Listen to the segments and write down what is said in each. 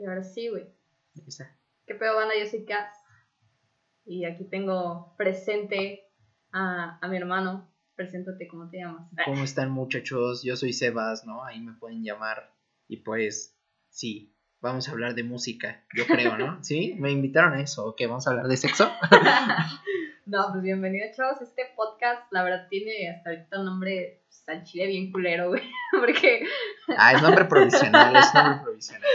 Y ahora sí, güey. ¿Qué pedo, banda? Yo soy Cass. Y aquí tengo presente a, a mi hermano. Preséntate, ¿cómo te llamas? ¿Cómo están muchachos? Yo soy Sebas, ¿no? Ahí me pueden llamar. Y pues, sí, vamos a hablar de música, yo creo, ¿no? ¿Sí? ¿Me invitaron a eso? ¿Ok? ¿Vamos a hablar de sexo? no, pues bienvenido, chavos. Este podcast, la verdad, tiene hasta ahorita un nombre pues, al chile bien culero, güey. Porque... Ah, es nombre provisional, es nombre provisional.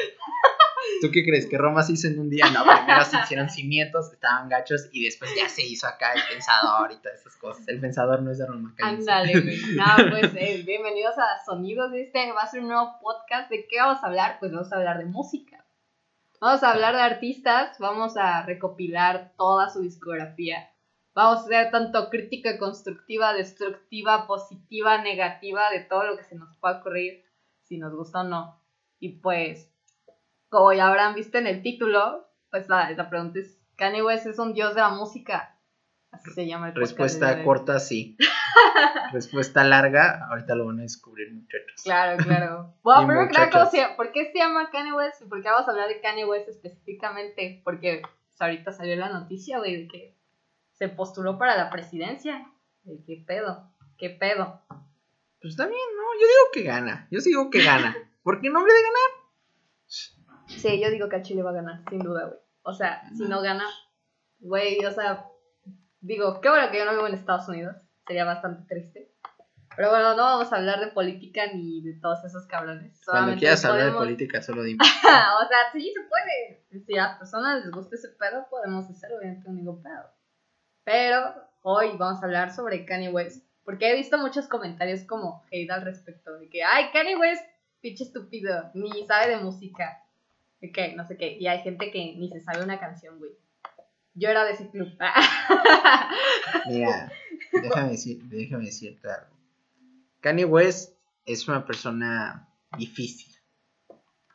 ¿Tú qué crees? ¿Que Roma se hizo en un día? No, primero se hicieron cimientos, estaban gachos y después ya se hizo acá el pensador y todas esas cosas. El pensador no es de Roma. Ándale. No, pues eh, bienvenidos a Sonidos. Este va a ser un nuevo podcast. ¿De qué vamos a hablar? Pues vamos a hablar de música. Vamos a hablar de artistas, vamos a recopilar toda su discografía. Vamos a hacer tanto crítica constructiva, destructiva, positiva, negativa, de todo lo que se nos pueda ocurrir, si nos gusta o no. Y pues, como ya habrán visto en el título, pues la, la pregunta es, ¿Kanye West es un dios de la música? Así se llama el Respuesta corta, sí. Respuesta larga, ahorita lo van a descubrir, muchachos. Claro, claro. Bueno, primero que nada, muchachos. ¿cómo se llama? ¿por qué se llama Kanye West? ¿Y por qué vamos a hablar de Kanye West específicamente? Porque pues, ahorita salió la noticia, güey, de que se postuló para la presidencia. De ¿Qué pedo? ¿Qué pedo? Pues está bien, ¿no? Yo digo que gana. Yo sí digo que gana. ¿Por qué no hable de ganar? Sí, yo digo que a Chile va a ganar, sin duda, güey. O sea, si no gana, güey, o sea, digo, qué bueno que yo no vivo en Estados Unidos. Sería bastante triste. Pero bueno, no vamos a hablar de política ni de todos esos cabrones. Cuando quieras hablar de política, solo dime. o sea, sí se puede. Si a las personas les gusta ese pedo, podemos hacerlo, no tengo ningún pedo. Pero hoy vamos a hablar sobre Kanye West. Porque he visto muchos comentarios como hate al respecto. De que, ay, Kanye West, pinche estúpido, ni sabe de música. Que, no sé qué. Y hay gente que ni se sabe una canción, güey. Yo era de ese club. Mira, déjame, decir, déjame decirte algo. Kanye West es una persona difícil,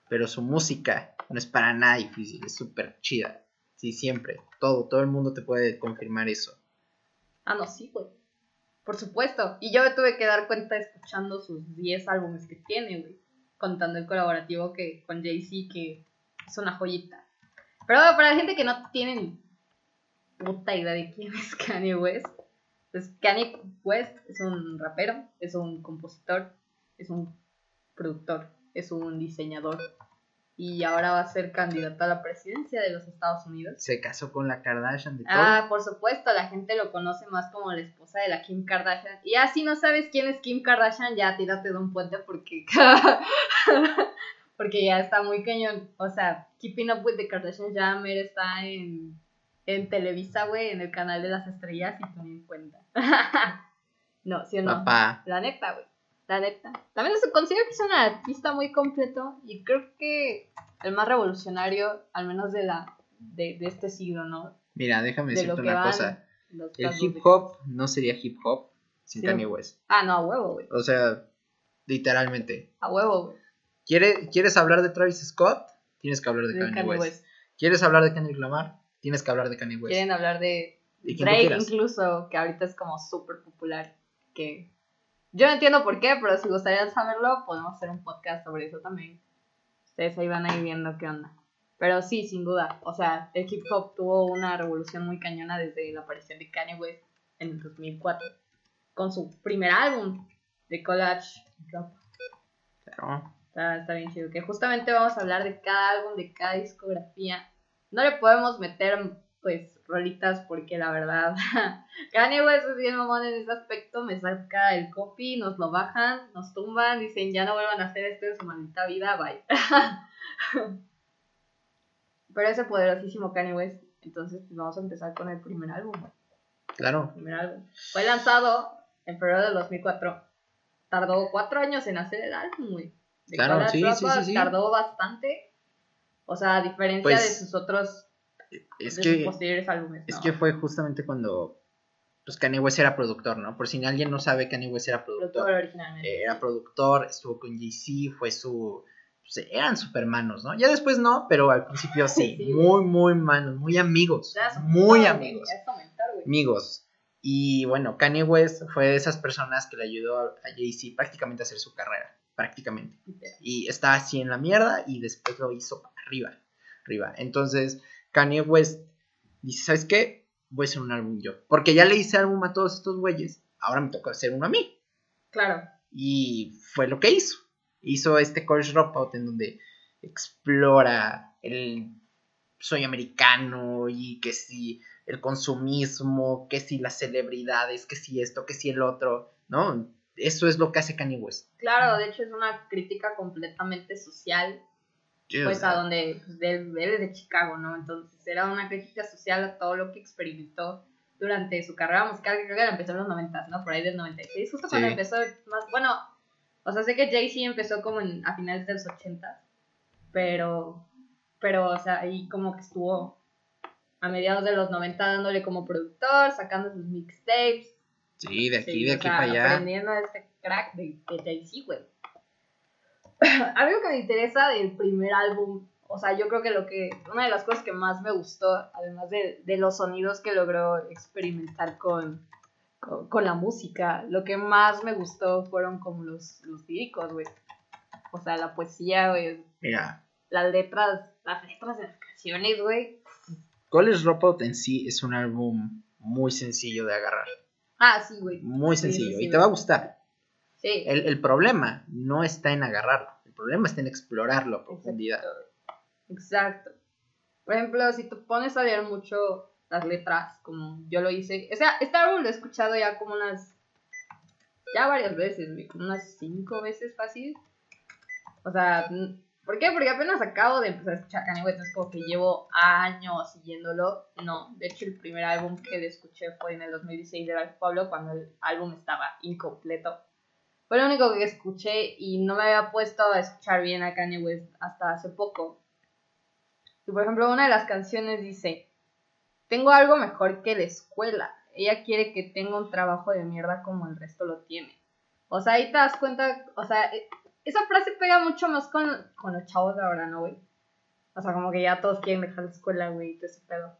pero su música no es para nada difícil, es súper chida. Sí, siempre. Todo, todo el mundo te puede confirmar eso. ah, no, sí, güey. Por supuesto. Y yo me tuve que dar cuenta escuchando sus 10 álbumes que tiene, güey. Contando el colaborativo que con Jay-Z, que es una joyita. Pero para la gente que no tiene ni puta idea de quién es Kanye West, pues Kanye West es un rapero, es un compositor, es un productor, es un diseñador. Y ahora va a ser candidato a la presidencia de los Estados Unidos. Se casó con la Kardashian de todo. Ah, por supuesto, la gente lo conoce más como la esposa de la Kim Kardashian. Y ya si no sabes quién es Kim Kardashian, ya tírate de un puente porque porque ya está muy cañón. O sea, Keeping Up with the Kardashians ya mero está en, en Televisa, güey, en el canal de las estrellas y tú ni en cuenta. no, ¿sí o no? Papá. La neta, güey. La neta. También se considera que es un artista muy completo y creo que el más revolucionario, al menos de la de, de este siglo, ¿no? Mira, déjame de decirte una cosa. El hip de- hop no sería hip hop sin Sí. Kanye West. Ah, no, a huevo, güey. O sea, literalmente. A huevo, güey. ¿Quiere- ¿Quieres hablar de Travis Scott? Tienes que hablar de, De Kanye, Kanye West. West. ¿Quieres hablar de Kendrick Lamar? Tienes que hablar de Kanye West. Quieren hablar de ¿Y quién tú Drake incluso, que ahorita es como súper popular. Que yo no entiendo por qué, pero si gustaría saberlo, podemos hacer un podcast sobre eso también. Ustedes ahí van a ir viendo qué onda. Pero sí, sin duda. O sea, el hip hop tuvo una revolución muy cañona desde la aparición de Kanye West en el 2004. Con su primer álbum de Collage Drop. Claro. Está, está bien chido. Que justamente vamos a hablar de cada álbum, de cada discografía. No le podemos meter, pues, rolitas porque la verdad, Kanye West es bien mamón en ese aspecto. Me saca el copy, nos lo bajan, nos tumban, dicen ya no vuelvan a hacer esto en su maldita vida, bye. Pero ese poderosísimo Kanye West. Entonces, pues vamos a empezar con el primer álbum. Claro. primer álbum. Fue lanzado en febrero del 2004. Tardó cuatro años en hacer el álbum, güey. De Claro, College sí, sí, Dropout sí, sí. Tardó bastante. O sea, a diferencia Pues, de sus otros, Es de que, sus posteriores álbumes. es ¿no? que fue justamente cuando pues Kanye West era productor, ¿no? Por si alguien no sabe, Kanye West era Productor productor. originalmente. Eh, Era productor, estuvo con Jay-Z, fue su... pues, eran super manos, ¿no? Ya después no, pero al principio sí. Sí. Muy, muy manos, muy amigos. Muy amigos. amigos. Y bueno, Kanye West fue de esas personas que le ayudó a Jay-Z prácticamente a hacer su carrera, prácticamente. Y estaba así en la mierda y después lo hizo para arriba, arriba. Entonces, Kanye West dice, ¿sabes qué? Voy a hacer un álbum yo. Porque ya le hice álbum a todos estos güeyes, ahora me toca hacer uno a mí. Claro. Y fue lo que hizo. Hizo este College Dropout en donde explora el sueño americano y que si el consumismo, que si las celebridades, que si esto, que si el otro, ¿no? Eso es lo que hace Kanye West. Claro, de hecho es una crítica completamente social, pues a donde pues, él, él es de Chicago, ¿no? Entonces era una crítica social a todo lo que experimentó durante su carrera musical, que creo que empezó en los 90, ¿no? Por ahí del 96, justo cuando Sí. empezó más, bueno, o sea, sé que Jay-Z empezó como en, a finales de los 80, pero, pero, o sea, ahí como que estuvo a mediados de los 90 dándole como productor, sacando sus mixtapes, Sí, de aquí, Sí, de o aquí sea, para allá. Aprendiendo este crack de, de Jay-Z, güey. Algo que me interesa del primer álbum, o sea, yo creo que lo que, una de las cosas que más me gustó, además de, de los sonidos que logró experimentar con, con, con la música, lo que más me gustó fueron como los, los líricos, güey. O sea, la poesía, güey, Mira, las letras, las letras de las canciones, güey. College Dropout en sí es un álbum muy sencillo de agarrar. Ah, sí, güey. Muy sí, sencillo. sí, y te va a gustar. Sí. El, el problema no está en agarrarlo. El problema está en explorarlo a profundidad. Exacto. Por ejemplo, si tú pones a leer mucho las letras, como yo lo hice, o sea, este álbum lo he escuchado ya como unas, ya varias veces, como unas cinco veces fácil. O sea, ¿por qué? Porque apenas acabo de empezar a escuchar Kanye West, es como que llevo años siguiéndolo. No, de hecho el primer álbum que le escuché fue en el 2016 de Life Pablo, cuando el álbum estaba incompleto. Fue lo único que escuché y no me había puesto a escuchar bien a Kanye West hasta hace poco. Y por ejemplo, una de las canciones dice, tengo algo mejor que la escuela. Ella quiere que tenga un trabajo de mierda como el resto lo tiene. O sea, ahí te das cuenta, o sea, esa frase pega mucho más con, con los chavos de ahora, ¿no, güey? O sea, como que ya todos quieren dejar la escuela, güey, todo ese pedo.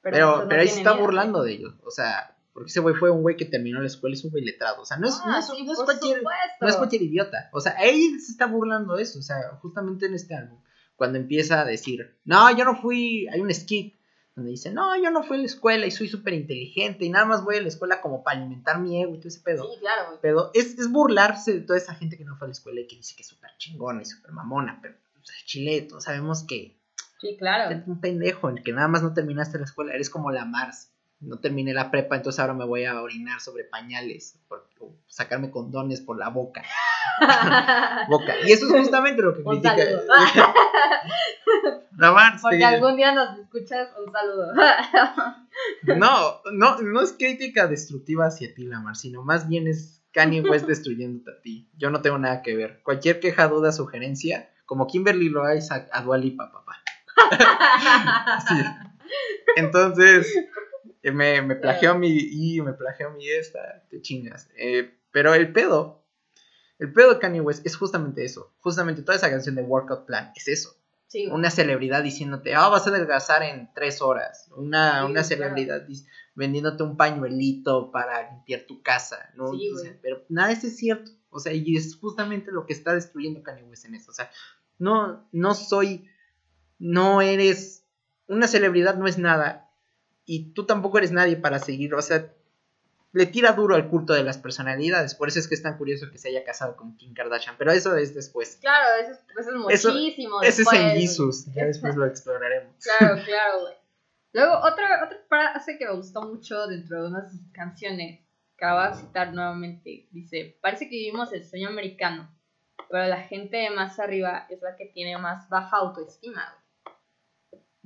Pero, no pero ahí se está burlando güey. de ellos. O sea, porque ese güey fue un güey que terminó la escuela y es un güey letrado. O sea, no es, no Ah, es, sí, no es cualquier, no es cualquier idiota. O sea, él se está burlando de eso. O sea, justamente en este álbum. Cuando empieza a decir, no, yo no fui. Hay un skit donde dice, no, yo no fui a la escuela y soy súper inteligente y nada más voy a la escuela como para alimentar mi ego y todo ese pedo. Sí, claro, güey. Pero es, es burlarse de toda esa gente que no fue a la escuela y que dice que es súper chingona y súper mamona. Pero, o sea, Chile, todos sabemos que Sí, claro. Eres un pendejo, en el que nada más no terminaste la escuela, eres como la Mars. No terminé la prepa, entonces ahora me voy a orinar sobre pañales, por, sacarme condones por la boca. boca. Y eso es justamente lo que Un critica. Porque algún día nos escuchas, un saludo. No, no, no es crítica destructiva hacia ti, la Mars, sino más bien es Kanye West destruyéndote a ti. Yo no tengo nada que ver. Cualquier queja, duda, sugerencia, como Kimberly lo a, a Dua Lipa, papá. Sí. Entonces, me, me plagió mi I, me plagió mi esta, te chingas. Eh, pero el pedo, el pedo de Kanye West es justamente eso. Justamente toda esa canción de Workout Plan es eso. Sí. Una celebridad diciéndote, ah, vas a adelgazar en tres horas. Una, Sí, una celebridad vendiéndote un pañuelito para limpiar tu casa, ¿no? Sí, O sea, güey. pero nada, eso es cierto. O sea, y es justamente lo que está destruyendo Kanye West en eso. O sea, no, no soy, no eres, una celebridad no es nada. Y tú tampoco eres nadie para seguir. O sea, le tira duro al culto de las personalidades. Por eso es que es tan curioso que se haya casado con Kim Kardashian. Pero eso es después. Claro, eso es, eso es Eso- muchísimo. Ese es después, en. Jesus. Ya después lo exploraremos. Claro, claro, güey. Luego, otra, otra frase que me gustó mucho dentro de una de sus canciones, que la voy a citar nuevamente, dice, parece que vivimos el sueño americano, pero la gente de más arriba es la que tiene más baja autoestima. güey".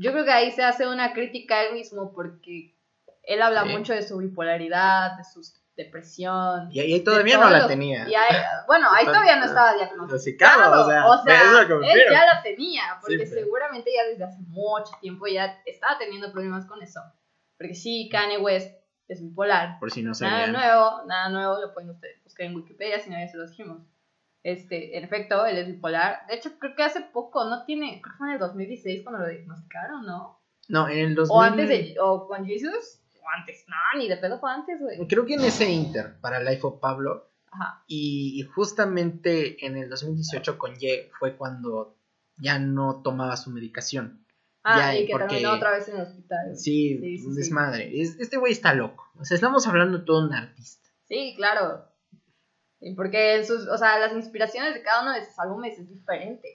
Yo creo que ahí se hace una crítica a él mismo porque él habla Sí. mucho de su bipolaridad, de su depresión. Y ahí todavía no la tenía. y ahí- bueno, ahí todavía no estaba diagnosticado. O sea, él ya la tenía, porque Sí, seguramente ya desde hace mucho tiempo ya estaba teniendo problemas con eso. Porque sí, Kanye West es bipolar. Por si no Nada sabían. nuevo, nada nuevo, lo pueden ustedes buscar en Wikipedia, si no ya se los dijimos. Este, en efecto, él es bipolar. De hecho, creo que hace poco, no tiene, creo que fue en el 2016 cuando lo diagnosticaron, ¿no? No, en el 2000. O antes de, o con Jesus, o antes, no, ni de pedo fue antes, güey. Creo que en ese Inter, para Life of Pablo. Ajá. Y, y justamente en el 2018 con Ye fue cuando ya no tomaba su medicación. Ah, Ya, y que porque- terminó otra vez en el hospital. Sí, Sí, sí, desmadre. Es- este güey está loco. O sea, estamos hablando de todo un artista. Sí, claro. Y porque en sus, o sea, las inspiraciones de cada uno de sus álbumes es diferente.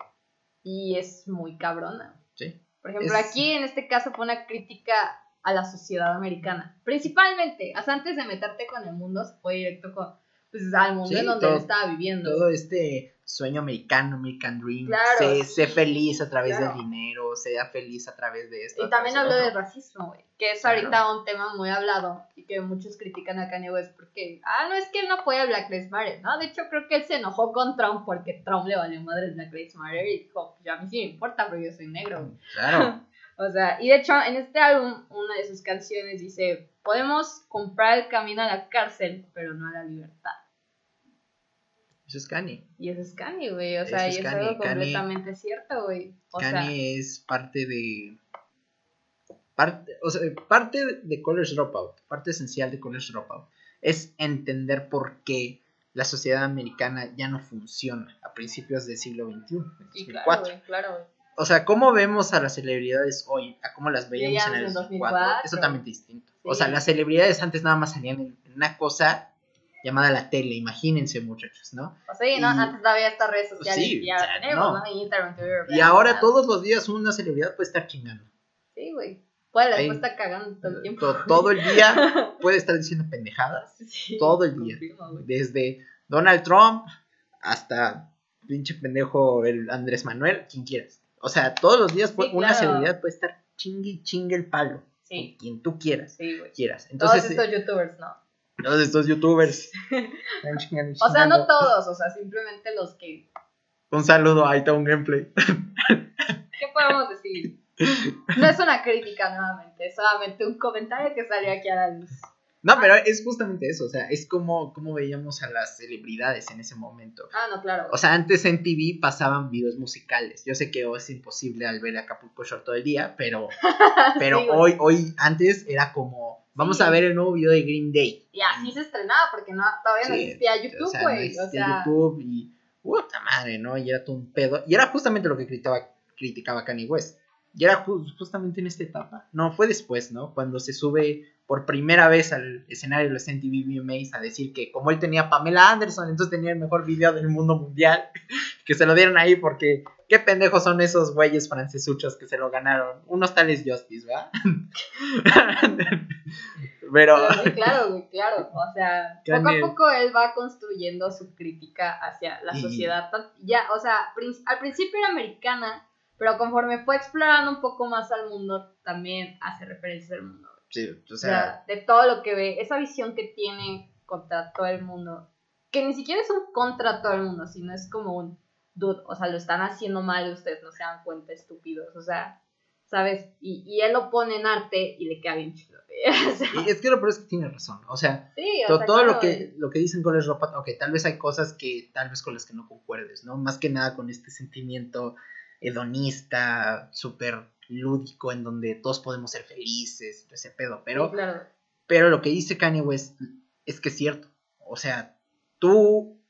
Y es muy cabrona. Sí. Por ejemplo, Es- aquí en este caso fue una crítica a la sociedad americana. Principalmente, sea, antes de meterte con el mundo, se fue directo con, pues, al mundo Sí, en donde todo- él estaba viviendo. Todo este sueño americano, American Dream. Claro, sé, sí, sé feliz a través claro. del dinero, sea feliz a través de esto. Y también habló de racismo, güey. Que es Claro. ahorita un tema muy hablado y que muchos critican a Kanye West porque, ah, no es que él no a Black Lives Matter, ¿no? De hecho, creo que él se enojó con Trump porque Trump le valió madre Black Lives Matter y dijo, pues a mí sí me importa porque yo soy negro. güey". Claro. O sea, y de hecho, en este álbum, una de sus canciones dice, podemos comprar el camino a la cárcel, pero no a la libertad. Eso es Kanye. Y eso es Kanye, güey. O sea, Eso y es es Kanye. algo Kanye- completamente cierto, güey. O sea, Kanye es parte de. Parte, o sea, parte de College Dropout, parte esencial de College Dropout, es entender por qué la sociedad americana ya no funciona a principios del siglo XXI, sí, 2004. claro, güey, claro, güey. O sea, cómo vemos a las celebridades hoy, a cómo las veíamos en el en 2004, 2004. es totalmente distinto. O sea, las celebridades antes nada más salían en una cosa llamada la tele, imagínense muchachos, ¿no? O sea, y no, antes todavía estas redes sociales Sí, y ya o sea, tenemos, no. ¿no? Instagram, Twitter, Y ahora todos los días una celebridad puede estar chingando. Sí, güey. Puede, está cagando todo el tiempo. To- Todo el día puede estar diciendo pendejadas. Sí, todo el día. Desde Donald Trump hasta pinche pendejo el Andrés Manuel, quien quieras. O sea, todos los días Sí, una claro. celebridad puede estar chingue y chingue el palo. Sí. Con quien tú quieras. Sí, güey. quieras. Todos Entonces, estos youtubers, no. eh, todos estos youtubers. O sea, no todos, o sea, simplemente los que. Un saludo, ahí está un gameplay. ¿Qué podemos decir? No es una crítica nuevamente, es solamente un comentario que salió aquí a la luz. No, pero es justamente eso. O sea, es como, como veíamos a las celebridades en ese momento. Ah, no, claro. O sea, antes en TV pasaban videos musicales. Yo sé que hoy es imposible al ver Acapulco Shore todo el día, pero, pero Sí, hoy, hoy, antes era como, vamos Sí. a ver el nuevo video de Green Day. Y así se estrenaba porque no, todavía no existía O YouTube, sea, no güey. O sea, YouTube y, puta madre, ¿no? Y era todo un pedo. Y era justamente lo que criticaba, criticaba Kanye West. Y era ju- justamente en esta etapa. No, fue después, ¿no? Cuando se sube por primera vez al escenario de los MTV VMAs a decir que como él tenía a Pamela Anderson, entonces tenía el mejor video del mundo mundial. Que se lo dieron ahí porque qué pendejos son esos güeyes francesuchos que se lo ganaron. Unos tales Justice, ¿verdad? Pero... pero claro, güey, claro. O sea, poco a poco él va construyendo su crítica hacia la Y- sociedad. Ya, o sea, al principio era americana, pero conforme fue explorando un poco más al mundo, también hace referencias al mundo. Sí, o O sea, de todo lo que ve, esa visión que tiene contra todo el mundo, que ni siquiera es un contra todo el mundo, sino es como un dude, o sea, lo están haciendo mal, ustedes no se dan cuenta, estúpidos, o sea, ¿sabes? Y, y él lo pone en arte y le queda bien chido. o sea, y es que lo peor es que tiene razón. O sea, sí, o To- sea, todo claro, lo que lo que dicen con el ropa, ok, tal vez hay cosas que tal vez con las que no concuerdes, ¿no? Más que nada con este sentimiento hedonista, súper lúdico, en donde todos podemos ser felices, ese pedo, pero, sí, claro. pero lo que dice Kanye West es que es cierto, o sea, tú,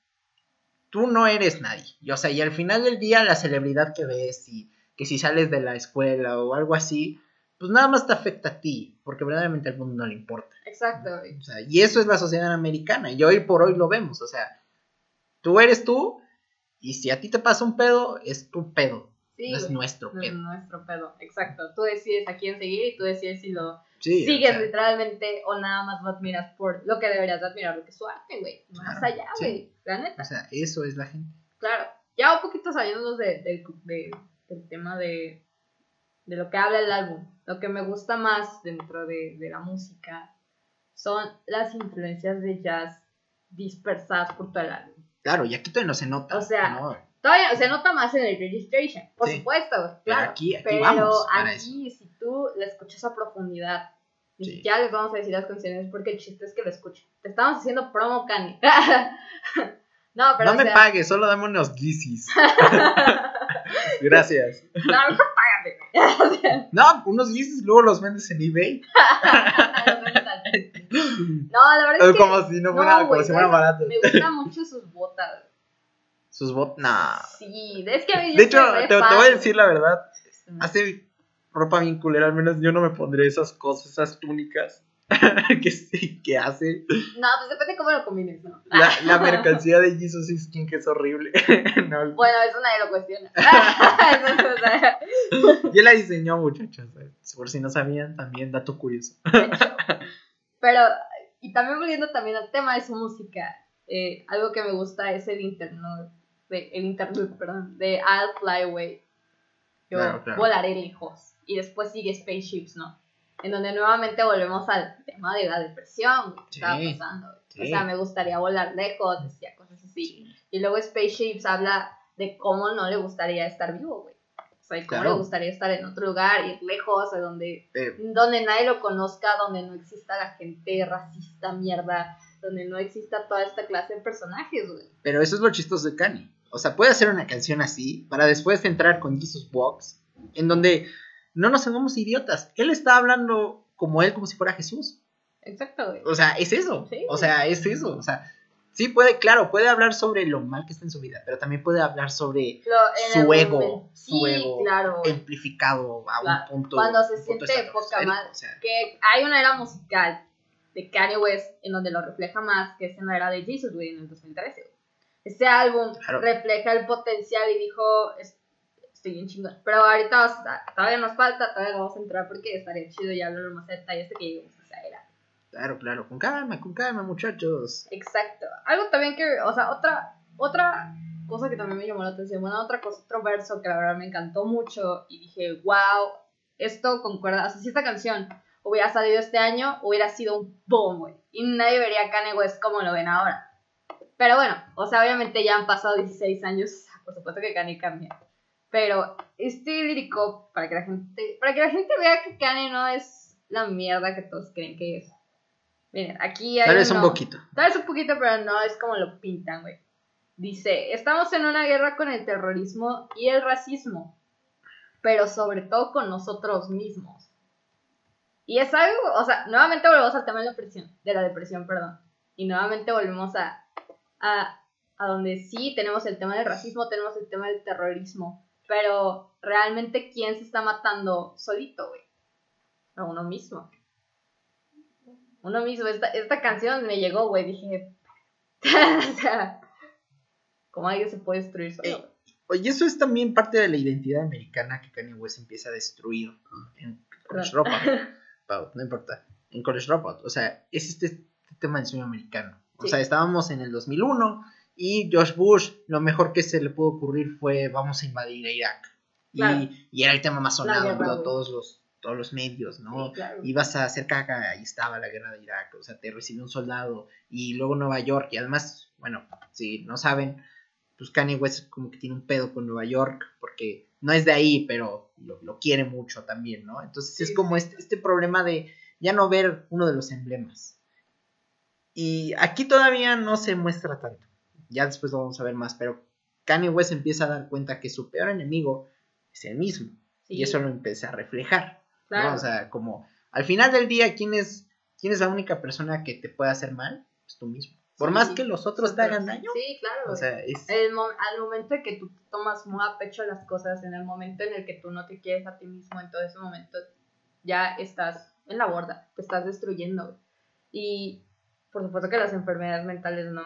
tú no eres nadie, y, o sea, y al final del día la celebridad que ves y que si sales de la escuela o algo así, pues nada más te afecta a ti, porque verdaderamente al mundo no le importa. Exacto, güey. O sea, y eso es la sociedad americana. Y hoy por hoy lo vemos. O sea, tú eres tú. Y si a ti te pasa un pedo, es tu pedo. Sí, no es nuestro no es pedo. nuestro pedo, exacto. Tú decides a quién seguir y tú decides si lo Sí, sigues o sea, literalmente o nada más lo admiras por lo que deberías de admirar, lo que es su arte, güey. Más Claro, allá, sí. güey. La neta. o sea, eso es la gente. Claro, ya un poquito saliendo de, de- de- del tema de, de lo que habla el álbum. Lo que me gusta más dentro de, de la música son las influencias de jazz dispersadas por todo el álbum. Claro, y aquí todavía no se nota. O sea, ¿no? Todavía se nota más en el registration, por Sí. supuesto, Pero claro. aquí, aquí Pero vamos. Aquí, si tú la escuchas a profundidad, Sí. siquiera les vamos a decir las canciones porque el chiste es que lo escuchen. Te estamos haciendo promo, Cani. no, pero No o me sea, pagues, solo dame unos guisis. Gracias. No, mejor págate. O sea, No, unos guisis luego los vendes en eBay. no, la verdad es que como si no fuera, no, como güey, si fuera ¿sabes? barato. me gustan mucho sus botas. Sus botas, nah. Sí, es que a mí yo De hecho, te, te voy a decir la verdad. Hace ropa bien culera, al menos yo no me pondré esas cosas, esas túnicas que, sí- que hace. No, pues depende cómo lo combines, ¿no? La, la mercancía de Jesus is King que es horrible. No, Bueno, eso nadie lo cuestiona. Eso, o sea, y él la diseñó, muchachos. Por si no sabían, también dato curioso. Pero, y también volviendo también al tema de su música, eh, algo que me gusta es el interlude, de, el interlude, perdón, de I'll Fly Away. Yo Claro, claro. volaré lejos. Y después sigue Spaceships, ¿no? En donde nuevamente volvemos al tema de la depresión, que Sí, estaba pasando. güey. O sí. sea, me gustaría volar lejos, decía cosas así. Y luego Spaceships habla de cómo no le gustaría estar vivo, güey. O sea, y cómo Claro. le gustaría estar en otro lugar, ir lejos, donde Eh, donde nadie lo conozca, donde no exista la gente racista, mierda, donde no exista toda esta clase de personajes, güey. pero eso es lo chistoso de Kanye. O sea, puede hacer una canción así para después entrar con Jesus Walks, en donde no nos hagamos idiotas. Él está hablando como él, como si fuera Jesús. Exacto, güey. O sea, es eso. Sí. O sea, es eso. O sea, sí puede, claro, puede hablar sobre lo mal que está en su vida, pero también puede hablar sobre Lo- su ego, momento- su sí, ego claro, amplificado a Claro, un punto. cuando se punto siente poca o sea, Que hay una era musical de Kanye West en donde lo refleja más, que es en la era de Jesus, güey, en el 2013. Este álbum Claro. refleja el potencial y dijo, "Es- estoy bien chingón. Pero ahorita todavía nos falta, todavía vamos a entrar porque estaría chido y hablarlo más a detalle hasta que lleguemos a esa era. Claro, claro, con calma, con calma, muchachos. Exacto. Algo también que, o sea, otra, otra cosa que también me llamó la atención, bueno, otra cosa, otro verso que la verdad me encantó mucho y dije, wow, esto concuerda, o sea, si esta canción hubiera salido este año, hubiera sido un boom, güey, y nadie vería a Kanye West como lo ven ahora. Pero bueno, o sea, obviamente ya han pasado 16 años, por supuesto que Kanye cambia. Pero este lírico, para que la gente, para que la gente vea que Kanye no es la mierda que todos creen que es. Miren, aquí hay Tal vez un poquito. Tal vez un poquito, pero no es como lo pintan, güey. Dice, estamos en una guerra con el terrorismo y el racismo, pero sobre todo con nosotros mismos. Y es algo, o sea, nuevamente volvemos al tema de la depresión, de la depresión, perdón. Y nuevamente volvemos a, a, a donde sí tenemos el tema del racismo, tenemos el tema del terrorismo, pero realmente quién se está matando solito, güey. A uno mismo. Uno mismo, esta, esta canción me llegó, güey, dije, o sea, ¿cómo alguien se puede destruir solo? Eh, Oye, eso es también parte de la identidad americana que Kanye West empieza a destruir en College. Dropout. No importa. En College Dropout. O sea, es este, este tema del sueño americano. O sea, estábamos en el 2001 y Josh Bush, lo mejor que se le pudo ocurrir fue vamos a invadir a Irak. Y, Claro. y era el tema más sonado en todos los, todos los medios, ¿no? Sí, claro. ibas a hacer caca, ahí estaba la guerra de Irak, o sea, te recibió un soldado, y luego Nueva York, y además, bueno, si no saben, pues Kanye West como que tiene un pedo con Nueva York, porque no es de ahí, pero lo, lo quiere mucho también, ¿no? Entonces Sí, es como este, este problema de ya no ver uno de los emblemas. Y aquí todavía no se muestra tanto, ya después lo vamos a ver más, pero Kanye West empieza a dar cuenta que su peor enemigo es el mismo, Sí, y eso lo empieza a reflejar. ¿no? claro. O sea, como al final del día, ¿quién es, ¿quién es la única persona que te puede hacer mal? Pues tú mismo. Por Sí, más que los otros te hagan daño. Sí, claro. O sea, es... El mo- al momento en que tú tomas muy a pecho las cosas, en el momento en el que tú no te quieres a ti mismo, en todo ese momento ya estás en la borda, te estás destruyendo. Y por supuesto que las enfermedades mentales no,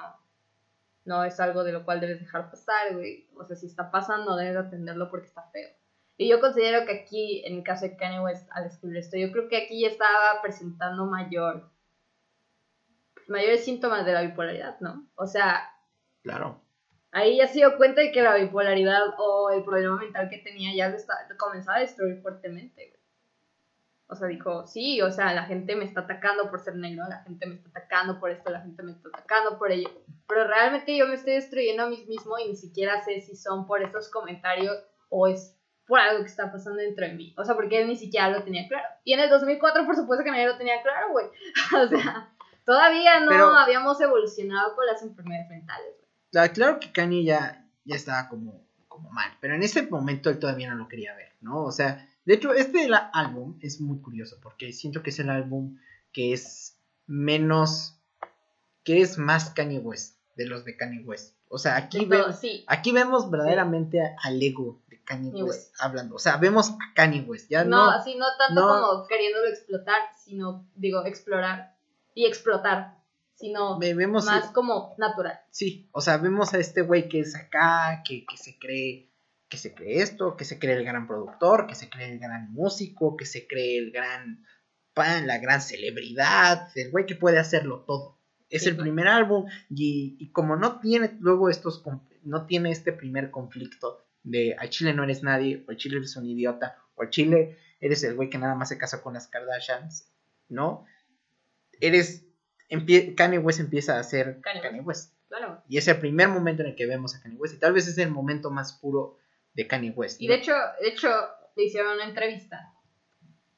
no es algo de lo cual debes dejar pasar, güey. O sea, si está pasando, debes atenderlo porque está feo. Y yo considero que aquí, en el caso de Kanye West, al escribir esto, yo creo que aquí ya estaba presentando mayor mayores síntomas de la bipolaridad, ¿no? O sea, Claro. Ahí ya se dio cuenta de que la bipolaridad o el problema mental que tenía ya lo, está- lo comenzaba a destruir fuertemente, güey. O sea, dijo, sí, o sea, la gente me está atacando por ser negro, la gente me está atacando por esto, la gente me está atacando por ello. Pero realmente yo me estoy destruyendo a mí mismo y ni siquiera sé si son por estos comentarios o es por algo que está pasando dentro de mí. O sea, porque él ni siquiera lo tenía claro. Y en el 2004, por supuesto que nadie lo tenía claro, güey. o sea, todavía no Pero- habíamos evolucionado con las enfermedades mentales, güey. La- claro que Kanye ya, ya estaba como, como mal, pero en ese momento él todavía no lo quería ver, ¿no? O sea, de hecho, este álbum es muy curioso porque siento que es el álbum que es menos, que es más Kanye West, de los de Kanye West. O sea, aquí, ve- sí. aquí vemos verdaderamente al ego de Kanye West hablando. O sea, vemos a Kanye West. Ya no, no, así no tanto no- como queriéndolo explotar, sino, digo, explorar y explotar, sino vemos más como natural. Sí, o sea, vemos a este güey que es acá, que, que se cree, que se cree esto, que se cree el gran productor, que se cree el gran músico, que se cree el gran pan, la gran celebridad, el güey que puede hacerlo todo. Es Sí, el primer álbum y, y como no tiene luego estos, no tiene este primer conflicto de al chile no eres nadie, o al chile eres un idiota, o al chile eres el güey que nada más se casó con las Kardashians, ¿no? Eres, empie- Kanye West empieza a ser Kanye Kanye West. Claro. Y es el primer momento en el que vemos a Kanye West. Y tal vez es el momento más puro de Kanye West. Y de hecho, de hecho, le hicieron una entrevista.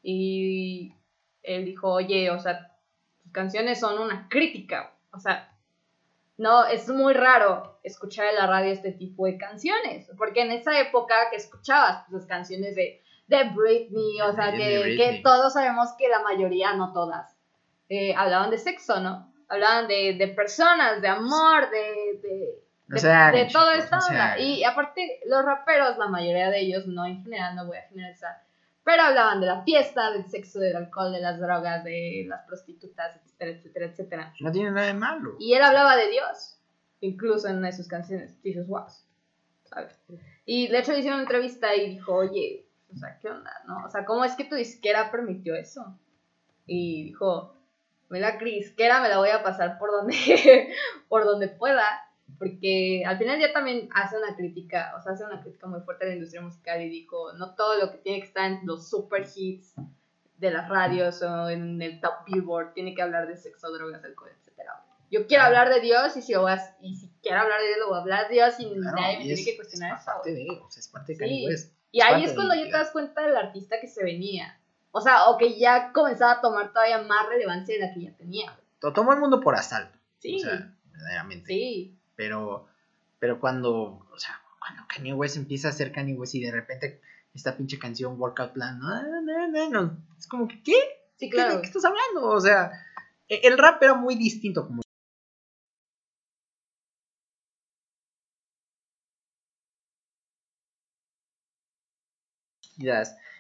Y él dijo, oye, o sea, tus canciones son una crítica. O sea, no, es muy raro escuchar en la radio este tipo de canciones. Porque en esa época que escuchabas pues, las canciones de, de Britney, o sea, que, que todos sabemos que la mayoría, no todas, eh, hablaban de sexo, ¿no? Hablaban de, de personas, de amor, de, de, se hagan, de todo chicos, esta no se onda. hagan. Y aparte, los raperos, la mayoría de ellos, no en general, no voy a generalizar, pero hablaban de la fiesta, del sexo, del alcohol, de las drogas, de las prostitutas, etcétera, etcétera, etcétera. No tiene nada de malo. Y él hablaba de Dios, incluso en una de sus canciones, Jesus Was, ¿sabes? Y de hecho le hicieron una entrevista y dijo, oye, o sea, ¿qué onda, no? O sea, ¿cómo es que tu disquera permitió eso? Y dijo, me la disquera me la voy a pasar por donde, por donde pueda, porque al final ya también hace una crítica, o sea, hace una crítica muy fuerte a la industria musical y dijo, no todo lo que tiene que estar en los super hits de las radios o en el top billboard tiene que hablar de sexo, drogas, alcohol, etcétera. Yo quiero hablar de Dios y si, voy a- y si quiero hablar de Dios, lo voy a hablar de Dios y Claro, nadie me tiene es- que cuestionar es eso. parte de, o sea, es parte de Sí. West. Y ahí parte es cuando ya te das cuenta del artista que se venía. O sea, o que ya comenzaba a tomar todavía más relevancia de la que ya tenía. Tomó el mundo por asalto. Sí, O sea, verdaderamente. sí. Pero, pero cuando, o sea, cuando Kanye West empieza a ser Kanye West y de repente esta pinche canción Workout Plan, no, no, no, no, es como que, ¿qué? Sí, ¿Qué- claro. ¿De qué estás hablando? O sea, e- el rap era muy distinto como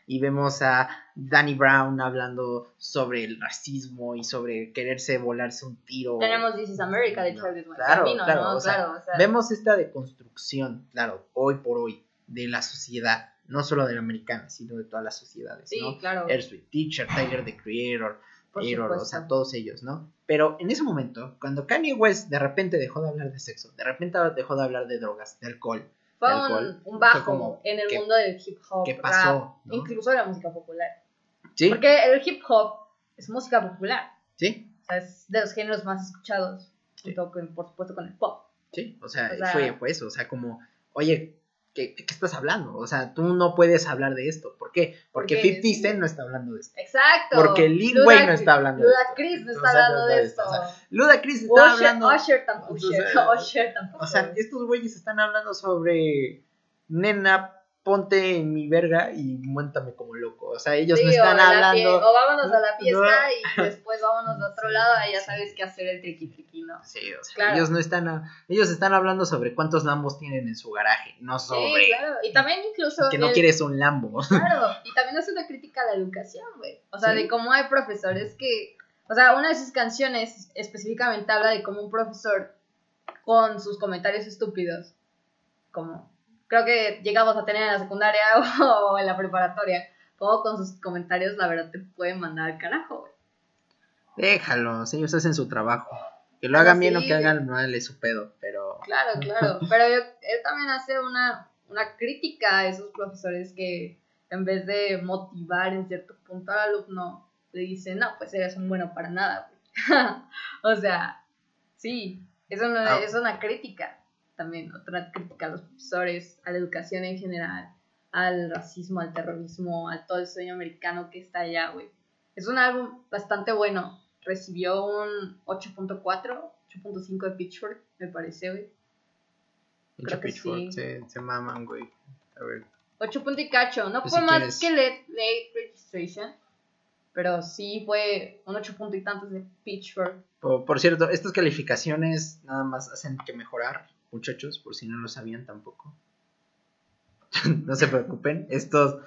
y vemos a Danny Brown hablando sobre el racismo y sobre quererse volarse un tiro. Tenemos This is America de Charles claro, Camino, claro, ¿no? o sea, claro, o sea, Vemos esta deconstrucción, claro, hoy por hoy, de la sociedad, no solo de la americana, sino de todas las sociedades, sí, ¿no? claro. Teacher, Tyler the Creator, Error, o sea, todos ellos, ¿no? Pero en ese momento, cuando Kanye West de repente dejó de hablar de sexo, de repente dejó de hablar de drogas, de alcohol, Fue un, un bajo como, en el ¿qué- mundo del hip hop, ¿qué pasó? rap, ¿no? incluso de la música popular. ¿Sí? Porque el hip hop es música popular. ¿Sí? O sea, es de los géneros más escuchados, Sí. junto con, por supuesto, con el pop. Sí, o sea, O sea- fue, fue eso, o sea, como, oye, ¿qué, ¿qué estás hablando? O sea, tú no puedes hablar de esto, ¿por qué? Porque Porque- 50 Cent no está hablando de esto. Exacto. Porque Lil Luda- Wayne no está hablando de Luda esto. Chris no O está sea, hablando de esto. esto, Ludacris está Usher, hablando... Usher tampoco. o Usher, Usher tampoco. O sea, estos güeyes están hablando sobre nena, ponte en mi verga y muéntame como loco. O sea, ellos Sí, no están la hablando. o vámonos a la No. fiesta y después vámonos a otro Sí, lado y ya sabes qué hacer el triqui triqui, ¿no? Sí, o sea, Claro. ellos no están a- ellos están hablando sobre cuántos lambos tienen en su garaje, no sobre Sí, claro. Y también incluso. que no quieres un lambo. Claro, y también hace una crítica a la educación, güey. O sea, Sí. de cómo hay profesores que. O sea, una de sus canciones específicamente habla de cómo un profesor, con sus comentarios estúpidos, como creo que llegamos a tener en la secundaria o en la preparatoria, como con sus comentarios, la verdad, te pueden mandar al carajo, güey. Déjalos, ellos hacen su trabajo. Que lo Pero hagan bien o que hagan mal es su pedo, pero Claro, claro. Pero yo- él también hace una, una crítica a esos profesores que en vez de motivar en cierto punto al alumno, le dicen, no, pues eres un bueno para nada. güey". o sea, sí, es una, Ah. es una crítica también, otra crítica a los profesores, a la educación en general, al racismo, al terrorismo, a todo el sueño americano que está allá, güey. Es un álbum bastante bueno. Recibió un 8.4, 8.5 de Pitchfork, me parece, güey. Creo que Pitchfork sí. se, se maman, güey. A ver. 8 punto y cacho. No Pues fue si más quieres- que late, late registration. Pero sí fue un 8 punto y tantos de Pitchfork. Por, por cierto, estas calificaciones nada más hacen que mejorar, muchachos, por si no lo sabían tampoco. no se preocupen, estos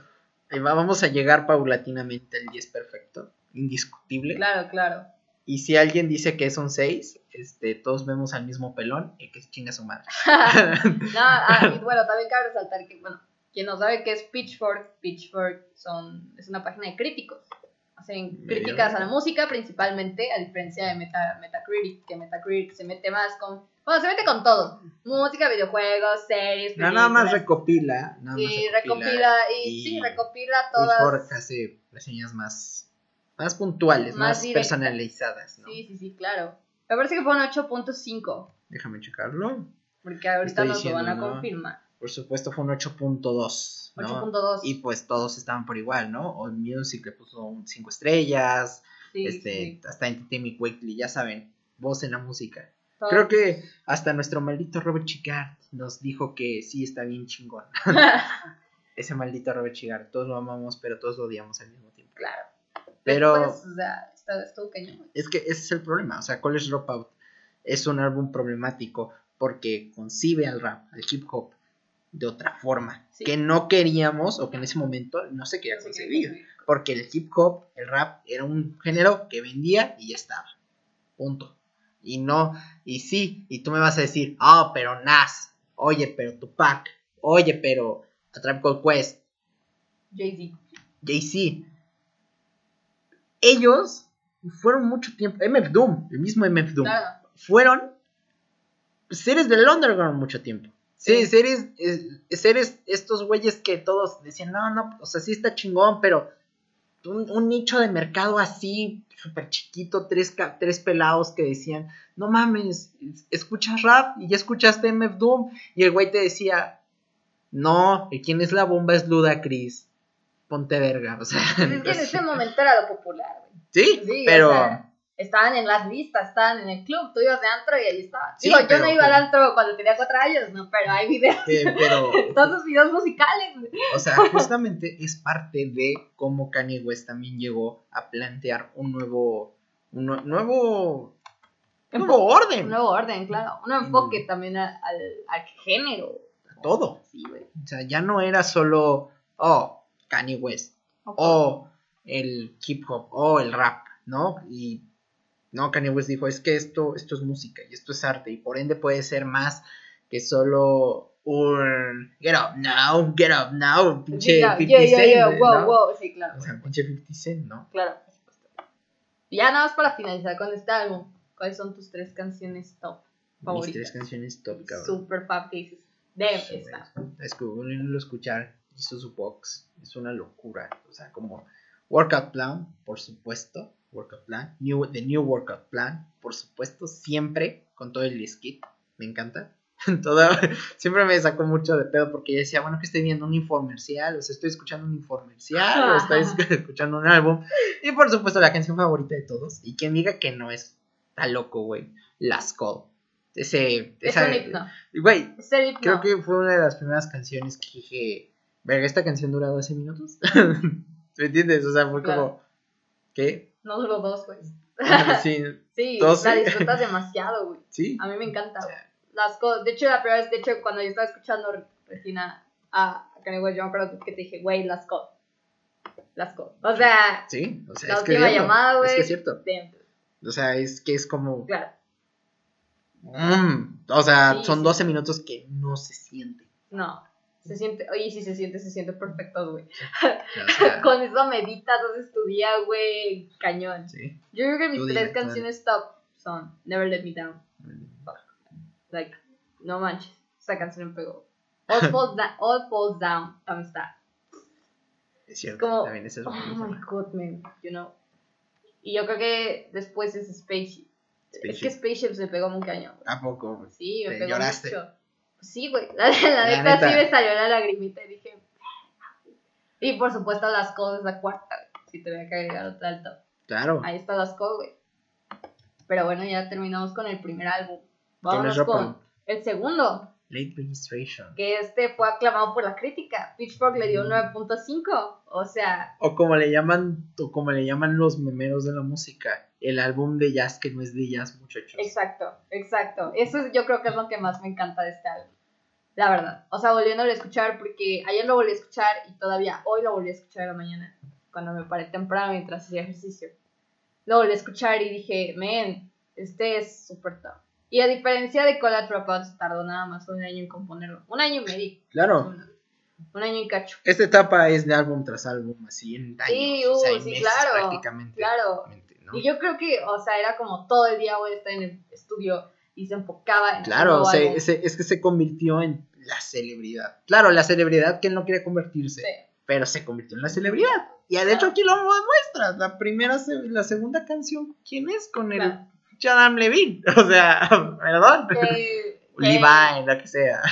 vamos a llegar paulatinamente al 10 perfecto, indiscutible. Claro, claro. Y si alguien dice que es un 6, este, todos vemos al mismo pelón y que chinga su madre. no, ah, y bueno, también cabe resaltar que, bueno, quien no sabe qué es Pitchfork, Pitchfork son, es una página de críticos. Hacen críticas a la música principalmente, a diferencia de Meta, Metacritic, que Metacritic se mete más con, bueno, se mete con todo. Música, videojuegos, series, películas. nada más recopila. Nada y recopila, y, sí, recopila todas. Pitchfork hace reseñas más más puntuales, más, personalizadas, ¿no? Sí, sí, sí, claro. Me parece que fueron 8.5. Déjame checarlo. Porque ahorita nos lo van a confirmar. Por supuesto fue un 8.2. ¿no? 8.2. Y pues todos estaban por igual, ¿no? All Music le puso 5 estrellas. Sí, este, Hasta Entertainment Weekly, ya saben, voz en la música. Creo que hasta nuestro maldito Robert Chigart nos dijo que sí está bien chingón. Ese maldito Robert Chigart, todos lo amamos, pero todos lo odiamos al mismo tiempo. Claro. Pero. Es que ese es el problema. O sea, College Dropout es un álbum problemático porque concibe al rap, al hip hop, de otra forma. Que no queríamos, o que en ese momento no se quería concebir. Porque el hip hop, el rap, era un género que vendía y ya estaba. Punto. Y no, y sí, y tú me vas a decir, oh, pero Nas, oye, pero Tupac, oye, pero A Trap Called Quest. Jay-Z. Jay-Z ellos fueron mucho tiempo, MF Doom, el mismo MF Doom, fueron seres del underground mucho tiempo. Sí, seres, seres, estos güeyes que todos decían, no, no, o sea, sí está chingón, pero un, nicho de mercado así, súper chiquito, tres, tres pelados que decían, no mames, escuchas rap y ya escuchaste MF Doom. Y el güey te decía, no, ¿quién es la bomba es Ludacris ponte verga, o sea. Es que en ese momento era lo popular, güey. Sí, pero. Estaban en las listas, estaban en el club, tú ibas de antro y ahí estaban. Digo, yo no iba al antro cuando tenía cuatro años, ¿no? Pero hay videos. pero. Todos los videos musicales. O sea, justamente es parte de cómo Kanye West también llegó a plantear un nuevo. Un nuevo. Un nuevo orden. Un nuevo orden, claro. Un enfoque también al, al género. A todo. Sí, güey. O sea, ya no era solo. Oh, Kanye West, o el hip hop, o el rap, ¿no? Y no, Kanye West dijo, es que esto, esto es música y esto es arte, y por ende puede ser más que solo un get up now, get up now, pinche 50 Cent. wow, wow, sí, claro. O sea, pinche 50 Cent, ¿no? Claro, por supuesto. Ya nada más para finalizar con este álbum, ¿cuáles son tus tres canciones top favoritas? Mis tres canciones top, cabrón. Super fab que dices, de esta. Es que uno escuchar hizo su box. Es una locura. O sea, como workout plan, por supuesto. Workout plan. New, the new workout plan, por supuesto. Siempre con todo el skit. Me encanta. siempre me sacó mucho de pedo porque yo decía, bueno, que estoy viendo un infomercial, o sea, estoy escuchando un infomercial, o estoy escuchando un álbum. Y por supuesto, la canción favorita de todos. Y quien diga que no es, está loco, güey. Las Call. Ese. Es esa, un Güey, creo que fue una de las primeras canciones que dije Verga, esta canción dura 12 minutos. ¿Me entiendes? O sea, fue como. ¿Qué? No duró dos, güey. sí, sí la disfrutas demasiado, güey. Sí. A mí me encanta, Las cosas. De hecho, la primera vez, de hecho, cuando yo estaba escuchando Regina a Kanye West, yo me acuerdo que te dije, güey, las cosas. Las cosas. O sea. Sí, o sea, la es última que llamada, güey. Es que es cierto. O sea, es que es como. Claro. Mm, o sea, son 12 minutos que no se siente. No. Se siente, oye, si se siente, se siente perfecto, güey. Con eso meditas, haces tu día, güey, cañón. Sí. Yo creo que mis tres canciones top son Never Let Me Down. Like, no manches, esa canción me pegó. All Falls, All Falls Down, amistad. Es cierto, como, también es Oh my god, man, you know. Y yo creo que después es Spaceship. Es que Spaceship se pegó muy cañón. ¿A poco? Sí, me pegó lloraste. mucho. Sí, güey. La, neta, sí me salió la lagrimita y dije. Y por supuesto, las cosas, la cuarta, Si te voy a agregar otra al top. Claro. Ahí está las cosas, güey. Pero bueno, ya terminamos con el primer álbum. Vámonos con, el segundo. Late Registration. Que este fue aclamado por la crítica. Pitchfork le dio un 9.5. O sea. O como le llaman, o como le llaman los memeros de la música, el álbum de jazz que no es de jazz, muchachos. Exacto, exacto. Eso es, yo creo que es lo que más me encanta de este álbum. La verdad. O sea, volviéndolo a escuchar, porque ayer lo volví a escuchar y todavía hoy lo volví a escuchar en la mañana, cuando me paré temprano mientras hacía ejercicio. Lo volví a escuchar y dije, man, este es súper top. Y a diferencia de Cola Dropouts, tardó nada más un año en componerlo. Un año y medio. Claro. Un año y cacho. Esta etapa es de álbum tras álbum, así en años. Sí, o sea, uh, sí, claro, prácticamente. claro. ¿no? Y yo creo que, o sea, era como todo el día voy a estar en el estudio y se enfocaba en Claro, su nuevo se- álbum. se- es que se convirtió en la celebridad. Claro, la celebridad que él no quería convertirse, Sí. pero se convirtió en la celebridad. Y de hecho aquí lo demuestras. La primera, la segunda canción, ¿quién es? Con Claro. Adam Levine. O sea, perdón. Que, Levi, lo que sea.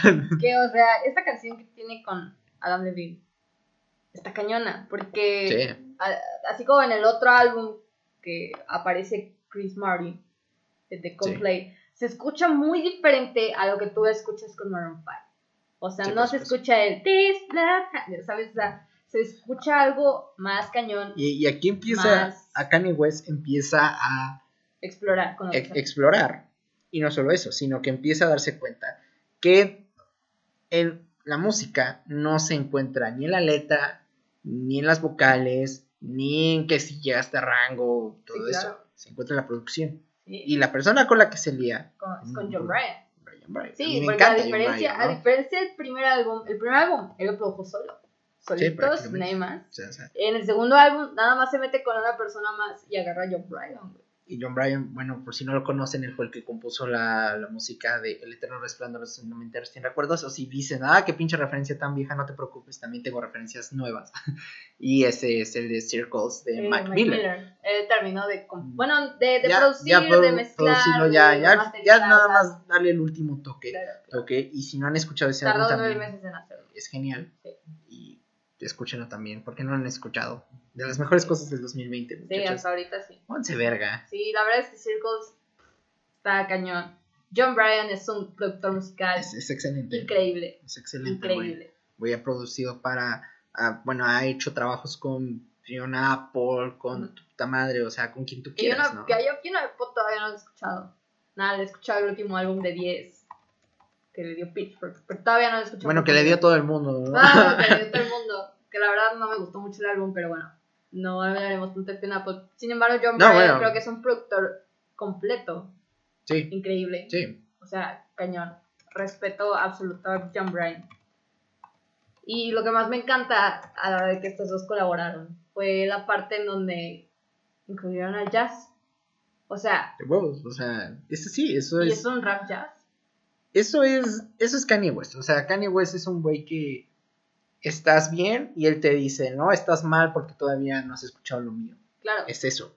que, o sea, esta canción que tiene con Adam Levine está cañona, porque Sí. a- así como en el otro álbum que aparece Chris Martin, de The Coldplay, se escucha muy diferente a lo que tú escuchas con Maroon 5. O sea, Sí, no por se escucha el This ¿sabes? O sea, se escucha algo más cañón, Y, y aquí empieza, Más. a Kanye West empieza a explorar con explorar. Y no solo eso, sino que empieza a darse cuenta que en la música no se encuentra ni en la letra, ni en las vocales, ni en que si llegaste a rango, todo Sí, eso. Se encuentra en la producción. Sí, Y la persona con la que se lía, con, es con Mm, John Bryan. Sí, me porque a diferencia, Bryan, a diferencia del primer álbum, el primer álbum él lo produjo solo. Solitos, nadie más. O sea, o sea, En el segundo álbum, nada más se mete con una persona más y agarra a John Bryan. Y John Bryan, bueno, por si no lo conocen, él fue el que compuso la, la música de El Eterno Resplandor de una mente sin recuerdos. O si dicen, ah, qué pinche referencia tan vieja, no te preocupes, también tengo referencias nuevas. y ese es el de Circles de Eh, Mac Mac Miller. Él terminó de, com- bueno, de, de Ya- producir, ya de mezclar, ya, ya, ya nada más darle el último toque. Claro, claro. toque. Y si no han escuchado ese álbum también, meses en hacerlo. es genial. Sí. Y escúchenlo también, porque no lo han escuchado. De las mejores cosas del 2020, Sí, muchachos. hasta ahorita sí. Pónganse verga. Sí, la verdad es que Circles está cañón. John Bryan es un productor musical Es, es excelente. increíble. Es excelente. Increíble. Güey, ha producido para, ah, bueno, ha hecho trabajos con Fiona Apple, con tu puta madre, o sea, con quien tú Que yo quieras, no, ¿no? que yo, yo no, todavía no lo he escuchado. Nada, le he escuchado el último álbum de 10 que le dio Pitchfork, pero todavía no lo he escuchado. Bueno, que le dio a todo el mundo, ¿no? Ah, que le dio todo el mundo. Que la verdad no me gustó mucho el álbum, pero bueno, no hablaremos tanto de Fiona Apple. Sin embargo, John No, bueno. creo que es un productor completo, sí, increíble. sí. O sea, cañón. Respeto absoluto a John Bryan. Y lo que más me encanta a la hora de que estos dos colaboraron fue la parte en donde incluyeron al jazz. O sea, De huevos, o sea, eso sí, eso y es, es un rap jazz. eso es, eso es Kanye West, o sea, Kanye West es un güey que estás bien y él te dice, no, estás mal porque todavía no has escuchado lo mío, Claro. es eso.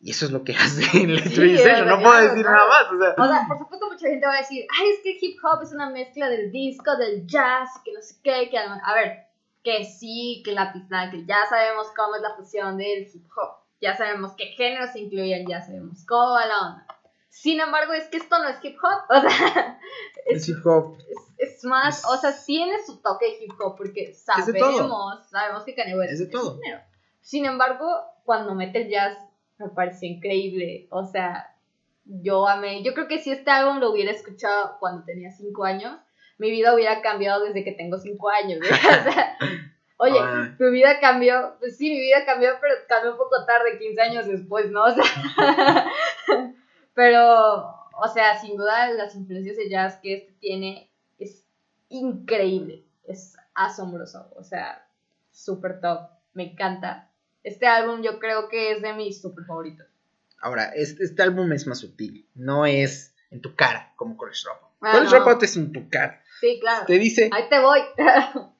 Y eso es lo que hace en Let's Sí, no puedo decir claro. nada más, o sea. O sea, por supuesto mucha gente va a decir, ay, es que hip hop es una mezcla del disco, del jazz, que no sé qué, que a ver, que sí, que la pista, que ya sabemos cómo es la fusión del hip hop, ya sabemos qué géneros se incluyen, ya sabemos cómo va la onda. Sin embargo, es que esto no es hip hop, o sea, es, Es hip hop, es, es más, Es- o sea, tiene su toque de hip hop, porque sabemos, sabemos que Kanye West Es de todo. un género. Sin embargo, cuando mete el jazz, me pareció increíble. O sea, yo amé. Yo creo que si este álbum lo hubiera escuchado cuando tenía 5 años, mi vida hubiera cambiado desde que tengo 5 años. ¿eh? O sea, oye, Ah. mi vida cambió. Pues sí, mi vida cambió, pero cambió un poco tarde, 15 años después, ¿no? O sea, pero, o sea, sin duda las influencias de jazz que este tiene es increíble. Es asombroso. O sea, súper top. Me encanta. Este álbum yo creo que es de mis súper favoritos. Ahora, este, este álbum es más sutil, no es en tu cara como College Dropout. Ah, College no. Dropout es en tu cara. Sí, claro. Te dice, Ahí te voy.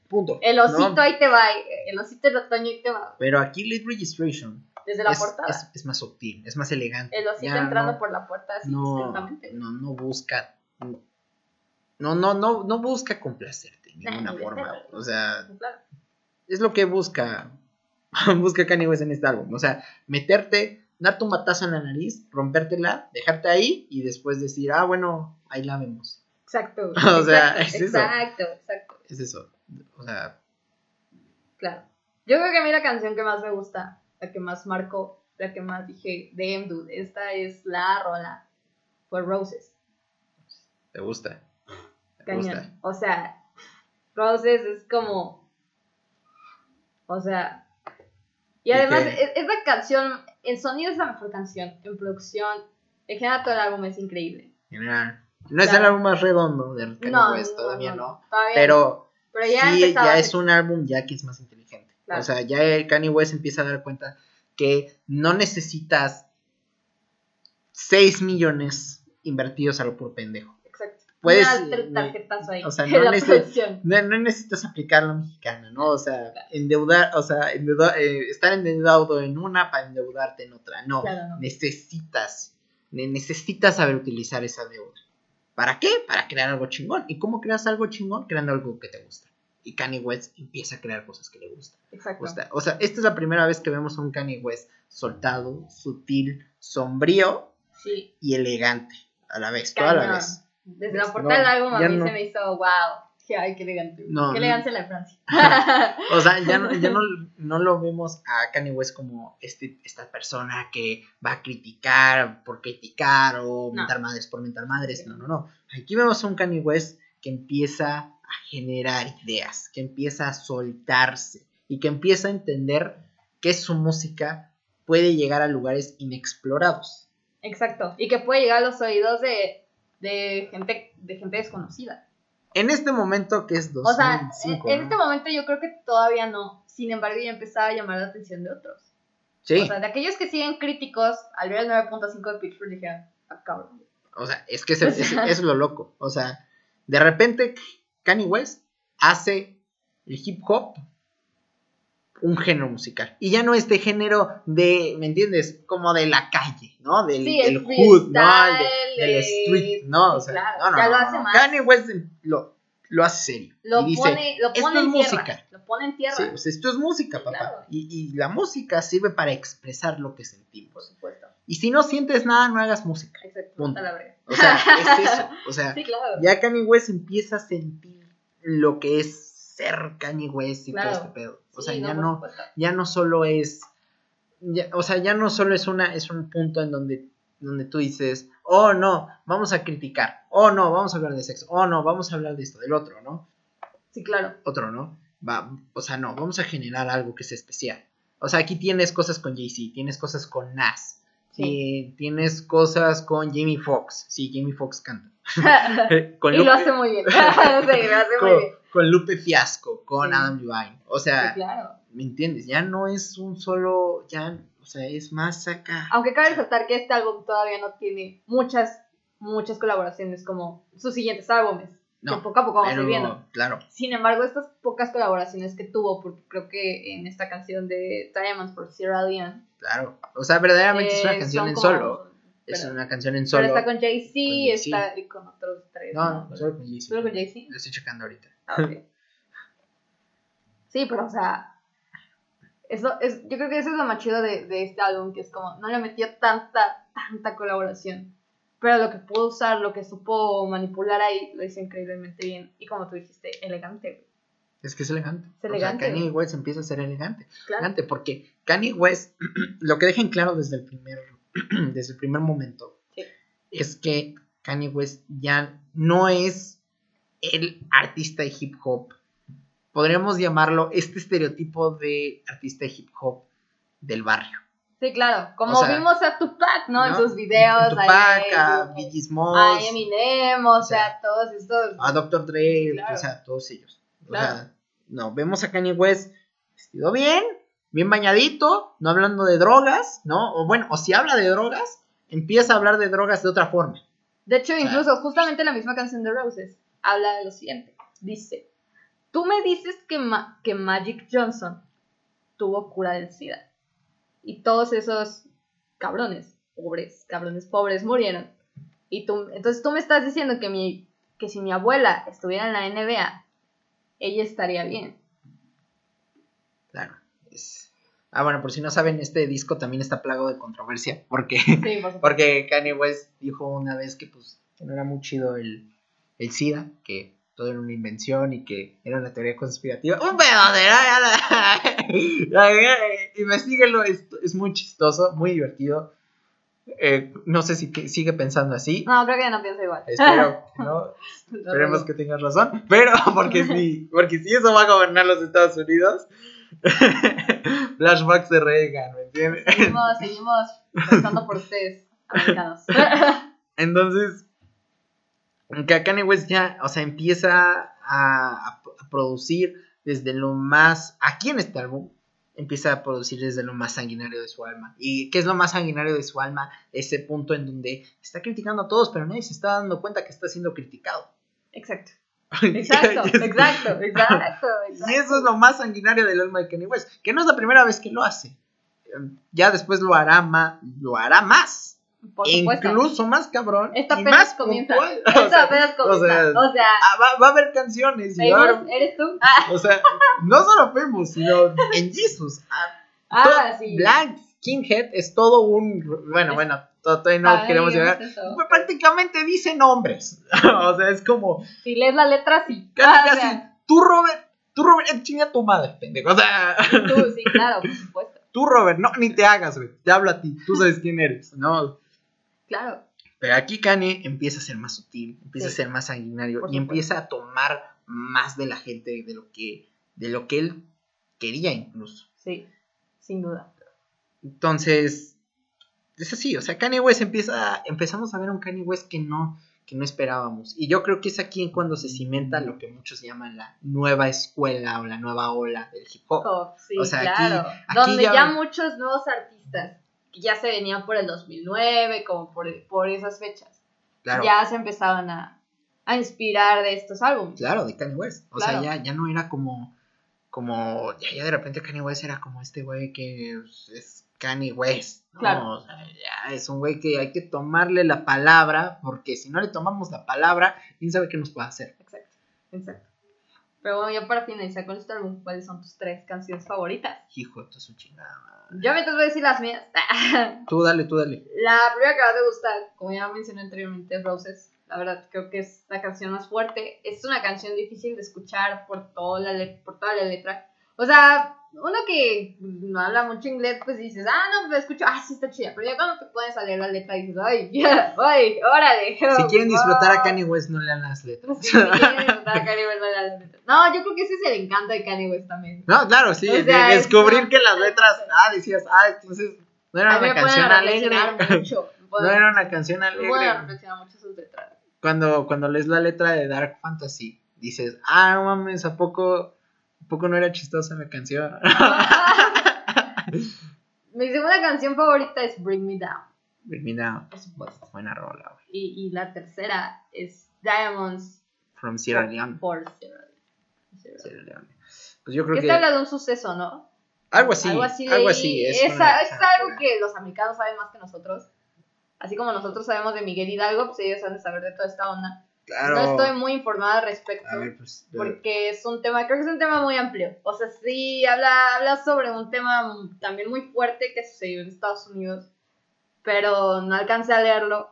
punto. El osito ¿no? ahí te va. El osito del otoño ahí te va. Pero aquí Late Registration Desde la es, portada. es- es más sutil, es más elegante. el osito Ya entrando no- por la puerta así no, no, no busca. No, no, no, no busca complacerte de ninguna forma. O sea, Claro. es lo que busca. busca Kanye West en este álbum. O sea, meterte, darte un batazo en la nariz, rompértela, dejarte ahí y después decir, ah, bueno, ahí la vemos. Exacto. O sea, exacto, es eso. Exacto, exacto. Es eso. O sea, Claro. Yo creo que a mí la canción que más me gusta, la que más marcó, la que más dije, damn dude, esta es la rola, fue Roses. te gusta. Te Cañón. gusta. O sea, Roses es como. O sea. Y ¿Y además, es- esta canción, en sonido es la mejor canción, en producción, en general todo el álbum es increíble. En general. No es el álbum más redondo del Kanye No, West, todavía no, no. todavía Pero, Pero ya sí, ya es un álbum ya que es más inteligente. Claro. O sea, ya el Kanye West empieza a dar cuenta que no necesitas 6 millones invertidos a lo por pendejo. Exacto. Puedes, tarjetazo ahí. o sea, no la neces- producción. No, no necesitas aplicar la mexicana, ¿no? O sea, endeudar, o sea, eh, estar endeudado en una para endeudarte en otra. No, Claro, no. necesitas, ne- necesitas saber utilizar esa deuda. ¿Para qué? Para crear algo chingón. ¿Y cómo creas algo chingón? Creando algo que te gusta. Y Kanye West empieza a crear cosas que le gustan. Exacto. gusta. O sea, esta es la primera vez que vemos a un Kanye West soltado, sutil, sombrío Sí. y elegante a la vez, toda la Cañón. vez. Desde la portada del álbum a mí no. se me hizo wow. Ay, qué elegante. No, qué no. elegancia la de Francia. O sea, ya no, ya no, no lo vemos a Kanye West como este, esta persona que va a criticar por criticar o No. mentar madres por mentar madres. No, no, no. Aquí vemos a un Kanye West que empieza a generar ideas, que empieza a soltarse y que empieza a entender que su música puede llegar a lugares inexplorados. Exacto. Y que puede llegar a los oídos de, de gente de gente desconocida. En este momento que es O sea, en, 2005, en ¿no? este momento yo creo que todavía no. Sin embargo, ya empezaba a llamar la atención de otros. Sí, O sea, de aquellos que siguen críticos, al ver el 9.5 de Pitchfork dijeron, ah, cabrón. O sea, es que sea- ese- es lo loco. O sea, de repente Kanye West hace el hip hop un género musical. Y ya no este género de, ¿me entiendes? Como de la calle, ¿no? Del, Sí, el del hood, ¿no? El de- freestyle, del street, ¿no? O sea, claro, no, no, ya no, lo hace más. Kanye West lo, lo hace serio. Lo y dice, pone, lo "Esto es tierra. música". Lo pone en tierra. Sí, sea, esto es música, papá. claro. Y, y la música sirve para expresar lo que Por sentimos. supuesto. Y si no sientes nada, no hagas música. Exacto. Punto. O sea, es eso. O sea, Sí, claro. ya Kanye West empieza a sentir lo que es ser Kanye West y Claro. todo este pedo. O sea, Sí, ya por no, ya no solo es, ya- o sea, ya no solo es una, es un punto en donde, donde tú dices, oh no, vamos a criticar, oh no, vamos a hablar de sexo, oh no, vamos a hablar de esto, del otro, ¿no? Sí, claro. Otro, ¿no? Va, o sea, no, vamos a generar algo que sea especial. O sea, aquí tienes cosas con Jay-Z, tienes cosas con Nas, Sí. y tienes cosas con Jamie Foxx, sí, Jamie Foxx canta. con y lo hace muy bien. sí, lo hace muy con, bien. con Lupe Fiasco, con Sí. Adam Levine. O Sí, sea, claro. ¿me entiendes? Ya no es un solo, ya, sea, es más acá. Aunque cabe resaltar que este álbum todavía no tiene muchas, muchas colaboraciones como sus siguientes álbumes. que No, poco a poco vamos a ir pero, viendo. claro, Sin embargo, estas pocas colaboraciones que tuvo, porque creo que en esta canción de Diamonds por Sierra Leone. claro. O sea, verdaderamente es una eh, canción en como- solo. Es pero- una canción en Pero solo. está con Jay-Z, está y con otros tres. No, no, solo con Jay-Z. ¿Solo con Jay-Z? Lo estoy checando ahorita. Ah, ok. Sí, pero o sea, eso es, yo creo que eso es lo más chido de, de este álbum, que es como, no le metió tanta, tanta colaboración, pero lo que pudo usar, lo que supo manipular ahí, lo hizo increíblemente bien, y como tú dijiste, elegante. Es que es elegante. Es elegante. O sea, Kanye West empieza a ser elegante. claro. Elegante porque Kanye West, lo que dejen claro desde el primer, desde el primer momento, Sí. es que Kanye West ya no es el artista de hip hop. Podríamos llamarlo este estereotipo de artista de hip hop del barrio. Sí, claro, como O sea, vimos a Tupac, ¿no? En sus videos, Tupac, a eh, Biggie a Smalls, Eminem, o o sea, sea, todos estos... a Dr. Dre, Claro. o sea, todos ellos. O sea, no, vemos a Kanye West vestido bien, bien bañadito, no hablando de drogas, ¿no? O bueno, o si habla de drogas, empieza a hablar de drogas de otra forma. De hecho, incluso justamente la misma canción de Roses habla de lo siguiente. Dice, tú me dices que, Ma- que Magic Johnson tuvo cura del SIDA. Y todos esos cabrones, pobres, cabrones pobres, murieron. Y tú, entonces tú me estás diciendo que, mi, que si mi abuela estuviera en la NBA, ella estaría bien. Claro. es- Ah, bueno, por si no saben, este disco también está plagado de controversia, porque, Sí, por porque Kanye West dijo una vez que pues que no era muy chido el, el SIDA, que todo era una invención y que era una teoría conspirativa. ¡Un verdadero! Investíguenlo, es, es muy chistoso, muy divertido. Eh, no sé si que- sigue pensando así. No, creo que ya no pienso igual. Espero que no. Esperemos que tengas razón. Pero, porque sí, porque si eso va a gobernar los Estados Unidos. Flashbacks de Reagan, ¿me entiendes? Seguimos, seguimos pensando por ustedes, americanos. Entonces, que Kanye West ya, o sea, empieza a, producir desde lo más, aquí en este álbum, empieza a producir desde lo más sanguinario de su alma. ¿Y qué es lo más sanguinario de su alma? Ese punto en donde está criticando a todos, pero nadie se está dando cuenta que está siendo criticado. Exacto. Exacto, es- exacto, exacto, Y eso es lo más sanguinario del alma de Kanye West, que no es la primera vez que lo hace. Ya después lo hará más, lo hará más. Por supuesto. Incluso más cabrón. Esta y más comienza. puntual. O Esta sea, apenas comienza. o sea, O sea, ah, va, va a haber canciones. y va a ¿seguimos? haber- ¿Eres tú? Ah, o sea, no solo Famous, sino en Jesus. Ah, ah, todo- sí. Black Skinhead es todo un. Bueno, bueno, to- todavía no queremos llegar. Pues prácticamente dice nombres. o sea, es como. Si lees la letra, sí. Casi, Ah, o casi. sea, Tú, Robert. Tú, Robert, eh, chinga tu madre, pendejo. O sea. tú, sí, claro, por supuesto. Tú, Robert, no, ni te hagas, güey. Te hablo a ti. Tú sabes quién eres, ¿no? Claro. Pero aquí Kanye empieza a ser más sutil, empieza Sí. a ser más sanguinario Por y supuesto. empieza a tomar más de la gente de lo que de lo que él quería incluso. Sí, sin duda. Entonces, es así, o sea, Kanye West empieza empezamos a ver un Kanye West que no que no esperábamos. Y yo creo que es aquí en cuando se cimenta lo que muchos llaman la nueva escuela o la nueva ola del hip hop. Pop, sí, O sea, claro. aquí Donde ya- ya... muchos nuevos artistas ya se venían por el 2009, como por, por esas fechas, Claro. ya se empezaban a, a inspirar de estos álbumes. Claro, de Kanye West. O Claro. sea, ya, ya no era como. Como. Ya, ya de repente Kanye West era como este güey que es- Kanye West. ¿no? Claro. O sea, ya es un güey que hay que tomarle la palabra. Porque si no le tomamos la palabra, quién sabe qué nos puede hacer. Exacto, exacto. Pero bueno, ya para finalizar con este álbum, ¿cuáles son tus tres canciones favoritas? Hijo de su chingada. Yo me te voy a decir las mías. Tú dale, tú dale. La primera que más me gusta, como ya mencioné anteriormente, es Roses. La verdad, creo que es la canción más fuerte. Es una canción difícil de escuchar por, toda la por toda la letra. O sea, uno que no habla mucho inglés, pues dices, ah, no, pues escucho, ah, sí está chida. Pero ya cuando te pones a leer la letra dices, ay, ya, ay, órale. Si quieren disfrutar a wow". Kanye West, no lean las letras. Sí, si quieren disfrutar a Kanye West, no lean las letras. No, yo creo que ese es el encanto de Kanye West también. No, claro, sí. O de- sea, de es descubrir que las letras. Ah, decías, ah, entonces. No era una canción alegre. mucho. No era una canción alegre. reflexionar mucho sus letras. cuando, cuando lees la letra de Dark Fantasy, dices, ah, no mames, ¿a poco, ¿a poco no era chistosa la canción? Mi segunda canción favorita es Bring Me Down, Bring Me Down, por supuesto. buena rola, güey. Y, y la tercera es Diamonds From Sierra Leone. por Sierra Leone. Sierra Leone. Pues yo creo Que que habla de un suceso, ¿no? algo así, algo así. algo. Es, es, una- es algo que los americanos saben más que nosotros. Así como nosotros sabemos de Miguel Hidalgo, pues ellos han de saber de toda esta onda. Claro. No estoy muy informada al respecto. A ver, pues. porque es un tema, creo que es un tema muy amplio. O sea, sí, habla, habla sobre un tema también muy fuerte que sucedió en Estados Unidos, pero no alcancé a leerlo.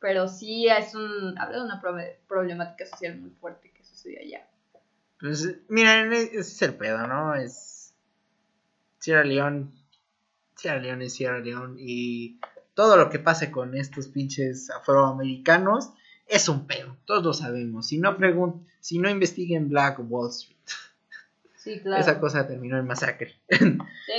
Pero sí es un, habla de una problemática social muy fuerte que sucedió allá. Pues, miren, e- ese es el pedo, ¿no? Es Sierra Leone. Sierra Leone es Sierra Leone. Y todo lo que pase con estos pinches afroamericanos es un pedo. Todos lo sabemos. Si no pregun si no investiguen Black Wall Street, Sí, claro. esa cosa terminó en masacre. Sí,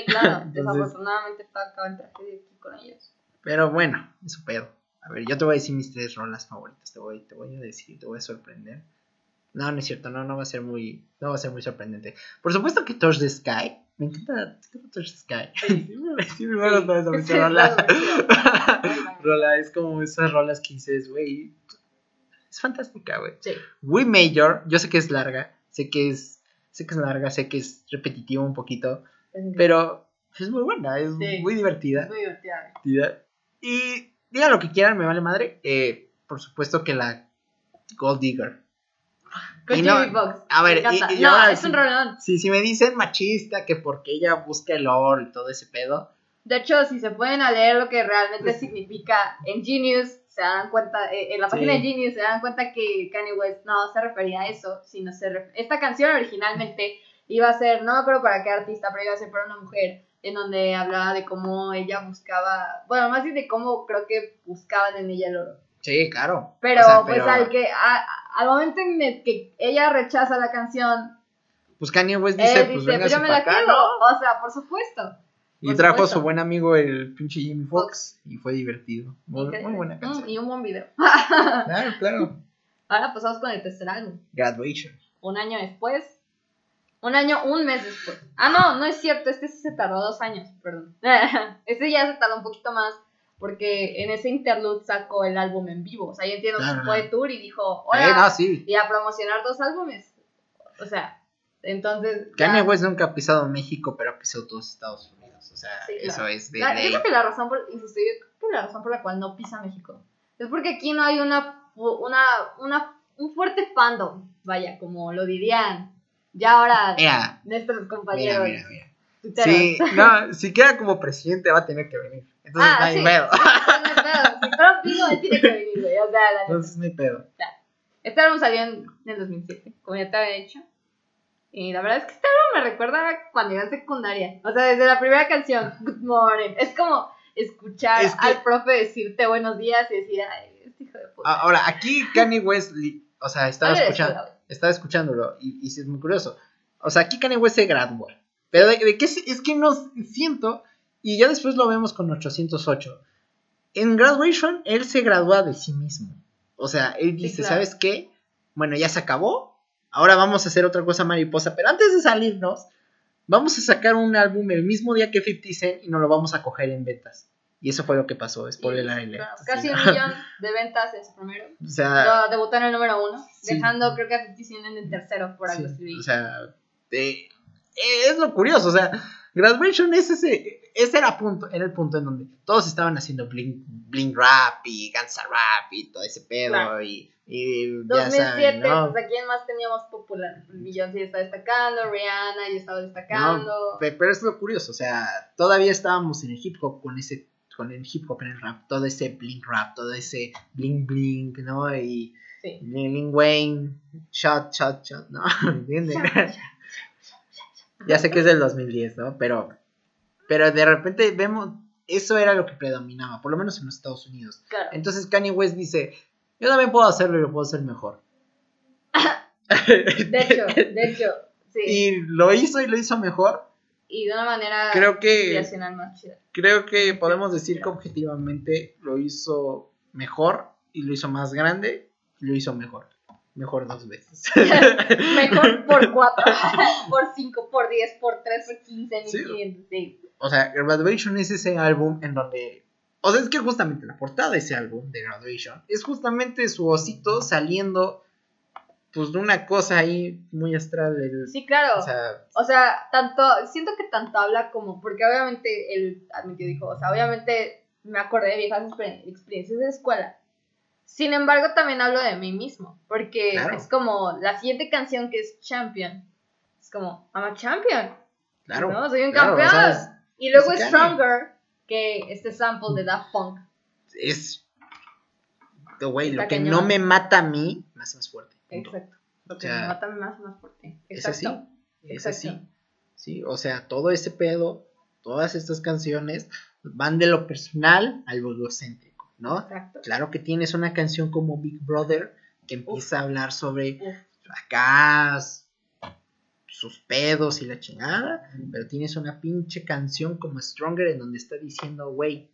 claro. Entonces- Desafortunadamente está acá en tragedia aquí con ellos. Pero bueno, es un pedo. A ver, yo te voy a decir mis tres rolas favoritas. Te voy, te voy a decir, te voy a sorprender. No, no es cierto, no, no va a ser muy, no va a ser muy sorprendente. Por supuesto que Touch the Sky. Me encanta, Touch the Sky. Sí, me- sí, me Sí, rola. rola, es como esas rolas que dices, güey. Es fantástica, güey. Sí. We Major, yo sé que es larga, sé que es, sé que es larga, sé que es repetitivo un poquito, pero es muy buena, es Sí. muy divertida Es muy divertida. divertida. Y digan lo que quieran, me vale madre. Eh, por supuesto que la Gold Digger. Con Y no- Fox. a ver, y- y no, ahora es un rolón. Si, si me dicen machista, que porque ella busca el oro y todo ese pedo. De hecho, si se pueden a leer lo que realmente significa en Genius, se dan cuenta, eh, en la página Sí. de Genius se dan cuenta que Kanye West no se refería a eso, sino se ref- Esta canción originalmente iba a ser, no me acuerdo para qué artista, pero iba a ser para una mujer, en donde hablaba de cómo ella buscaba, bueno, más bien de cómo creo que buscaban en ella el oro. Sí, claro. Pero, O sea, pues al que, a- al momento en el que ella rechaza la canción, Pues Kanye West dice, él pues dice, venga pues yo me la acá, quedo, ¿no? o sea, por supuesto. Y trajo a su buen amigo el pinche Jimmy Fox y fue divertido. Muy, buena Mm, canción. Y un buen video. Claro, claro. Ahora pasamos con el tercer álbum. Graduation. un año después. Un año, un mes después. Ah, no, no es cierto, este sí se tardó dos años, perdón. este ya se tardó un poquito más porque en ese interlude sacó el álbum en vivo. O sea, yo entiendo que Claro, se fue de tour y dijo, Eh, hola, no, sí. y a promocionar dos álbumes. O sea, entonces... Kanye West nunca ha pisado México, pero ha pisado todos Estados Unidos. O sea, Sí, eso claro. es de La- ley. yo creo que la razón por, insisto, yo creo que la razón por la cual no pisa México es porque aquí no hay una, una, una, un fuerte fandom, vaya, como lo dirían ya ahora Mira, nuestros compañeros. mira, mira. Sí, no, si queda como presidente va a tener que venir. Entonces no hay sí, pedo. sí, no hay pedo. Si Trump vino, él tiene que venir, güey. O sea, la. Entonces no hay pedo. Álbum salió en, en el 2007, como ya te había dicho. Y la verdad es que este álbum me recuerda a cuando iba en secundaria. O sea, desde la primera canción, Good Morning. Es como escuchar Es que- al profe decirte buenos días y decir, ay, este hijo de puta. Ahora, aquí Kanye West, o sea, estaba escuchando, estaba escuchándolo y, y sí es muy curioso. O sea, aquí Kanye West se gradúa. Pero de, de es que no siento, y ya después lo vemos con 808. En Graduation, él se gradúa de sí mismo. O sea, él Sí, dice, claro. ¿sabes qué? Bueno, ya se acabó. Ahora vamos a hacer otra cosa mariposa. Pero antes de salirnos, vamos a sacar un álbum el mismo día que 50 Cent y nos lo vamos a coger en ventas. Y eso fue lo que pasó, spoiler alert. Sí, Casi ¿no? un millón de ventas en su primero. O sea, Lo debutó en el número uno, Sí. dejando creo que a 50 Cent en el tercero por algo Sí, así. o sea, eh, es lo curioso, o sea, Graduation es ese, ese era, punto, era el punto en donde todos estaban haciendo Blink, Blink Rap y Gansa Rap y todo ese pedo Claro. y, y ya 2007, saben, ¿no? pues a quién más teníamos popular. Beyoncé está destacando, Rihanna ya estaba destacando. Pe- Pero es lo curioso, o sea, todavía estábamos en el hip hop con ese con el hip hop en el rap, todo ese blink rap, todo ese blink blink, ¿no? Y Sí. Lil Wayne, shot, shot, shot, ¿no? ¿Entiendes? ya sé que es del 2010, ¿no? Pero, pero de repente vemos, eso era lo que predominaba, por lo menos en los Estados Unidos. Claro. Entonces Kanye West dice, yo también puedo hacerlo y lo puedo hacer mejor. De hecho, de hecho, sí. Y, y lo hizo y lo hizo mejor. de una manera Creo que, más chida. creo que podemos decir que objetivamente lo hizo mejor y lo hizo más grande y lo hizo mejor. Mejor dos veces. Mejor por 4, por 5, por 10, por 3, por 15, Sí. 1500. Sí. O sea, Graduation es ese álbum en donde. O sea, es que justamente la portada de ese álbum, de Graduation, es justamente su osito saliendo, pues, de una cosa ahí muy astral. del- Sí, claro. O sea, O sea, tanto, siento que tanto habla como, porque obviamente él admitió, dijo, o sea, obviamente me acordé de viejas exper- experiencias de escuela. Sin embargo, también hablo de mí mismo, porque Claro. es como la siguiente canción que es Champion. Es como, I'm a champion. claro. ¿no? Soy un claro, campeón. o sea, y luego es. Stronger, que este sample de Daft Punk. es. Güey, lo que cañón. no me mata a mí, me hace más fuerte. punto. Exacto. Lo que O sea, me mata más, más fuerte. Es así. Exacto. Es Exacto. así. Sí, o sea, todo ese pedo, todas estas canciones van de lo personal al egocéntrico, ¿no? Exacto. Claro que tienes una canción como Big Brother que empieza a hablar sobre Uf. acá sus pedos y la chingada, pero tienes una pinche canción como Stronger en donde está diciendo, güey,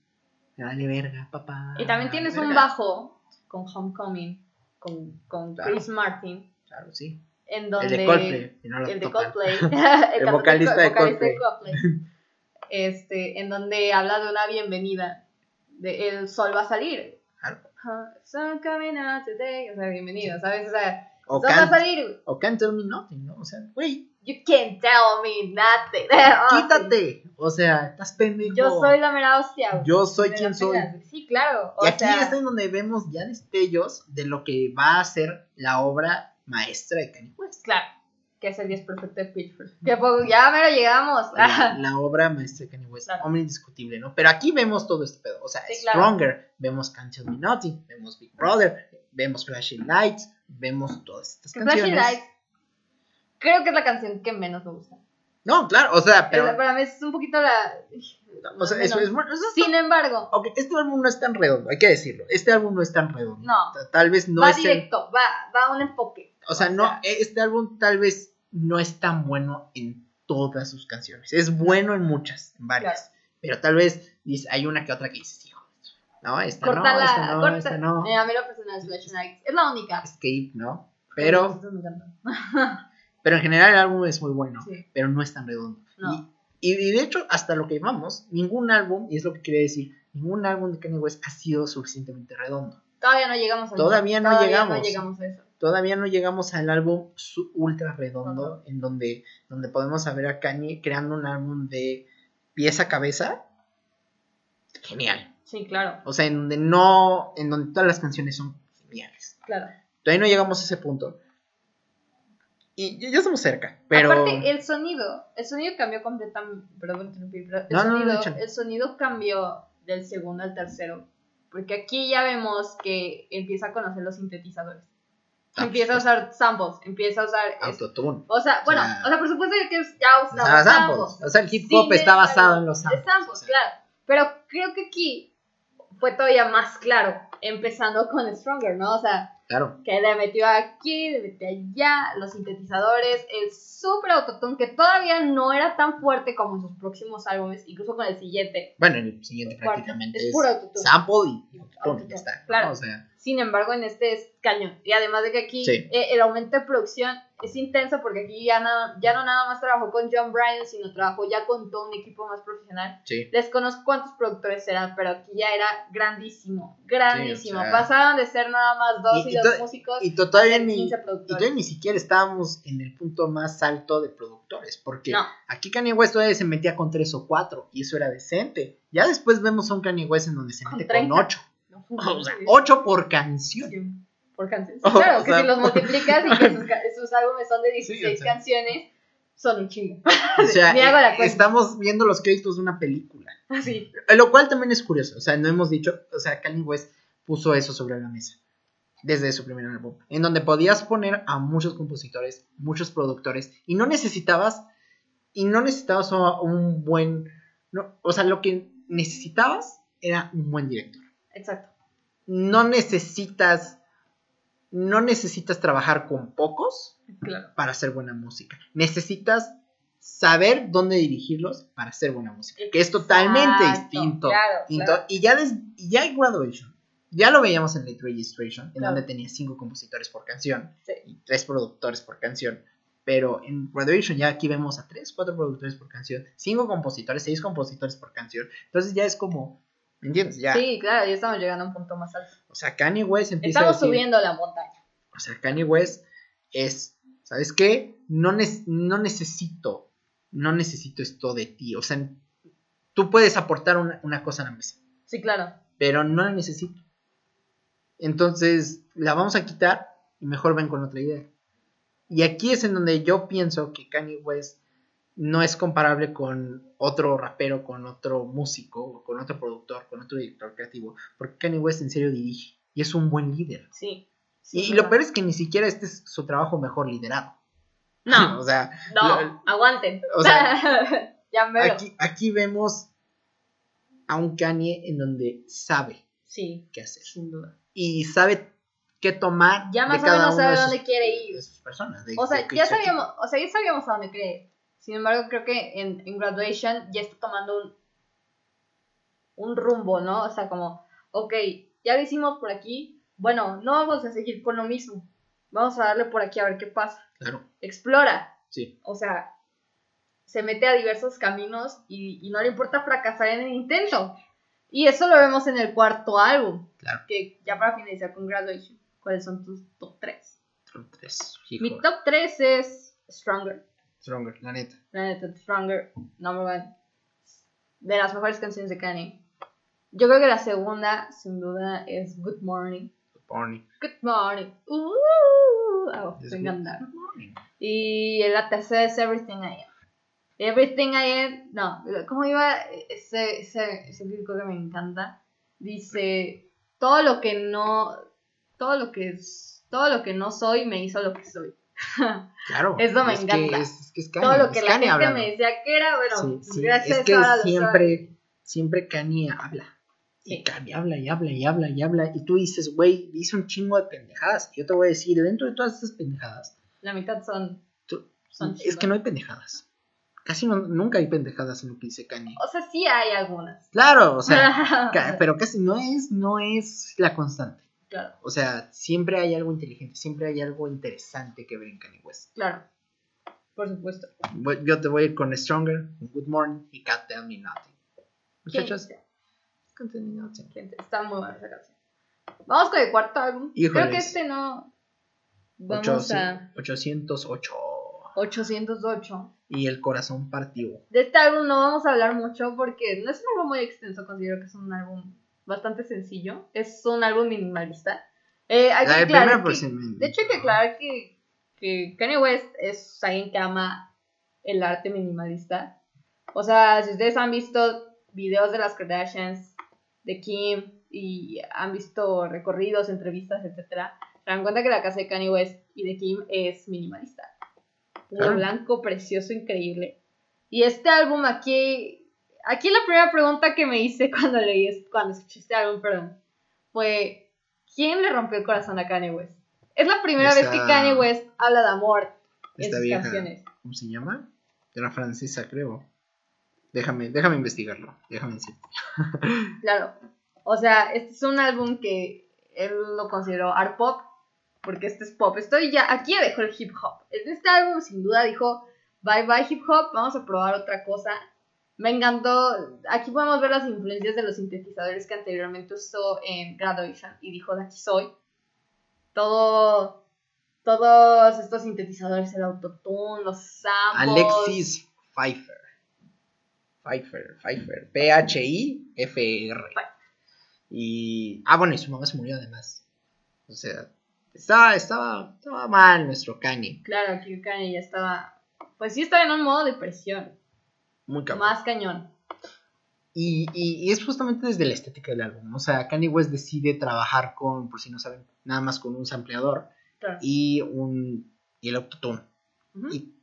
dale verga, papá. Y también tienes un verga". bajo con Homecoming, con, con Claro. Chris Martin, Claro, sí. en El donde... de Coldplay. si no lo el de. Coldplay, el, vocalista de vocalista este, en donde habla de una bienvenida, de el sol va a salir. Claro. Sun coming out today, o sea, bienvenido, ¿sabes? O sea, O va a can't, salir. o can't Tell Me Nothing, ¿no? O sea, güey, You can't tell me nothing. Oh, quítate. O sea, estás pendejo. Yo soy la mera hostia. güey. Yo soy quien soy. Sí, claro. O Y aquí sea, es en donde vemos ya destellos de lo que va a ser la obra maestra de Kanye West. claro. que es el 10 perfecto de Pitchford. Que poco, ya me lo llegamos. La, la obra maestra de Kanye West, Claro. hombre indiscutible, ¿no? Pero aquí vemos todo este pedo. O sea, Sí, claro. Stronger, vemos Can't Tell Me Nothing, vemos Big Brother, vemos Flashing Lights, vemos todas estas Flashing canciones. Lights, creo que es la canción que menos me gusta. No, claro, o sea, pero. Para mí es un poquito la. o sea, eso es bueno. eso es- Sin embargo, este álbum no es tan redondo, hay que decirlo. Este álbum no es tan redondo. No. Ta- Tal vez no va es el- directo, va, va a un enfoque. O sea, no, este álbum tal vez no es tan bueno en todas sus canciones. Es bueno en muchas, en varias. Pero tal vez hay una que otra que dices. No, esta Corta no, la. esta no, corta. esta no. Mira, a mí lo personal es Flashing Lights. Es la única. Escape, ¿no? Pero, pero en general el álbum es muy bueno, Sí. pero no es tan redondo. No. Y, y de hecho, hasta lo que vamos, ningún álbum, y es lo que quería decir, ningún álbum de Kanye West ha sido suficientemente redondo. Todavía no llegamos a Todavía no llegamos. no llegamos a eso. Todavía no llegamos al álbum ultra redondo, en donde, donde podemos ver a Kanye creando un álbum de pieza a cabeza. Genial. Sí, claro, O sea, en donde no, en donde todas las canciones son geniales. claro. Todavía no llegamos a ese punto. Y ya estamos cerca, pero... Aparte, el sonido, el sonido cambió completamente. Perdón, pero el, No, no, no, sonido, échale. el sonido cambió del segundo al tercero. Porque aquí ya vemos que empieza a conocer los sintetizadores. Ah, empieza a usar samples, empieza a usar. Autotune. o sea, bueno, sea, o sea, por supuesto que ya usaba samples. samples. O sea, el hip hop está embargo, basado en los samples. samples, o sea. claro. Pero creo que aquí fue todavía más claro, empezando con Stronger, ¿no? O sea, Claro. que le metió aquí, le metió allá, los sintetizadores, el super autotune que todavía no era tan fuerte como en sus próximos álbumes, incluso con el siguiente. Bueno, en el siguiente prácticamente es es, puro autotune. sample y autotune. Autotune, ya está. ¿no? claro. O sea, Sin embargo, en este es cañón. Y además de que aquí Sí. eh, el aumento de producción es intenso porque aquí ya no, ya no nada más trabajó con John Bryan, sino trabajó ya con todo un equipo más profesional. sí. Desconozco cuántos productores eran, pero aquí ya era grandísimo, grandísimo. sea- Dos de ser nada más dos Y- y, y dos músicos Y to- todavía ni, 15 y todavía ni siquiera estábamos en el punto más alto de productores, porque No. aquí Kanye West todavía se metía con tres o cuatro, y eso era decente. Ya después vemos a un Kanye West en donde se Con mete 30. con ocho. O sea, ocho por canción. por canciones. Oh, claro, que sea, si los multiplicas y que sus, álbumes son de 16 o sea. canciones, son un chingo. O sea, Ni hago la eh, estamos viendo los créditos de una película. Así. Eh, Lo cual también es curioso. O sea, no hemos dicho, o sea, Kanye West puso eso sobre la mesa. Desde su primer álbum. En donde podías poner a muchos compositores, muchos productores. Y no necesitabas. Y no necesitabas un buen. No, o sea, lo que necesitabas era un buen director. Exacto. No necesitas. No necesitas trabajar con pocos Claro. para hacer buena música. Necesitas saber dónde dirigirlos para hacer buena música. Que es totalmente distinto. claro, distinto. claro. Y ya, des- ya en Graduation, ya lo veíamos en Late Registration, en donde tenía cinco compositores por canción Sí. y tres productores por canción. Pero en Graduation ya aquí vemos a tres, cuatro productores por canción, cinco compositores, seis compositores por canción. Entonces ya es como, ¿me entiendes? Ya. Sí, claro, ya estamos llegando a un punto más alto. O sea, Kanye West empieza Estamos a decir, subiendo la montaña. o sea, Kanye West es, ¿sabes qué? No, nes- no necesito, no necesito esto de ti. O sea, tú puedes aportar una, una cosa a la mesa, Sí, claro. pero no la necesito. Entonces, la vamos a quitar y mejor ven con otra idea. Y aquí es en donde yo pienso que Kanye West no es comparable con otro rapero, con otro músico, con otro productor, con otro director creativo, porque Kanye West en serio dirige y es un buen líder. Sí. Y, Sí, y lo peor es que ni siquiera este es su trabajo mejor liderado. No, o sea, no, lo- aguanten. o sea, ya me aquí, aquí vemos a un Kanye en donde sabe Sí, qué hacer. sin duda. Y sabe qué tomar Ya más de o menos sabe de dónde quiere ir. de sus personas. de- O sea, de- ya sabíamos, o sea, ya sabíamos a dónde quiere ir. Sin embargo, creo que en, en Graduation ya está tomando un, un rumbo, ¿no? O sea, como, ok, ya lo hicimos por aquí, bueno, no vamos a seguir con lo mismo. Vamos a darle por aquí a ver qué pasa. Claro, Explora. sí. O sea, se mete a diversos caminos y, y no le importa fracasar en el intento. Y eso lo vemos en el cuarto álbum, Claro. que ya para finalizar con Graduation. ¿Cuáles son tus top 3? Top tres. Mi Hijo, top 3 es Stronger. Stronger, la neta. La neta, Stronger, number one. De las mejores canciones de Kanye. Yo creo que la segunda, sin duda, es Good Morning. Good morning. Good Morning. Uh, oh, Es me good- encanta. good morning. Y la tercera es Everything I Am. Everything I Am, no, ¿cómo iba ese, ese, ese que me encanta? Dice, todo lo que no, todo lo que es, todo lo que no soy me hizo lo que soy. Claro. Eso me es encanta. Que es, que es todo Kanye, lo que es la Kanye gente hablando. me decía que era, bueno, Sí, sí, gracias es que a siempre, siempre Kanye habla. Sí. Y Kanye habla y habla y habla y habla. Y tú dices, güey, dice un chingo de pendejadas. Y yo te voy a decir, dentro de todas estas pendejadas, La mitad son, tú- son es que no hay pendejadas. Casi no- nunca hay pendejadas en lo que dice Kanye. O sea, sí hay algunas. Claro, o sea, pero casi no es, no es la constante. Claro, O sea, siempre hay algo inteligente, siempre hay algo interesante que ver en Kanye West. claro. Por supuesto. Yo te voy a ir con Stronger, Good Morning y Can't Tell Me Nothing. Muchachos. Can't Tell Me Nothing. Está muy buena esa canción. Vamos con el cuarto álbum. Creo que este no. Vamos Ocho- a 808. 808. Y el corazón partió. De este álbum no vamos a hablar mucho porque no es un álbum muy extenso, considero que es un álbum bastante sencillo. Es un álbum minimalista. Eh, hay que aclarar que- de hecho, hay que aclarar que, que Kanye West es alguien que ama el arte minimalista. O sea, si ustedes han visto videos de las Kardashians, de Kim, y han visto recorridos, entrevistas, etc., se dan cuenta que la casa de Kanye West y de Kim es minimalista. Claro. blanco, precioso, increíble. Y este álbum aquí, aquí la primera pregunta que me hice cuando leí, cuando escuché este álbum, perdón, fue, ¿quién le rompió el corazón a Kanye West? Es la primera vez que Kanye West habla de amor en Esta sus vieja. canciones. ¿Cómo se llama? Era francesa, creo. Déjame, déjame investigarlo. Déjame decir. Claro. O sea, este es un álbum que él lo consideró art pop, porque este es pop. Estoy ya, aquí ya dejó el hip hop. En este álbum sin duda dijo, bye bye hip hop, vamos a probar otra cosa. Me encantó, aquí podemos ver las influencias de los sintetizadores que anteriormente usó en Graduation y dijo, de aquí soy. Todo, todos estos sintetizadores, el autotune, los samples. Alexis Pfeiffer. Pfeiffer, Pfeiffer. P-H-I-F-R. Y. Ah, bueno, y su mamá se murió además. O sea, estaba, estaba, estaba mal nuestro Kanye. Claro, aquí Kanye ya estaba, pues sí estaba en un modo de presión. Muy cabrón. Más cañón. Y, y- y es justamente desde la estética del álbum. O sea, Kanye West decide trabajar con, por si no saben, nada más con un sampleador Claro. y un y el autotune. Ujú. Y,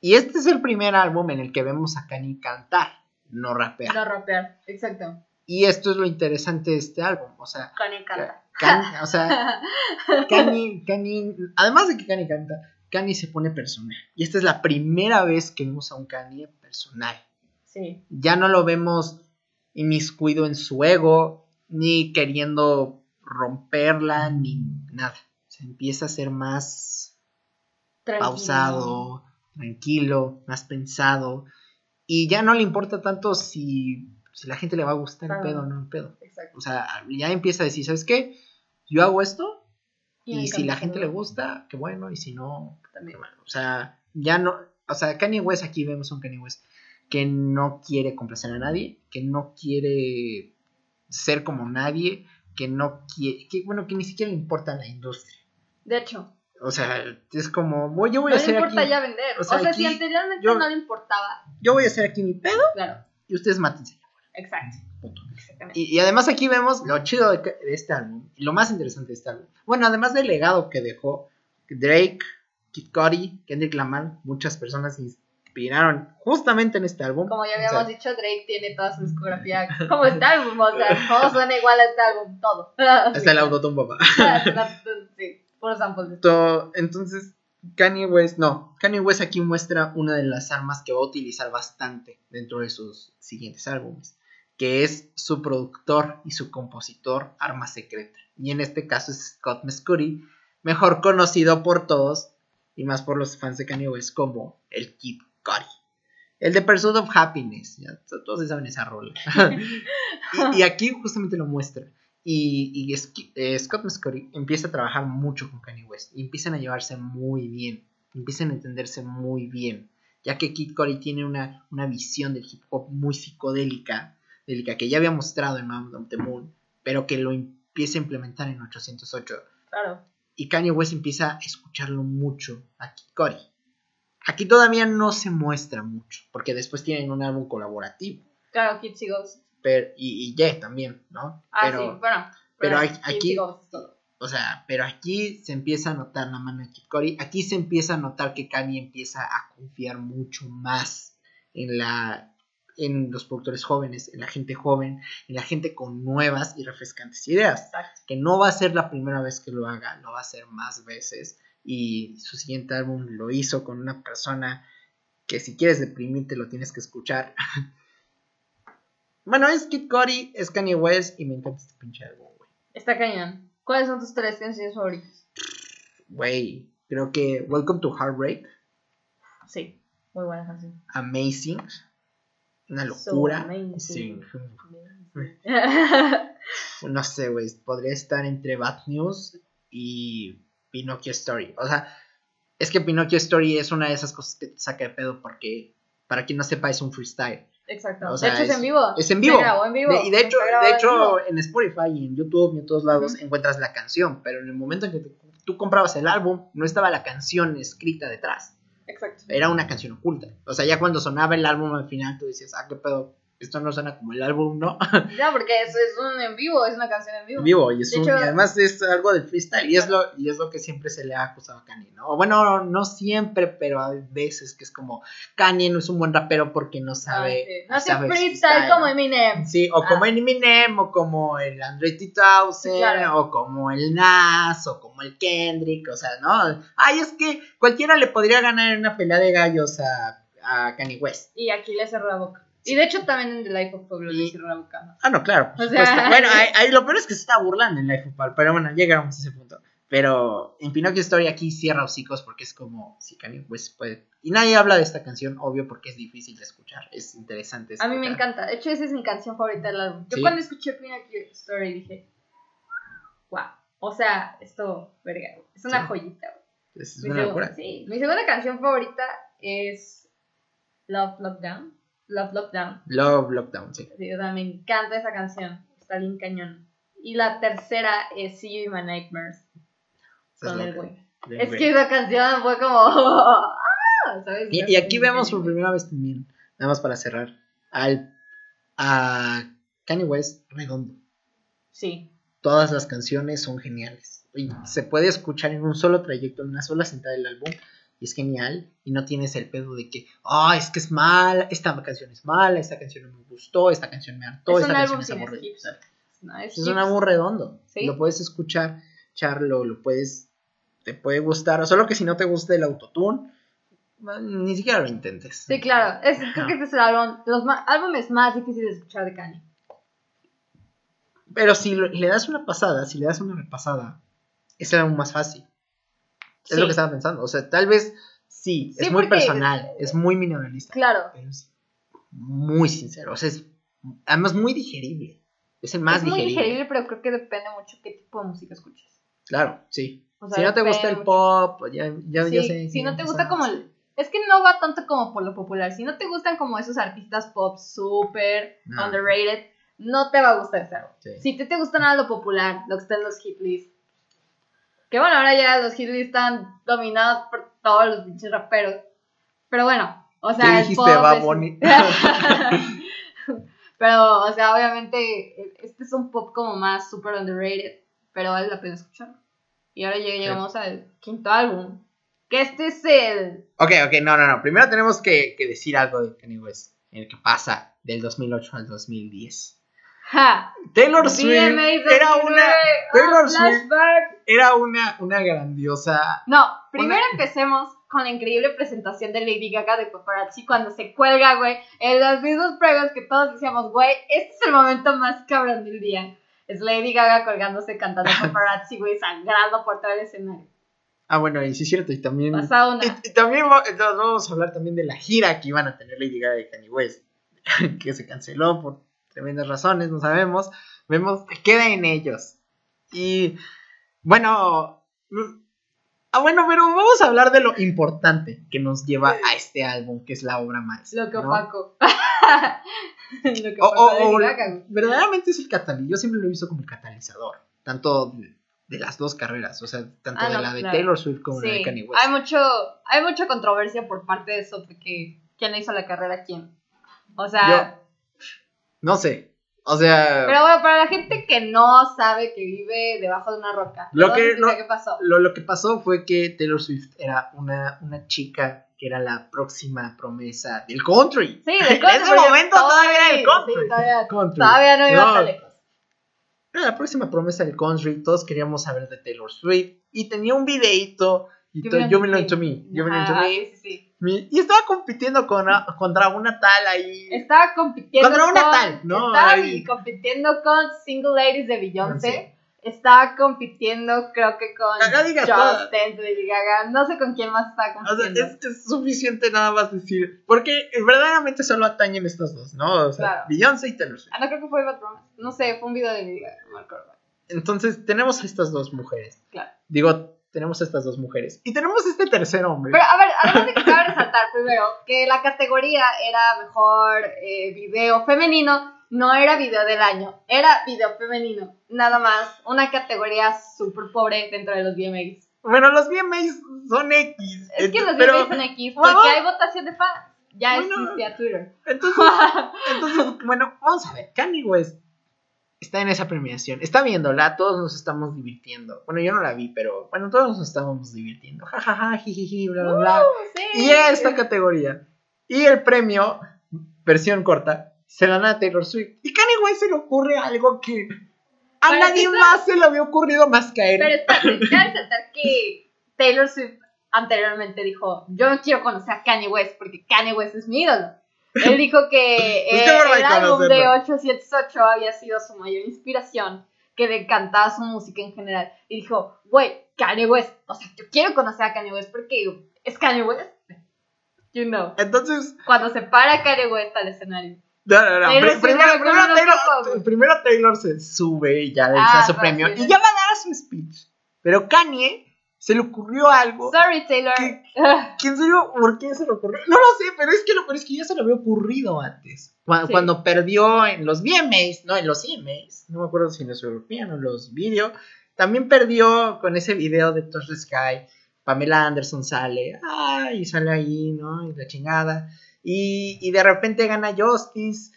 y este es el primer álbum en el que vemos a Kanye cantar, no rapear. No rapear, exacto. Y esto es lo interesante de este álbum. O sea, Kanye canta. Kanye, o sea, Kanye, Kanye, además de que Kanye canta, Kanye se pone personal. Y esta es la primera vez que vemos a un Kanye personal. Sí, Ya no lo vemos inmiscuido en su ego, ni queriendo romperla, ni nada. Se empieza a ser más tranquilo. pausado, tranquilo, más pensado. Y ya no le importa tanto si, si la gente le va a gustar el Claro. pedo o no el pedo. Exacto. O sea, ya empieza a decir, ¿sabes qué? Yo hago esto y, si la gente le gusta, qué bueno, y si no, También. malo. O sea, ya no, o sea, Kanye West aquí vemos un Kanye West que no quiere complacer a nadie, que no quiere ser como nadie, que no quiere, que bueno, que ni siquiera le importa la industria. De hecho, O sea, es como, voy, yo voy no a le hacer importa aquí, ya vender. o O sea, si anteriormente yo- no le importaba, yo voy a hacer aquí mi pedo claro, y ustedes mátense. exacto. Punto. Exactamente. Y, y además aquí vemos lo chido de, este álbum, y lo más interesante de este álbum. Bueno, además del legado que dejó Drake, Kid Cudi, Kendrick Lamar, muchas personas inspiraron justamente en este álbum. Como ya O sea, habíamos dicho, Drake tiene toda su discografía como este álbum. O sea, todo suena igual a este álbum, todo. hasta el autotune, papá. Sí, puros samples. Entonces, Kanye West, no, Kanye West aquí muestra una de las armas que va a utilizar bastante dentro de sus siguientes álbumes, que es su productor y su compositor arma secreta. Y en este caso es Scott Mescudi, mejor conocido por todos y más por los fans de Kanye West como el Kid Cudi. El de Pursuit of Happiness, ya to- todos saben esa rola. y, y aquí justamente lo muestra. Y, y es eh, Scott Mescudi empieza a trabajar mucho con Kanye West y empiezan a llevarse muy bien, empiezan a entenderse muy bien, ya que Kid Cudi tiene una, una visión del hip hop muy psicodélica, que ya había mostrado en Man of the Moon, pero que lo empieza a implementar en 808. Claro. Y Kanye West empieza a escucharlo mucho a Cudi. Aquí todavía no se muestra mucho, porque después tienen un álbum colaborativo. Claro, Kids y Ghosts. Pero, y, y Ye también, ¿no? Ah, pero, sí, bueno. pero aquí- todo. O sea, pero aquí se empieza a notar la mano de Kid Cudi. Aquí se empieza a notar que Kanye empieza a confiar mucho más en la en los productores jóvenes, en la gente joven, en la gente con nuevas y refrescantes ideas. Exacto. Que no va a ser la primera vez que lo haga, lo va a hacer más veces. Y su siguiente álbum lo hizo con una persona que si quieres deprimirte lo tienes que escuchar. bueno, es Kid Cudi, es Kanye West y me encanta este pinche álbum, güey. Está cañón. ¿Cuáles son tus tres canciones favoritas? Güey, creo que Welcome to Heartbreak, Sí, muy buena canción. Amazing, una locura. Sí. No sé, güey, podría estar entre Bad News y Pinocchio Story. O sea, es que Pinocchio Story es una de esas cosas que te saca de pedo porque, para quien no sepa, es un freestyle. Exacto. O sea, de hecho, es, es- en vivo. Es en vivo. Se grabó en vivo. De- y de hecho, de hecho en Spotify y en YouTube y en todos lados encuentras la canción, pero en el momento en que tú comprabas el álbum, no estaba la canción escrita detrás. Exacto. era una canción oculta. O sea, ya cuando sonaba el álbum al final, tú decías, ah, qué pedo, esto no suena como el álbum, ¿no? No, porque es un en vivo, es una canción en vivo. En vivo, y, es De un- hecho- y además es algo del freestyle, y es, lo, y es lo que siempre se le ha acusado a Kanye, ¿no? Bueno, no, siempre, pero hay veces que es como, Kanye no es un buen rapero porque no sabe. Ah, sí. No hace sabe freestyle como Eminem. Sí, o Ah. como Eminem, o como el Andre 3000, Sí, claro. o como el Nas, o como el Kendrick, o sea, ¿no? Ay, es que cualquiera le podría ganar en una pelea de gallos a, a Kanye West. Y aquí le cerró la boca. Y de hecho también en The Life of Pablo le Y- cerró la boca. ¿no? Ah, no, claro, O sea-. Bueno, ahí, ahí lo peor es que se está burlando en Life of Pal, pero bueno, llegamos a ese punto. Pero en Pinocchio Story aquí cierra hocicos porque es como si Kanye West puede. Y nadie habla de esta canción, obvio, porque es difícil de escuchar. Es interesante. A mí me encanta. De hecho, esa es mi canción favorita del álbum. Yo Sí. cuando escuché Pinocchio Story dije, wow. O sea, esto, verga, es una Sí. joyita. Es una locura. sí. Mi segunda canción favorita es Love Lockdown. Love Lockdown. Love Lockdown, sí. Sí, o sea, me encanta esa canción. Está bien cañón. Y la tercera es See You in My Nightmares. Con el güey. Es que esa canción fue como. ¡ah! ¿sabes? Y, y aquí vemos por primera vez también, nada más para cerrar, al a Kanye West redondo. Sí. Todas las canciones son geniales. Y se puede escuchar en un solo trayecto, en una sola sentada del álbum. Y es genial. Y no tienes el pedo de que, ah, es que es mala, esta canción es mala, esta canción no me gustó, esta canción me hartó, es esta un canción álbum es aburrida. No, es Es un álbum redondo. Sí. Lo puedes escuchar, Charlo, lo puedes, te puede gustar. Solo que si no te gusta el autotune, ni siquiera lo intentes. Sí, claro. Es, creo que este es el álbum, los ma- álbumes más difíciles de escuchar de Kanye. Pero si le das una pasada, si le das una repasada, es el álbum más fácil. Es Sí. lo que estaba pensando. O sea, tal vez sí, Sí, es muy porque- personal, es muy minimalista, Claro. pero es muy sincero. O sea, es además muy digerible. Es el más es muy digerible. digerible, pero creo que depende mucho qué tipo de música escuches. Claro, sí. O sea, si no te gusta el mucho. pop, ya, ya, ya Sí, sé. si no te gusta como el... Es que no va tanto como por lo popular. Si no te gustan como esos artistas pop súper No. underrated, no te va a gustar ese álbum. Sí. Si te, te gusta nada lo popular, lo que está en los hit lists. Que bueno, ahora ya los lists están dominados por todos los pinches raperos. Pero bueno, o sea, ¿Qué el dijiste, pop Bad es- pero, o sea, obviamente, este es un pop como más super underrated, pero vale la pena escucharlo. Y ahora ya llegamos al quinto álbum. Que este es el. Ok, ok, no, no, no. Primero tenemos que, que decir algo de Kanye West, en el que pasa del 2008 al 2010. ¡Ja! Taylor Swift era 2009, una, ah, Taylor Swift flashback. era una, una grandiosa. No, primero empecemos con la increíble presentación de Lady Gaga de Paparazzi cuando se cuelga, güey, en los mismos pruebas que todos decíamos, güey, este es el momento más cabrón del día. Es Lady Gaga colgándose cantando Paparazzi, güey, sangrando por todo el escenario. Ah, bueno, y sí es cierto, y también. Pasa una. Y, y también vamos a hablar también de la gira que iban a tener Lady Gaga y Kanye West, que se canceló por tremendas razones, no sabemos. Vemos que queda en ellos. Y bueno, ah, bueno, pero vamos a hablar de lo importante que nos lleva a este álbum, que es la obra maestra. Lo que ¿no? opaco. lo que O- opacó o- o- verdaderamente es el catalizador. Yo siempre lo he visto como el catalizador, tanto de las dos carreras, o sea, tanto Ah, de la de claro. Taylor Swift como la de Sí, Kanye West. hay mucho, hay mucha controversia por parte de eso, porque quién le hizo la carrera a quién. O sea, No sé, o sea, pero bueno, para la gente que no sabe que vive debajo de una roca, Lo que- ¿Qué no- qué pasó? lo, lo que pasó fue que Taylor Swift era una, una chica que era la próxima promesa del country. Sí, en del country, ese porque momento todavía era el country. sí, todavía, Country. todavía no iba No, tan lejos. Era la próxima promesa del country, todos queríamos saber de Taylor Swift y tenía un videito y You to belong me. to me, me. sí, sí, sí. Mi- Y estaba compitiendo con, contra una tal ahí. Estaba compitiendo Contra una con, tal, ¿no? Estaba Ahí. compitiendo con Single Ladies de Beyoncé. Sí. Estaba compitiendo, creo que con Ah, digas. Justin de Lady Gaga. No sé con quién más estaba O sea, compitiendo. es, es suficiente nada más decir. Porque verdaderamente solo atañen estas dos, ¿no? O sea, Claro. Beyoncé y Taylor Swift. Ah, no creo que fue Bad. No sé, fue un video de Lady Gaga, no me acuerdo. Entonces, tenemos a estas dos mujeres. Claro. Digo, tenemos estas dos mujeres. Y tenemos este tercer hombre. Pero a ver, además de que cabe resaltar primero que la categoría era mejor eh, video femenino, no era video del año, era video femenino, nada más, una categoría súper pobre dentro de los VMAs. Bueno, los VMAs son X. Es que los pero- VMAs son X, porque hay votación de fans, ya Bueno. existía Twitter. Entonces, entonces, bueno, vamos a ver. Kanye West está en esa premiación. Está viéndola, todos nos estamos divirtiendo. Bueno, yo no la vi, pero bueno, todos nos estábamos divirtiendo. Ja, ja, ja, jijiji, bla, bla, bla. Uh, sí. Y esta categoría. Y el premio, versión corta, se la a Taylor Swift. Y Kanye West se le ocurre algo que a nadie más se le había ocurrido más que a él. Pero espérate, cabe resaltar que Taylor Swift anteriormente dijo, yo no quiero conocer a Kanye West porque Kanye West es mi ídolo. Él dijo que Es eh, el álbum de reconocerlo. 878 había sido su mayor inspiración, que le encantaba su música en general. Y dijo, güey, Kanye West, o sea, yo quiero conocer a Kanye West porque es Kanye West. You know, Entonces, cuando se para Kanye West al escenario. no, no, no. Primero, primero reconoce Taylor, primero Taylor se sube y ya le Ah, da su premio. sí, y ya va a dar su speech. Pero Kanye se le ocurrió algo. Sorry, Taylor. ¿Quién se lo, ¿Por qué se le ocurrió? No lo sé, pero es que lo peor es que ya se le había ocurrido antes. Cuando, Sí. cuando perdió en los VMAs, no, en los EMAs, no me acuerdo si en los en los video, también perdió con ese video de Touch the Sky. Pamela Anderson sale, ay, sale ahí, ¿no? Y la chingada. Y, y de repente gana Justice.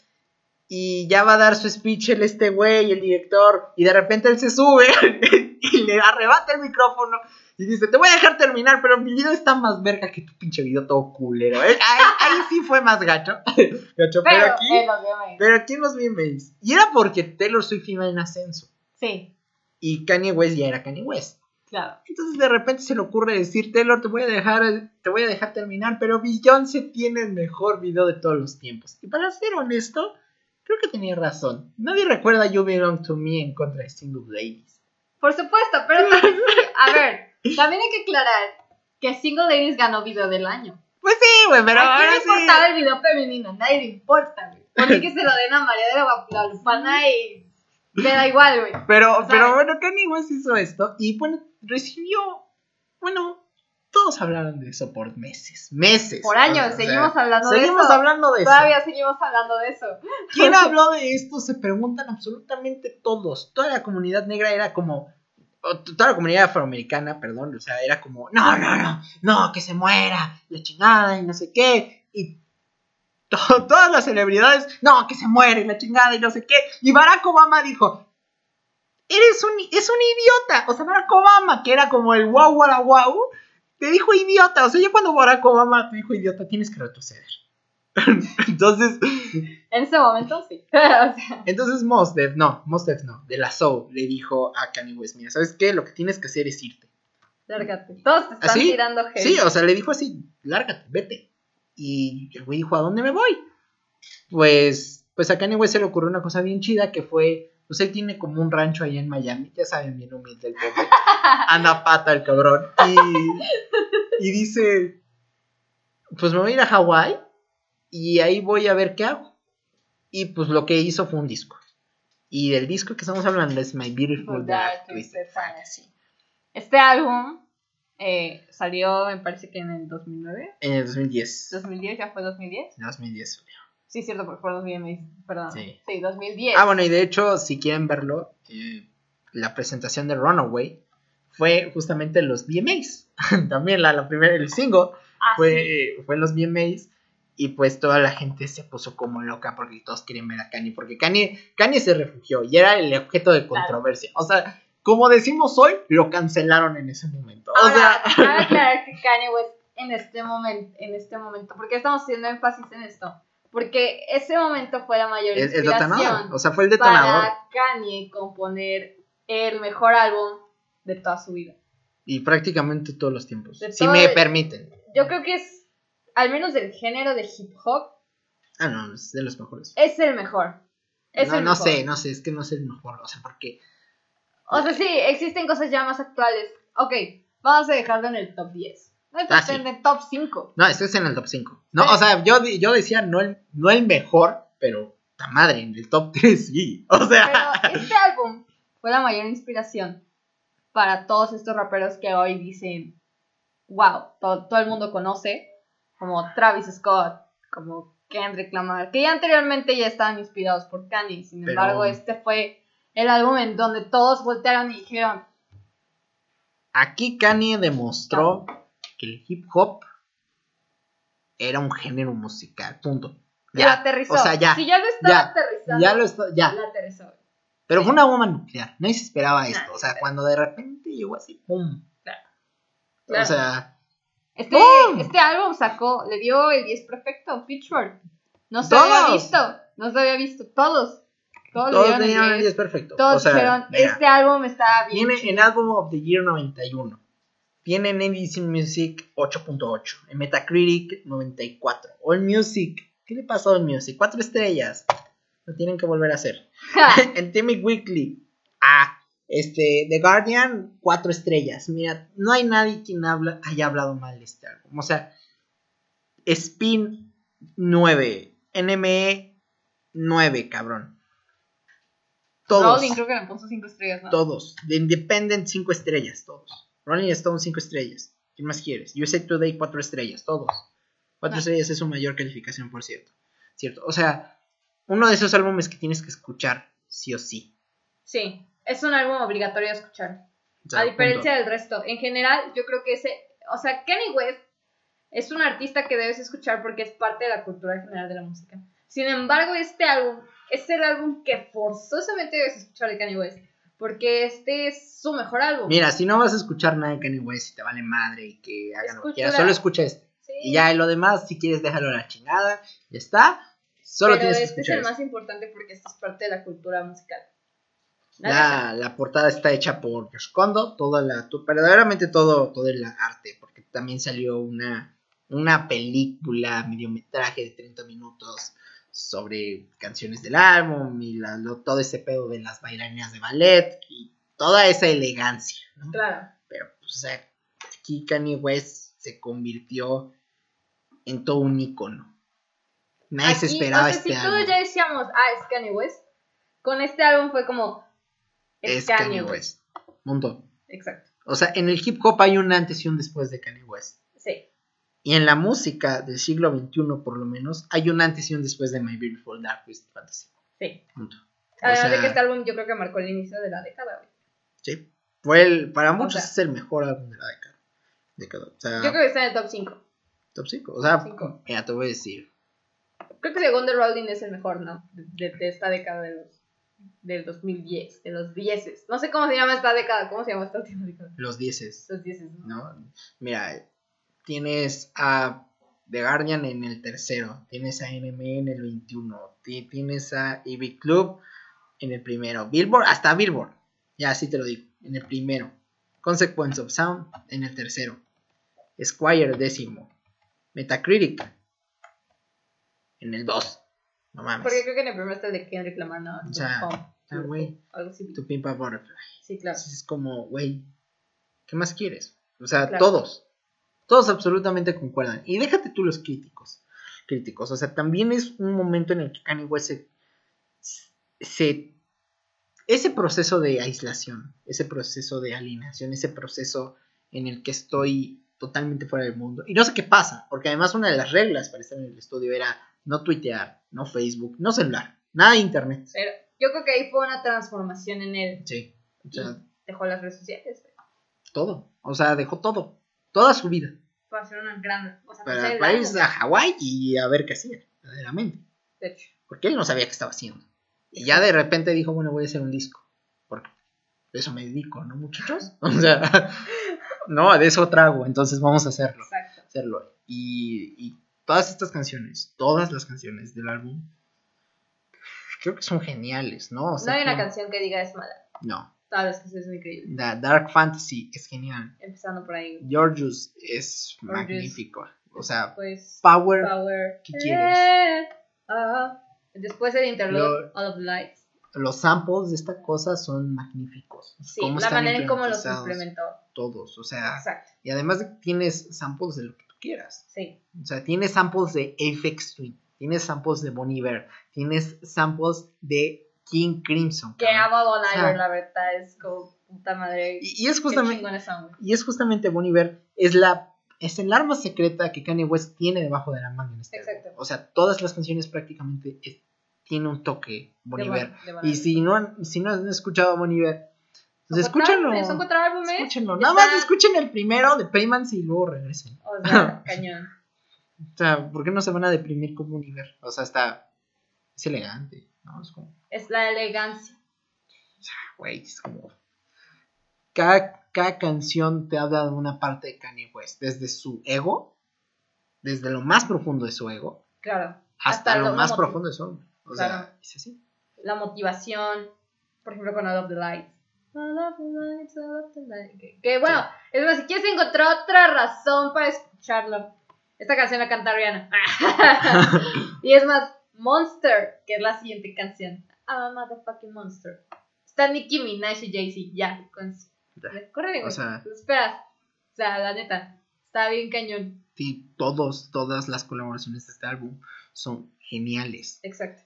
Y ya va a dar su speech el este güey, el director. Y de repente él se sube y le arrebata el micrófono. Y dice, te voy a dejar terminar, pero mi video está más verga que tu pinche video todo culero. ¿eh? Ahí, ahí sí fue más gacho. gacho pero, Pero, aquí, pero aquí en los VMAs. Y era porque Taylor Swift iba en ascenso. Sí, Y Kanye West ya era Kanye West. claro. Entonces de repente se le ocurre decir, Taylor, te voy a dejar, te voy a dejar terminar, pero Beyoncé tiene el mejor video de todos los tiempos. Y para ser honesto, creo que tenía razón. Nadie recuerda You Belong to Me en contra de Single Ladies. Por supuesto, pero a ver, también hay que aclarar que Single Ladies ganó video del año. Pues sí, güey, pero ¿A quién ahora le sí. importaba el video femenino? Nadie le importa, güey. Porque que se lo den a María de la Guadalupana y le da igual, güey. Pero, ¿sabes? pero bueno, Kanye West hizo esto y bueno, recibió, bueno, todos hablaron de eso por meses, meses. Por años, O sea, seguimos hablando de seguimos eso. hablando de eso. Todavía seguimos hablando de eso. ¿Quién habló de esto? Se preguntan absolutamente todos. Toda la comunidad negra era como. Toda la comunidad afroamericana, perdón. O sea, era como. No, no, no. No, que se muera. La chingada y no sé qué. Y. to- todas las celebridades. No, que se muere. La chingada y no sé qué. Y Barack Obama dijo. Eres un. Es un idiota. O sea, Barack Obama, que era como el wow, wow, wow. Te dijo idiota. O sea, ya cuando Barack Obama te dijo idiota, tienes que retroceder. Entonces. En ese momento sí. O sea, Entonces Mos Def, no, Mos Def no, de la Soul le dijo a Kanye West, mira, ¿sabes qué? Lo que tienes que hacer es irte. lárgate. Todos te están ¿Así? tirando hate. Sí, o sea, le dijo así, lárgate, vete. Y el güey dijo, ¿a dónde me voy? Pues, pues a Kanye West se le ocurrió una cosa bien chida que fue, pues él tiene como un rancho allá en Miami, ya saben, bien humilde el pobre. Anda pata el cabrón. Y, y dice, pues me voy a ir a Hawái y ahí voy a ver qué hago. Y pues lo que hizo fue un disco. Y del disco que estamos hablando es My Beautiful Dark Twisted Fantasy. Este álbum eh, salió, me parece que en el 2009. En el 2010. 2010, ya fue 2010. 2010. Sí, cierto, porque fue 2010, perdón. Sí. Sí, 2010. Ah, bueno, y de hecho, si quieren verlo, eh, la presentación de Runaway fue justamente los VMAs. También la, la primera, el single Ah, sí. fue, fue los VMAs. Y pues toda la gente se puso como loca porque todos quieren ver a Kanye. Porque Kanye, Kanye se refugió y era el objeto de Claro. controversia. O sea, como decimos hoy, lo cancelaron en ese momento. O Ahora, sea, cabe aclarar que Kanye West en este momento, en este momento, ¿por qué estamos haciendo énfasis en esto? Porque ese momento fue la mayor el, el detonador. inspiración O sea, fue el detonador. para Kanye componer el mejor álbum de toda su vida. Y prácticamente todos los tiempos. De Si todo me permiten. Yo creo que es, al menos del género de hip hop, Ah, no, es de los mejores. es el mejor. Es no, el no mejor. sé, no sé, es que no sé el mejor. O sea, porque. O sea, sí, existen cosas ya más actuales. Ok, vamos a dejarlo en el top 10. Ah, sí. en el top 5. No, este es en el top 5. No, Sí. o sea, yo, yo decía no el, no el mejor, pero la madre, en el top 3 sí. O sea. Pero este álbum fue la mayor inspiración para todos estos raperos que hoy dicen, wow, todo, todo el mundo conoce, como Travis Scott, como Kendrick Lamar, que ya anteriormente ya estaban inspirados por Kanye, sin Pero- embargo este fue el álbum en donde todos voltearon y dijeron, Aquí Kanye demostró que el hip hop era un género musical. Punto. lo Ya. aterrizó. O sea, ya. Si ya lo estaba ya, aterrizando, Ya lo está, ya. lo aterrizó. Pero fue una bomba nuclear. Nadie se esperaba esto. O sea, se cuando de repente llegó así, ¡pum! Claro. O sea, Este, este álbum sacó, le dio el 10 perfecto, Pitchfork. No se había Todos. visto, no se había visto, todos. Todos, le todos dieron el tenían el 10. 10 perfecto. Todos o sea, dijeron, mira, este álbum está bien. Chido". en Album of the Year 91. Tiene en ABC Music 8.8. En Metacritic 94. All Music. ¿Qué le pasó a All Music? Cuatro estrellas. Lo tienen que volver a hacer. en Timmy Weekly. Ah. Este, The Guardian, cuatro estrellas. Mira, no hay nadie quien habla, haya hablado mal de este álbum. O sea, Spin 9. NME 9, cabrón. Todos. Rolling creo que le puso 5 estrellas, ¿no? Todos. The Independent 5 estrellas, todos. Rolling Stone 5 estrellas. ¿Qué más quieres? USA Today 4 estrellas, todos. 4 Ah. estrellas es su mayor calificación, por cierto. Cierto. O sea, uno de esos álbumes que tienes que escuchar, sí o sí. Sí, es un álbum obligatorio de escuchar. O sea, a diferencia punto. del resto. En general, yo creo que ese, o sea, Kanye West es un artista que debes escuchar porque es parte de la cultura general de la música. Sin embargo, este álbum es el álbum que forzosamente debes escuchar de Kanye West. Porque este es su mejor álbum. Mira, si no vas a escuchar nada de Kanye West y te vale madre y que hagan lo que quieras, solo escucha este. Sí, Y ya lo demás, si quieres, déjalo a la chingada. Ya está. Solo pero tienes que este es escuchar el más importante porque esto es parte de la cultura musical. La. La, portada está hecha por Josh Kondo, toda la, verdaderamente todo, todo el arte, porque también salió una, una película, mediometraje de 30 minutos sobre canciones del álbum y la- lo- todo ese pedo de las bailarinas de ballet y toda esa elegancia, ¿no? Claro. Pero, pues, o sea, aquí Kanye West se convirtió en todo un icono. Nadie se esperaba o sea, este si álbum. todos ya decíamos, ah, es Kanye West, con este álbum fue como, es, es Kanye, Kanye West. West. Punto. Exacto. O sea, en el hip hop hay un antes y un después de Kanye West. Sí. Y en la música del siglo XXI, por lo menos, hay un antes y un después de My Beautiful Dark Twisted Fantasy. Sí. Punto. O Además de sea, que este álbum yo creo que marcó el inicio de la década, güey. sí. Fue el, para muchos sea, es el mejor álbum de la década. década. O sea, Yo creo que está en el top 5. top 5. O sea, Cinco. mira, te voy a decir. Creo que según The Rolling es el mejor, ¿no? De, de esta década de los, del 2010, de los 10. No sé cómo se llama esta década, ¿cómo se llama esta última década? Los 10 Los 10, ¿no? ¿no? Mira, tienes a The Guardian en el tercero, tienes a NME en el 21, ti- tienes a EV Club en el primero, Billboard, hasta Billboard, ya así te lo digo, en el primero, Consequence of Sound en el tercero, Squire décimo, Metacritic en el 2, no mames, Porque creo que en el primero está el de Kendrick Lamar, ¿no? O sea, güey. Tu Pimpa Butterfly. Sí, claro. Entonces es como, güey, ¿qué más quieres? O sea, Claro. todos, todos absolutamente concuerdan. Y déjate tú los críticos, críticos. O sea, también es un momento en el que Kanye West se, se- ese proceso de aislación, ese proceso de alineación, ese proceso en el que estoy totalmente fuera del mundo. Y no sé qué pasa, porque además una de las reglas para estar en el estudio era no tuitear, no Facebook, no celular, nada de internet. Pero yo creo que ahí fue una transformación en él. Sí. O sea, Dejó las redes sociales, todo. O sea, dejó todo. Toda su vida. Para hacer una gran. O sea, Para, irse a Hawái y a ver qué hacía, verdaderamente. De hecho. Porque él no sabía qué estaba haciendo. Y ya de repente dijo, bueno, voy a hacer un disco. Porque de eso me dedico, ¿no, muchachos? O sea, no, de eso trago, entonces vamos a hacerlo. Exacto. hacerlo. Y, y todas estas canciones, todas las canciones del álbum, creo que son geniales, ¿no? O sea, no hay una canción que diga es mala. No. Son increíbles. Da- Dark Fantasy es genial. Empezando por ahí. Georgius es Georgius. magnífico. O sea, Pues. Power, Power. ¿qué quieres? Eh, ah. Después el interlude, All of the Lights. los samples de esta cosa son magníficos. Sí, la manera en cómo los implementó. Todos, o sea, Exacto. y además tienes samples de lo que tú quieras. Sí. O sea, tienes samples de Aphex Twin, tienes samples de Bon Iver, tienes samples de King Crimson. Que amo a O sea, la verdad. Es como puta madre. Y, y es justamente y es justamente Bon Iver es la es el arma secreta que Kanye West tiene debajo de la manga en este Exacto. álbum. O sea, todas las canciones prácticamente es- tiene un toque Bon De Iver. De Y si no han, si no han escuchado a Bon Iver, pues escúchenlo. álbumes, Son cuatro álbumes. Escúchenlo. Nada más escuchen el primero de Paymans y luego regresen. O sea, cañón. O sea, ¿por qué no se van a deprimir con Bon Iver? O sea, está es elegante, ¿no? Es como Es la elegancia. güey, es como. Cada, cada canción te habla de una parte de Kanye West, desde su ego, desde lo más profundo de su ego, Claro. hasta, Hasta lo lo- más profundo de su hombre. O sea, Claro. es así. La motivación. Por ejemplo, con All of the. All of the all of the lights. Que, que, bueno, es más, si quieres encontrar otra razón para escucharlo, esta canción la canta Rihanna. y es más, Monster, que es la siguiente canción. I'm a motherfucking monster. Está Nicki Minaj y Jay-Z, ya, con. Corre, O sea- Lo esperas. O sea, la neta, está bien cañón. Sí, todos, todas las colaboraciones de este álbum son geniales. Exacto.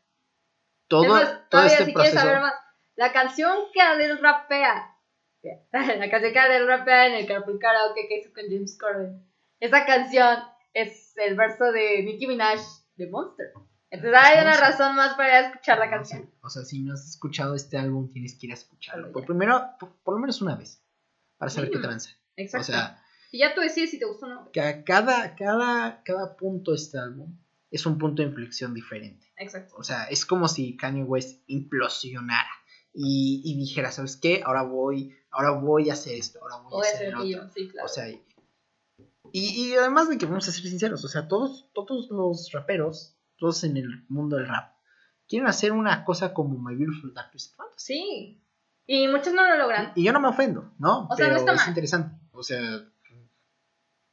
Todo, es más, todo todavía este si proceso. quieres saber más, la canción que Adele rapea, la canción que Adele rapea en el Carpool Karaoke que hizo con James Corden, esa canción es el verso de Nicki Minaj de Monster. Entonces hay una razón más para escuchar la No, canción. O sea, si no has escuchado este álbum, tienes que ir a escucharlo. Por primero, por, por lo menos una vez. Para saber qué tranza. Exacto. O sea, y ya tú decides si te gustó o no. que cada, cada, cada punto de este álbum es un punto de inflexión diferente. Exacto. O sea, es como si Kanye West implosionara y, y dijera, ¿sabes qué? Ahora voy, ahora voy a hacer esto, ahora voy Voy a hacer hacer aquello, otro. sí, claro. O sea, y, y además de que vamos a ser sinceros, o sea, todos, todos los raperos, todos en el mundo del rap, quieren hacer una cosa como My Beautiful Dark Twisted Fantasy. sí. Y muchos no lo logran. Y yo no me ofendo, ¿no? O sea, no está es mal. interesante. O sea,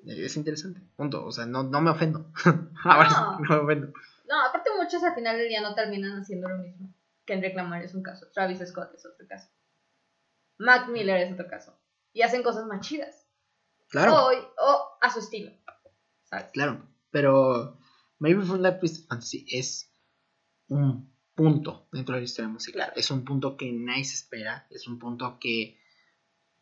es interesante. Punto. O sea, no, no me ofendo. Ahora No. no me ofendo. No, aparte muchos al final del día no terminan haciendo lo mismo. Kendrick Lamar es un caso, Travis Scott es otro caso. Mac Miller es otro caso. Y hacen cosas más chidas. Claro. O, o a su estilo. ¿Sabes? Claro, pero Beautiful Dark Twisted Fantasy es un punto dentro de la historia musical. Es un punto que nadie se espera. Es un punto que,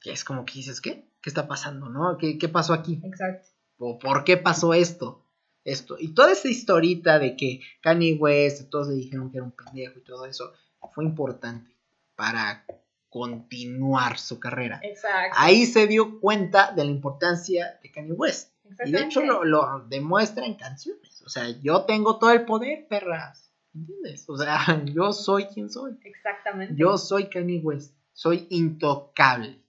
que es como que dices, ¿qué? ¿Qué está pasando? ¿No? ¿Qué, qué pasó aquí? Exacto. ¿O por qué pasó esto? Esto. Y toda esa historita de que Kanye West, todos le dijeron que era un pendejo y todo eso, fue importante para continuar su carrera. Exacto. Ahí se dio cuenta de la importancia de Kanye West. Y de hecho lo, lo demuestra en canciones. O sea, yo tengo todo el poder, perras. ¿Entiendes? O sea, yo soy quien soy. Exactamente. Yo soy Kanye West. Soy intocable.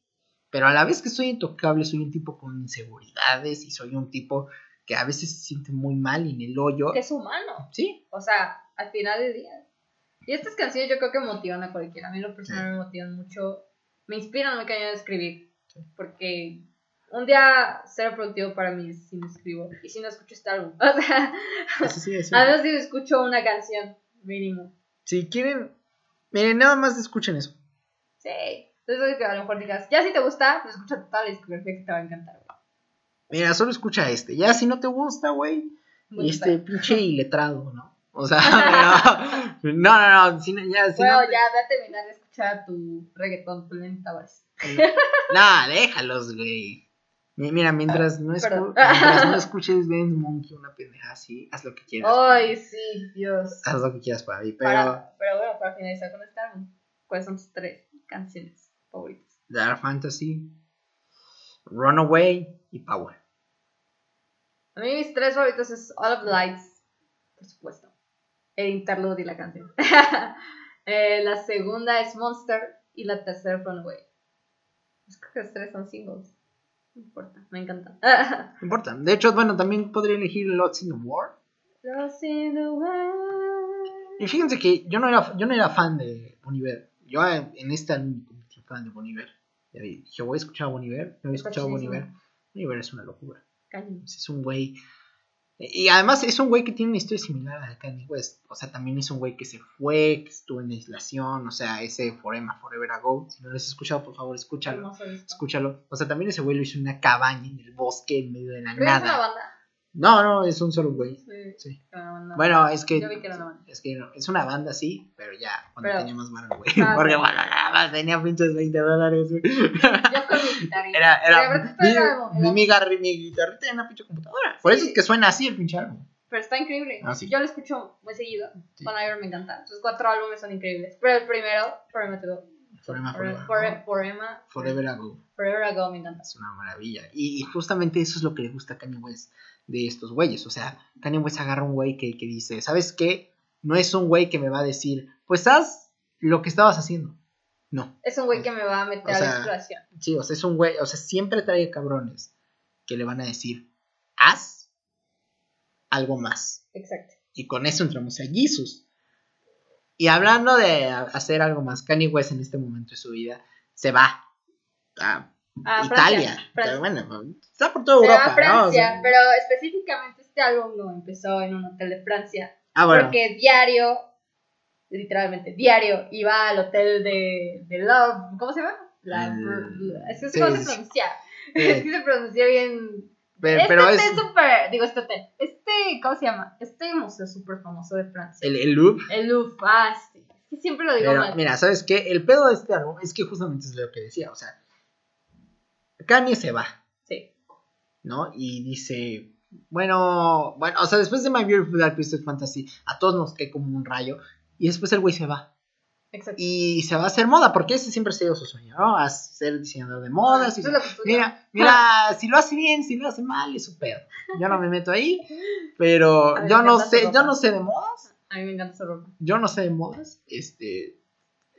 Pero a la vez que soy intocable, soy un tipo con inseguridades y soy un tipo que a veces se siente muy mal en el hoyo. Que es humano. Sí, O sea, al final del día. Y estas canciones yo creo que motivan a cualquiera. A mí lo personal me motivan mucho. Me inspiran muy cañón a escribir. Porque un día será productivo para mí si no escribo. Y si no escucho este álbum. O sea, eso sí, sí. a menos si escucho una canción, mínimo. Si quieren, miren, nada más escuchen eso. Sí. Entonces que a lo mejor digas, ya si te gusta, pues escucha toda la discografía que te va a encantar. güey. Mira, solo escucha este. Ya si no te gusta, güey, Muy Y este bien. pinche iletrado, ¿no? O sea, no, no, no, si ya, si Bueno, no te- ya ve a terminar de escuchar tu reggaetón, Plen Tavares. No, déjalos, güey. Mi- Mira, mientras no, escu- mientras no escuches Dance Monkey, una pendeja así, haz lo que quieras. Ay, sí, Dios. Haz lo que quieras para mí, pero Para- pero bueno, para finalizar con álbum, ¿cuáles son tus tres canciones favoritas? Dark Fantasy, Runaway y Power. A mí mis tres favoritos es All of the Lights, por supuesto. El interlude y la canción. Eh, la segunda es Monster y la tercera Runaway. Es que los tres son singles. No importa, me encanta. No importa. De hecho, bueno, también podría elegir Lots in the War. Lost in the world. Y fíjense que yo no era, yo no era fan de Boniver. Yo eh, en este me convertí en fan de Boniver. Dije, voy a escuchar a Boniver. No había escuchado a. Boniver. Boniver es una locura. Cañón. Es un güey. Y además es un güey que tiene una historia similar a Kanye West. O sea, también es un güey que se fue, que estuvo en aislación. O sea, ese Forever, Forever Ago. Si no lo has escuchado, por favor, escúchalo. Escúchalo. O sea, también ese güey lo hizo en una cabaña en el bosque en medio de la ¿Pero es una nada. banda? No, no, es un solo güey. Sí. Sí. Banda. Bueno, es que. Yo vi que era una banda. Es que no, es una banda, sí, pero ya, cuando Pero- tenía más mano, güey. Ah, Porque bueno, nada más tenía pinches 20 dólares, güey. Yo con mi guitarrita. Era, era. Mi, grabado, mi, ¿no? mi, garri- mi guitarrita era una pinche computadora. Por eso Sí. es que suena así el pinche álbum. Pero está increíble. Ah, sí. Yo lo escucho muy seguido. Con Iron me encanta. Sus cuatro álbumes son increíbles. Pero el primero, Forever to Go. Forever, Forever, forever. Forever, Forever, Forever Ago. Forever Ago me encanta. Es una maravilla. Y, y justamente eso es lo que le gusta a Kanye West de estos güeyes. O sea, Kanye West agarra un güey que, que dice, ¿sabes qué? No es un güey que me va a decir, pues haz lo que estabas haciendo. No. Es un güey que me va a meter O a la exploración. Sí, o sea, es un güey, o sea, siempre trae cabrones que le van a decir, haz algo más. Exacto. Y con eso entramos a Jesus. Y hablando de hacer algo más, Kanye West en este momento de su vida se va a Italia. Francia, Pero Francia. bueno, está por toda Se va Europa, a Francia, ¿no? O sea, pero específicamente este álbum lo empezó en un hotel de Francia. ah, bueno. Porque diario, literalmente, diario, iba al hotel de, de Love. ¿Cómo se llama? La, El- es que sí, cómo se pronuncia. Es que se pronuncia bien. pero, este pero hotel es súper. Digo, este hotel. Este, ¿cómo se llama? Este museo súper famoso de Francia. el, el Louvre. El Louvre. Ah, sí. Es que siempre lo digo Pero, mal. mira, ¿sabes qué? El pedo de este álbum es que justamente es lo que decía, o sea, Kanye se va, Sí. ¿no? Y dice, bueno, bueno, o sea, después de My Beautiful Dark Twisted Fantasy, a todos nos cae como un rayo, y después el güey se va. Exacto. Y se va a hacer moda, porque ese siempre ha sido su sueño, ¿no? A ser diseñador de modas. estudio. Mira, mira, si lo hace bien, si lo hace mal, es su pedo. Yo no me meto ahí, pero yo no sé, yo no sé de modas, A mí me encanta su ropa. yo no sé de modas, este,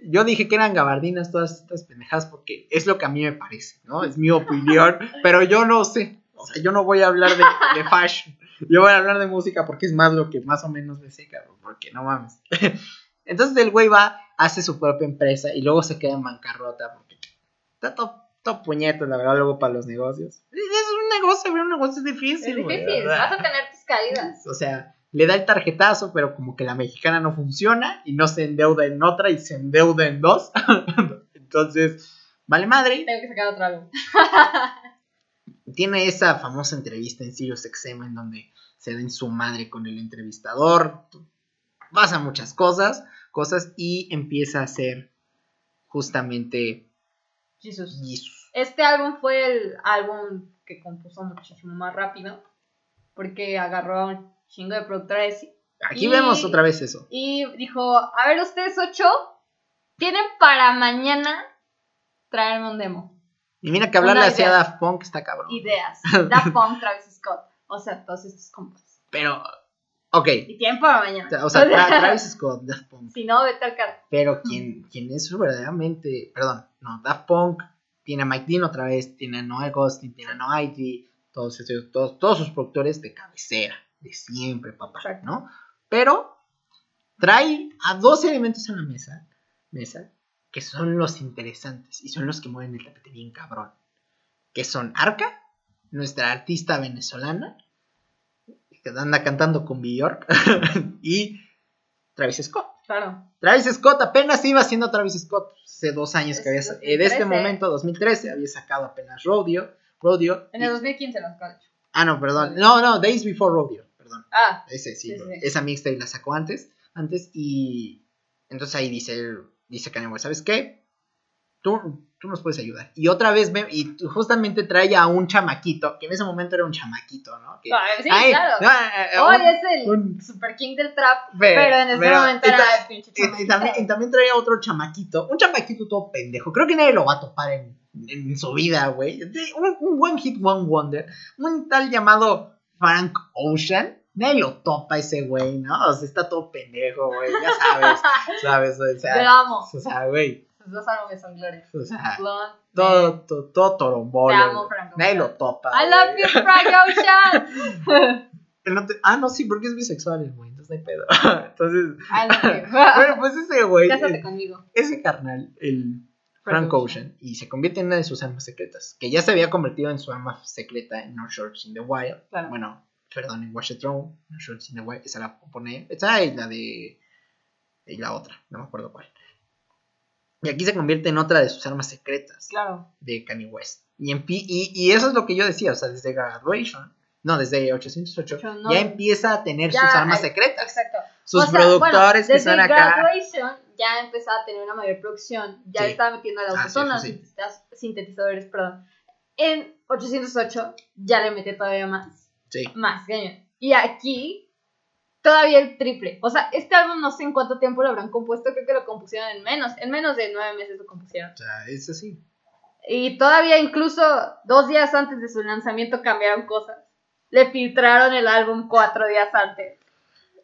yo dije que eran gabardinas todas estas pendejadas porque es lo que a mí me parece, ¿no? Es mi opinión, pero yo no sé, o sea, yo no voy a hablar de, de fashion, yo voy a hablar de música porque es más lo que más o menos me sé, cabrón, porque no mames. Entonces el güey va, hace su propia empresa y luego se queda en bancarrota porque está todo, todo puñeto, la verdad, luego para los negocios. Es un negocio, un negocio es difícil, Es difícil. Vas a tener tus caídas. O sea, le da el tarjetazo, pero como que la mexicana no funciona y no se endeuda en otra y se endeuda en dos. Entonces, vale madre. Tengo que sacar otro álbum. Tiene esa famosa entrevista en Sirius XM en donde se da en su madre con el entrevistador. Pasa muchas cosas, cosas y empieza a hacer justamente Jesus. Jesus. Este álbum fue el álbum que compuso muchísimo más rápido. Porque agarró chingo de productores Aquí Y- vemos otra vez eso. y dijo: A ver, ustedes ocho tienen para mañana traerme un demo. Y mira que hablarle hacia. Daft Punk está cabrón. Ideas. Daft Punk, Travis Scott. O sea, todos estos compas. Pero, ok. Y tienen para mañana. O sea, Tra- Travis Scott, Daft Punk. si no, vete al carro. Pero quien, quien es verdaderamente, perdón, no, Daft Punk tiene a Mike Dean otra vez, tiene a Noel Gosling, tiene a No ID, todos, todos, todos sus productores de cabecera, de siempre, papá. ¿no? Pero trae a dos elementos en la mesa, mesa, que son los interesantes y son los que mueven el tapete bien cabrón, que son Arca, nuestra artista venezolana, que anda cantando con Bjork, y Travis Scott. Claro. Travis Scott apenas iba haciendo Travis Scott hace dos años que había de este 2013. momento 2013 había sacado apenas Rodeo Rodeo En y- el 2015 las college. ah no perdón no no Days Before Rodeo perdón Ah, ese sí, Sí, sí. esa mixtape la sacó antes antes y entonces ahí dice dice Kanye West sabes qué tú tú nos puedes ayudar y otra vez ve y justamente trae a un chamaquito que en ese momento era un chamaquito no que, ah, sí, ay, claro. no, eh, eh, Hoy un- es el un- super king del trap, Pero- pero, en ese pero- momento y era el pinche Y, y también, y también traía otro chamaquito, un chamaquito todo pendejo. Creo que nadie lo va a topar en, en su vida, güey. Un, un One Hit One Wonder. Un tal llamado Frank Ocean. Nadie lo topa ese güey, ¿no? O sea, está todo pendejo, güey. Ya sabes, ¿sabes? O Te sea, amo. o sea, güey. Sus dos álbumes son glorias. O sea, Blonde. todo, todo, todo torombolo. Te amo. Frank Nadie lo topa. I love you, Frank Ocean. No te- Ah, no, sí, porque es bisexual el güey, entonces no hay pedo. Entonces, bueno, pues ese güey, Cásate conmigo. ese carnal, el Frank Ocean, y se convierte en una de sus armas secretas, que ya se había convertido en su arma secreta en No Shorts in the Wild. Claro. Bueno, perdón, en Watch the Throne, No Shorts in the esa la pone, esa y la de, y la otra, no me acuerdo cuál. Y aquí se convierte en otra de sus armas secretas Claro. de Kanye West. Y, empi- y, y eso es lo que yo decía, o sea, desde Graduation, no, desde 808, Yo no- ya empieza a tener Ya, sus armas eh, secretas. Exacto. Sus O sea, productores bueno, que desde son acá. Graduation ya empezaba a tener una mayor producción. Ya Sí. estaba metiendo las Ah, sí, autozonas, sí, sintetizadores, perdón. En 808 ya le mete todavía más. Sí. Más, cañón. Y aquí todavía el triple. O sea, este álbum no sé en cuánto tiempo lo habrán compuesto. Creo que lo compusieron en menos. En menos de nueve meses lo compusieron. O sea, es así. Y todavía incluso dos días antes de su lanzamiento cambiaron cosas. Le filtraron el álbum cuatro días antes.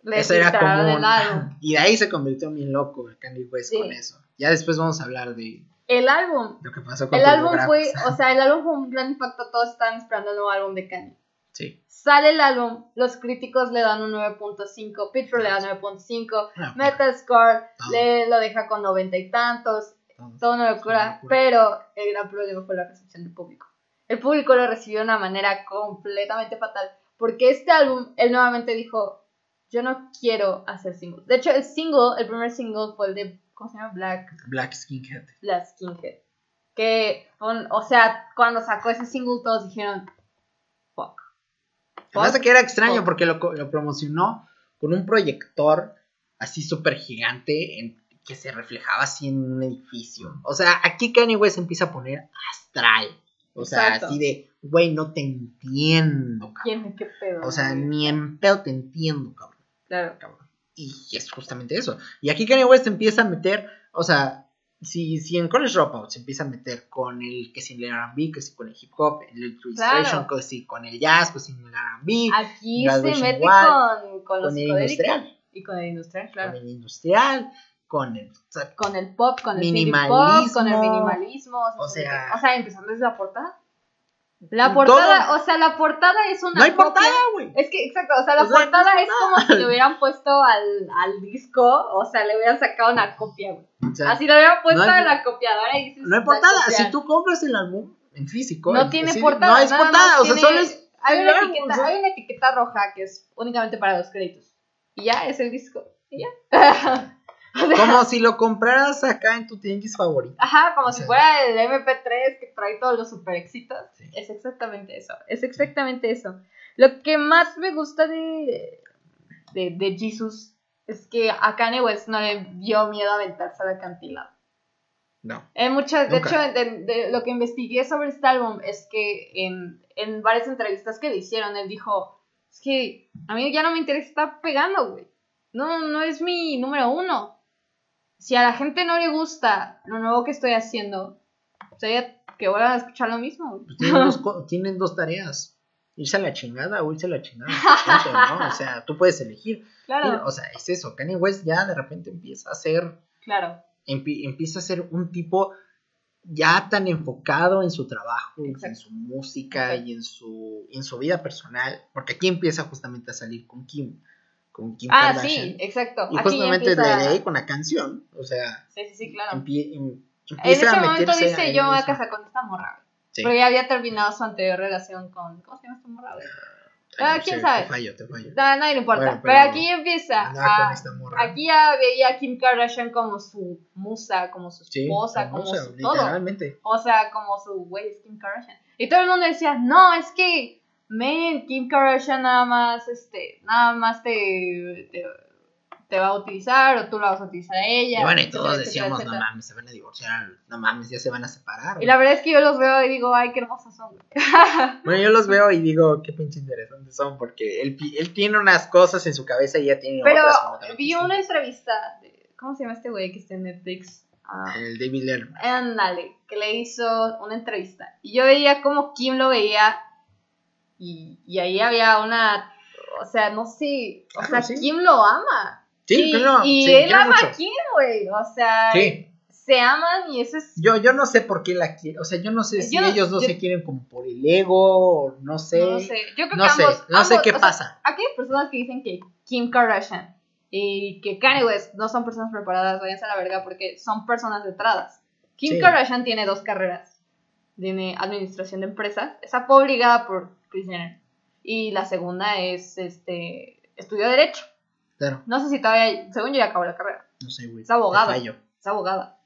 Le Eso era común. el álbum. Y de ahí se convirtió bien loco el Kanye West Sí. con eso. Ya después vamos a hablar de El álbum. lo que pasó con El álbum fue, o sea, el álbum fue un gran impacto. Todos estaban esperando el nuevo álbum de Kanye. Sí. Sale el álbum, los críticos le dan un 9.5, Pitcher le da 9.5, Ah, Metascore Todo. le lo deja con noventa y tantos, todo. toda una locura, pero el gran problema fue la recepción del público. El público lo recibió de una manera completamente fatal, porque este álbum, él nuevamente dijo, yo no quiero hacer singles. De hecho, el single, el primer single fue el de, ¿cómo se llama? Black, Black Skinhead. Black Skinhead. Que, o sea, cuando sacó ese single todos dijeron. De que era extraño porque lo, promocionó con un proyector así súper gigante en- que se reflejaba así en un edificio. O sea, aquí Kanye West empieza a poner astral. O sea, Exacto. así de, güey, no te entiendo, cabrón. ¿Quién? ¿Qué pedo? O sea, güey? ni en pedo te entiendo, cabrón. Claro. cabrón. Y es justamente eso. Y aquí Kanye West empieza a meter, o sea, si, si en College Dropout se empieza a meter con el que sin el R&B, que si con el hip hop, el illustration, Claro. que si con el jazz, que sin el R&B, Aquí se mete con, con con el industrial, y con el industrial, claro. con el industrial, con el... o sea, Con el pop, con el city pop, Minimalismo. con el minimalismo. O sea- o sea, empezando desde la portada. La Todo. portada, o sea, la portada es una no hay copia- portada, güey. Es que, exacto, o sea, la O sea, no portada es es como si le hubieran puesto al, al disco, o sea, le hubieran sacado una copia, güey. O sea, Así lo hubieran puesto no hay- en la copiadora y dices, no hay "La portada. copiaron". Si tú compras el álbum en físico, No en- tiene sí, portada. No es nada portada, o sea, tiene- solo es... Hay una, álbum, etiqueta, o sea. hay una etiqueta roja que es únicamente para los créditos. Y ya, es el disco. Y ya. O sea, Como si lo compraras acá en tu tianguis favorito. Ajá, como O si sea- fuera el MP3 que trae todos los super éxitos. Sí. Es exactamente eso. Es exactamente eso. Lo que más me gusta de, de, de Jesus es que a Kanye West no le dio miedo a aventarse al acantilado. No. En muchas, de Nunca. hecho, de, de lo que investigué sobre este álbum es que en, en varias entrevistas que le hicieron, él dijo, es que a mí ya no me interesa estar pegando, güey. No, no es mi número uno. Si a la gente no le gusta lo nuevo que estoy haciendo, sería que vuelvan a escuchar lo mismo. Pues tienen, dos, tienen dos tareas. Irse a la chingada o irse a la chingada. Punto, ¿no? O sea, tú puedes elegir. Claro, O sea, es eso. Kanye West ya de repente empieza a ser, claro. empi- empieza a ser un tipo ya tan enfocado en su trabajo, en su música Exacto. y en su, en su vida personal. Porque aquí empieza justamente a salir con Kim. Con Kim Ah, Kardashian. sí, exacto. Y Aquí justamente empieza- de ahí con la canción. O sea, Sí, sí, sí, claro. empie- em- En ese a momento dice, yo voy a casar con esta morra. Sí. Porque ya había terminado su anterior relación con... ¿Cómo se llama esta morra, güey? Ah, no ¿quién sabe? Te fallo, te fallo. No, nadie le importa. Bueno, pero, pero aquí empieza. A- aquí ya veía a Kim Kardashian como su musa, como su Sí, esposa, como su todo. O sea, como su güey es Kim Kardashian. Y todo el mundo decía, no, es que, man, Kim Kardashian nada más, este, nada más te, te, te va a utilizar o tú la vas a utilizar a ella. Y bueno, y todos etcétera, decíamos, no etcétera". mames, se van a divorciar, no mames, ya se van a separar. Y la verdad es que yo los veo y digo, ay, qué hermosos son. güey". Bueno, yo los veo y digo, qué pinche interesantes son, porque él, él tiene unas cosas en su cabeza y ya tiene Pero otras. como también vi una entrevista, de, ¿cómo se llama este güey que está en Netflix? Ah, El David Letterman. ándale, que le hizo una entrevista. Y yo veía como Kim lo veía y, y ahí había una, o sea, no sé, o Claro, sea, sí. Kim lo ama. Sí, y, no, y sí, él ama mucho. a Kim, güey, o sea, Sí. se aman y eso es... Yo, yo no sé por qué la quiere. O sea, yo no sé si Yo no- ellos dos yo- se quieren como por el ego, o no sé. No sé, yo creo No que sé, ambos, no sé ambos, qué o sea, pasa. aquellas personas que dicen que Kim Kardashian y que Kanye West no son personas preparadas, váyanse a la verga porque son personas letradas. Kim Sí. Kardashian tiene dos carreras. Tiene administración de empresas, esa fue obligada por Kris Jenner. Y la segunda es, este, estudió Derecho. Claro, No sé si todavía, según yo ya acabó la carrera, no sé, güey. Es abogada. es abogada.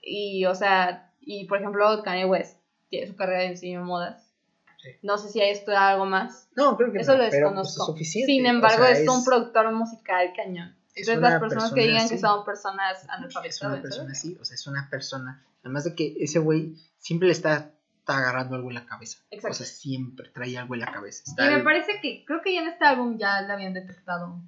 Y, o sea, y por ejemplo, Kanye West tiene su carrera de diseño de modas. Sí. No sé si hay estudiado algo más. No, creo que Eso no, lo pero pues, desconozco. es suficiente. Sin o embargo, sea, es, un productor musical cañón. es Entonces, una las personas que persona digan que así. son personas Es analfabetas. una ¿sabes? persona así, o sea, es una persona. Además de que ese güey siempre le está, está agarrando algo en la cabeza. Exacto. O sea, siempre trae algo en la cabeza. Y me parece que, creo que ya en este álbum ya la habían detectado.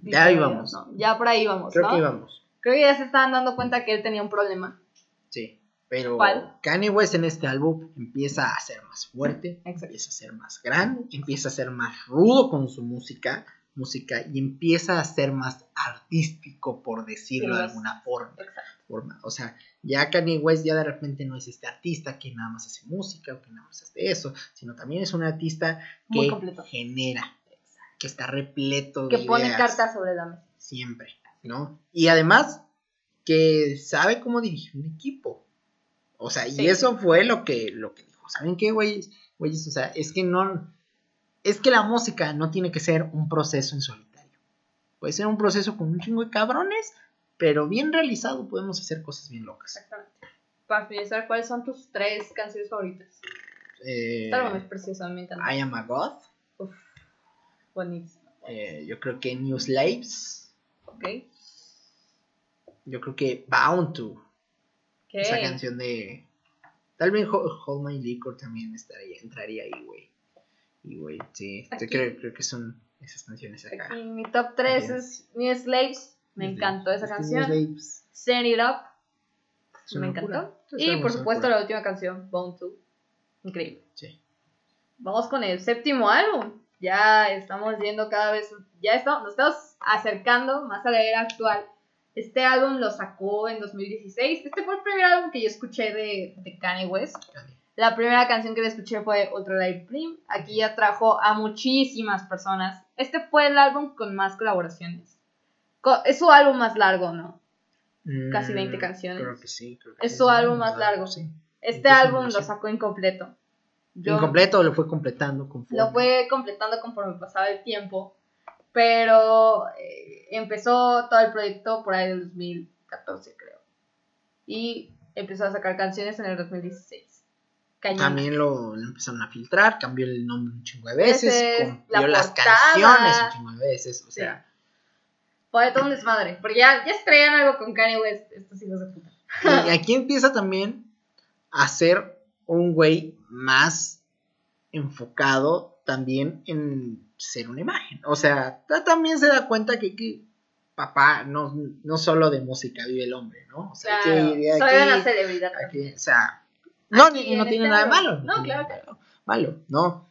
Ya ahí vamos. ¿no? Ya por ahí vamos, Creo ¿no? que íbamos. Creo que ya se estaban dando cuenta que él tenía un problema. Sí. Pero ¿Cuál? Kanye West en este álbum empieza a ser más fuerte, Exacto. empieza a ser más grande, empieza a ser más rudo con su música, música y empieza a ser más artístico, por decirlo Sí, de alguna forma. Forma. O sea, ya Kanye West ya de repente no es este artista que nada más hace música o que nada más hace eso, sino también es un artista que genera, que está repleto Que de pone ideas cartas sobre la mesa. siempre, ¿no? Y además que sabe cómo dirigir un equipo. O sea, y eso fue lo que lo que dijo. ¿Saben qué, güeyes? Güeyes, o sea, es que no es que la música no tiene que ser un proceso en solitario. Puede ser un proceso con un chingo de cabrones, pero bien realizado podemos hacer cosas bien locas. Exactamente. Para finalizar, ¿cuáles son tus tres canciones favoritas? Eh, álbum es precioso, me encanta. I Am a God. Uf, buenísimo. eh, yo creo que New Slaves. Ok. Yo creo que Bound to. ¿Qué? Esa canción de. Tal vez Ho- Hold My Liquor también estaría, entraría ahí, güey. Y, güey, sí. yo Aquí. creo, creo que son esas canciones acá. Aquí mi top 3 Bien. es New Slaves. Me New encantó Slaves. esa Es que New canción. Slaves Send It Up. Me encantó. Y por locura. supuesto la última canción, Bone 2. Increíble. Sí. Vamos con el séptimo álbum. Ya estamos yendo cada vez, ya estamos, nos estamos acercando más a la era actual. Este álbum lo sacó en 2016. Este fue el primer álbum que yo escuché de, de Kanye West. La primera canción que le escuché fue Ultralight Dream. Aquí ya trajo a muchísimas personas. Este fue el álbum con más colaboraciones. Co- Es su álbum más largo, ¿no? Casi 20 Mm, canciones. Creo que sí. creo que Es su álbum más largo. Sí. Este Incluso álbum lo sacó incompleto. Yo- Incompleto lo fue completando conforme. lo fue completando conforme pasaba el tiempo, pero eh, empezó todo el proyecto por ahí del 2014, creo. Y empezó a sacar canciones en el 2016. Cañón. También lo, lo empezaron a filtrar, cambió el nombre un chingo de veces, cambió la las portada. canciones un chingo de veces, o Sí. sea, Fue todo un desmadre, porque ya, ya traían algo con Kanye West, estos hijos de puta. y aquí empieza también a ser un güey más enfocado también en ser una imagen. O sea, ta- también se da cuenta que, que papá no, no solo de música vive el hombre, ¿no? O sea, Claro, que aquí- soy una celebridad. aquí, o sea, no, ni- no en tiene este nada de malo. No, claro de Malo, no.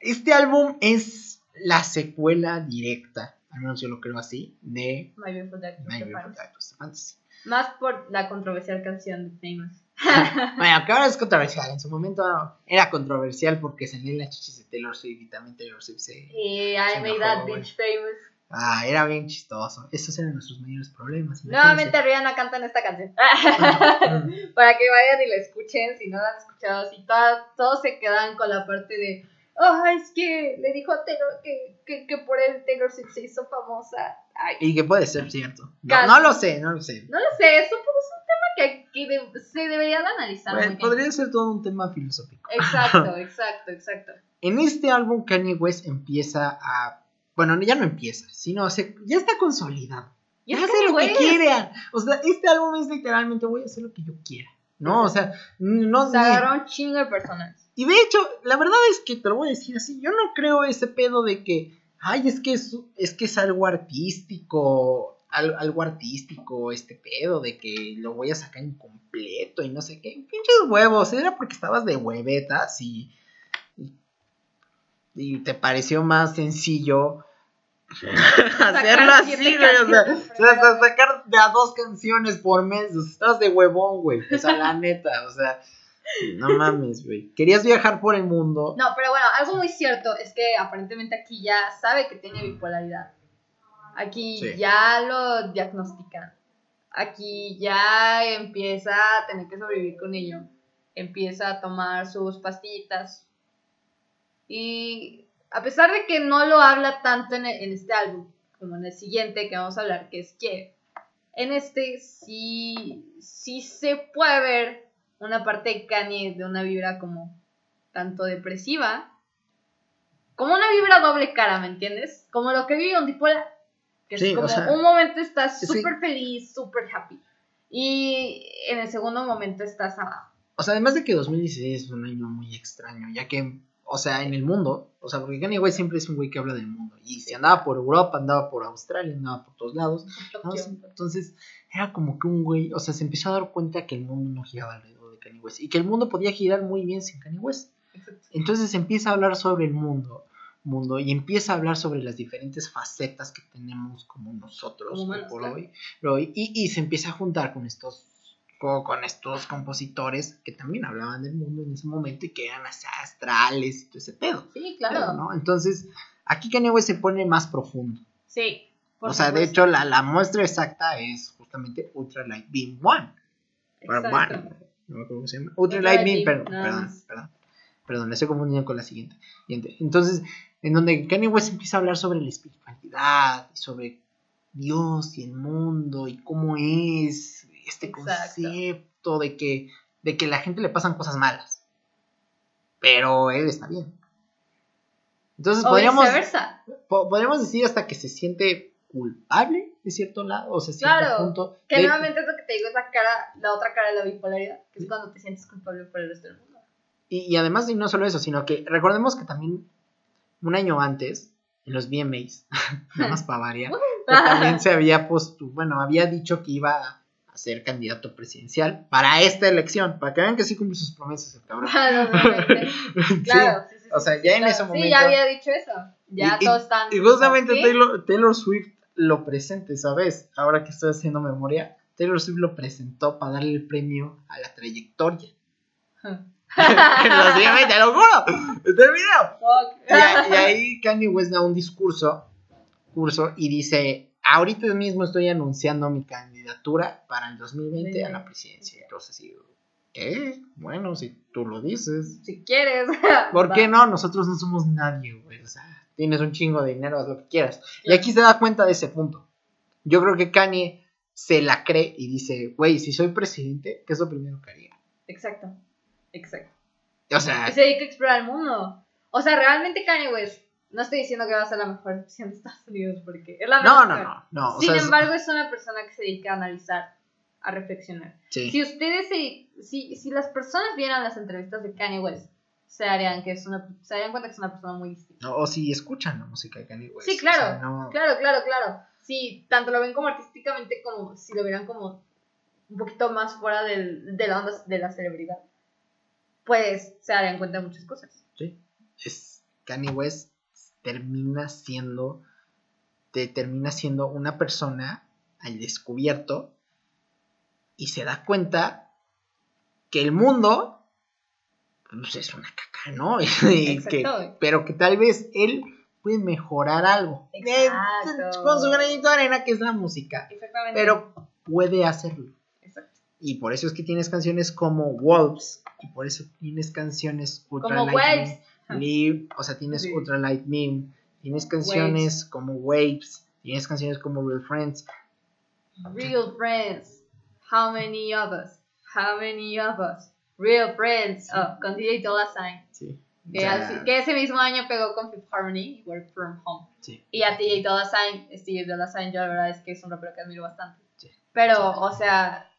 Este álbum es la secuela directa, al menos yo lo creo así, de My Beautiful Dark Twisted Fantasy. Más por la controversial canción de Famous. Bueno, que ahora es controversial. En su momento era controversial porque salía en las chichis de Taylor Swift y también Taylor Swift se. Y I Made That. Bitch Famous. Ah, era bien chistoso. Esos eran nuestros mayores problemas. Nuevamente Rihanna canta en esta canción. imagínense. Para que vayan y la escuchen, si no la han escuchado, si todas- todos se quedan con la parte de, oh, es que le dijo a Taylor que, que, que por él Taylor Swift se hizo famosa. Ay, y que puede ser cierto. No, no lo sé, no lo sé. no lo sé, es un, es un tema que, que de- se debería de analizar. Bueno, muy bien. podría ser todo un tema filosófico. Exacto, exacto, exacto. En este álbum, Kanye West empieza a. Bueno, ya no empieza, sino se, ya está consolidado. Ya hace lo que quiera. O sea, este álbum es literalmente voy a hacer lo que yo quiera. No, o sea, no. Se agarró un chingo de personas. Y de hecho, la verdad es que te lo voy a decir así, yo no creo ese pedo de que, ay, es que es, es que es algo artístico al- algo artístico, este pedo de que lo voy a sacar incompleto y no sé qué. Pinches huevos, era porque estabas de huevetas y, y te pareció más sencillo hacerlo así, güey. O sea, o sacar de a dos canciones por mes. O sea, estabas de huevón, güey. O sea, la neta, o sea, no mames, güey. Querías viajar por el mundo. No, pero bueno, algo muy cierto es que aparentemente aquí ya sabe que tiene bipolaridad. Aquí Sí. ya lo diagnostican. Aquí ya empieza a tener que sobrevivir con ello. Empieza a tomar sus pastillitas. Y a pesar de que no lo habla tanto en, en este álbum como en el siguiente que vamos a hablar, que es que en este sí, sí se puede ver una parte de Kanye de una vibra como tanto depresiva como una vibra doble cara, ¿me entiendes? Como lo que vive un bipolar. Que Sí, es o como sea, un momento estás sí. súper feliz, súper happy. Y en el segundo momento estás abajo. O sea, además de que 2016 es un año muy extraño, ya que, o sea, en el mundo, o sea, porque Kanye West siempre es un güey que habla del mundo. Y si andaba por Europa, andaba por Australia, andaba por todos lados. ¿no? Entonces, era como que un güey, o sea, se empezó a dar cuenta que el mundo no giraba alrededor de Kanye West. Y que el mundo podía girar muy bien sin Kanye West. Entonces empieza a hablar sobre el mundo, mundo y empieza a hablar sobre las diferentes facetas que tenemos como nosotros Como humanos, por claro. hoy, hoy- y, y se empieza a juntar con estos con estos compositores que también hablaban del mundo en ese momento y que eran así astrales y todo ese pedo. Sí, claro. ¿no? Entonces, aquí Kanye West se pone más profundo. Sí. por o sea, de hecho, la, la muestra exacta es justamente Ultra Light Beam One. Exacto. One. No me acuerdo cómo se llama. Ultra Ultra Light Beam, Beam, perdón, perdón, perdón. Perdón, le estoy confundiendo con la siguiente. Siguiente. Entonces, en donde Kanye West empieza a hablar sobre la espiritualidad, y sobre Dios y el mundo y cómo es este concepto de que, de que la gente le pasan cosas malas. Pero él está bien. Entonces, O podríamos, viceversa. po- podríamos decir hasta que se siente culpable de cierto lado, o sea, cierto Claro, punto. Que de- nuevamente es lo que te digo, es la cara, la otra cara de la bipolaridad, que es cuando te sientes culpable por el resto del mundo. Y, y además de no solo eso, sino que recordemos que también un año antes, en los VMAs, nada más para variar, también se había puesto, bueno, había dicho que iba a ser candidato presidencial para esta elección, para que vean que sí cumple sus promesas el cabrón. Para 2020. Sí. Claro, sí, sí, o sí, sea, sí, ya en claro. ese Sí, momento- ya había dicho eso. Ya Y- todos están. Y justamente ¿sí? Taylor, Taylor Swift lo presente, ¿sabes? Ahora que estoy haciendo memoria, Taylor Swift lo presentó para darle el premio a la trayectoria. te lo juro, está el video. Y ahí Kanye West da un discurso, curso y dice, ahorita mismo estoy anunciando mi candidatura para el 2020 a la presidencia. Entonces digo, ¿qué? Bueno, si tú lo dices. Si quieres. ¿Por Va. qué no? Nosotros no somos nadie, güey. O sea, tienes un chingo de dinero, haz lo que quieras. Y aquí se da cuenta de ese punto. Yo creo que Kanye se la cree y dice, güey, si soy presidente, ¿qué es lo primero que haría? Exacto. Exacto. O sea, Y se dedica a explorar el mundo. O sea, realmente Kanye West. No estoy diciendo que va a ser la mejor opción de Estados Unidos porque es la no, mejor. no, no, no. Sin sea, embargo, es una persona que se dedica a analizar, a reflexionar. sí. Si ustedes se, si, si las personas vieran las entrevistas de Kanye West, se darían que es una, se darían cuenta que es una persona muy distinta. O si escuchan la música de Kanye West. Sí, o claro, sea, no- Claro, claro, claro. Sí, tanto lo ven como artísticamente como si lo vieran como un poquito más fuera del, de la onda de la celebridad. Pues se darían cuenta de muchas cosas. Sí. Es, Kanye West termina siendo, te termina siendo una persona al descubierto y se da cuenta que el mundo pues, es una caca, ¿no? Y que- Exacto. pero que tal vez él puede mejorar algo. Exacto. Con su granito de arena que es la música. Exactamente. Pero puede hacerlo. Exacto. Y por eso es que tienes canciones como Wolves. Y por eso tienes canciones Ultra Como Live, o sea, tienes Sí. Ultra Light Meme. Tienes canciones como Waves. Tienes canciones como Real Friends. Real friends. How many of us? How many of us? Real friends. Oh, con DJ Dolla Sign. Sí. Que, así- que ese mismo año pegó con Fifth Harmony, Work From Home. sí. Y a DJ Dolla Sign, DJ Dolla Sign, yo la verdad es que es un rapero que admiro bastante. Sí. Pero, o sea,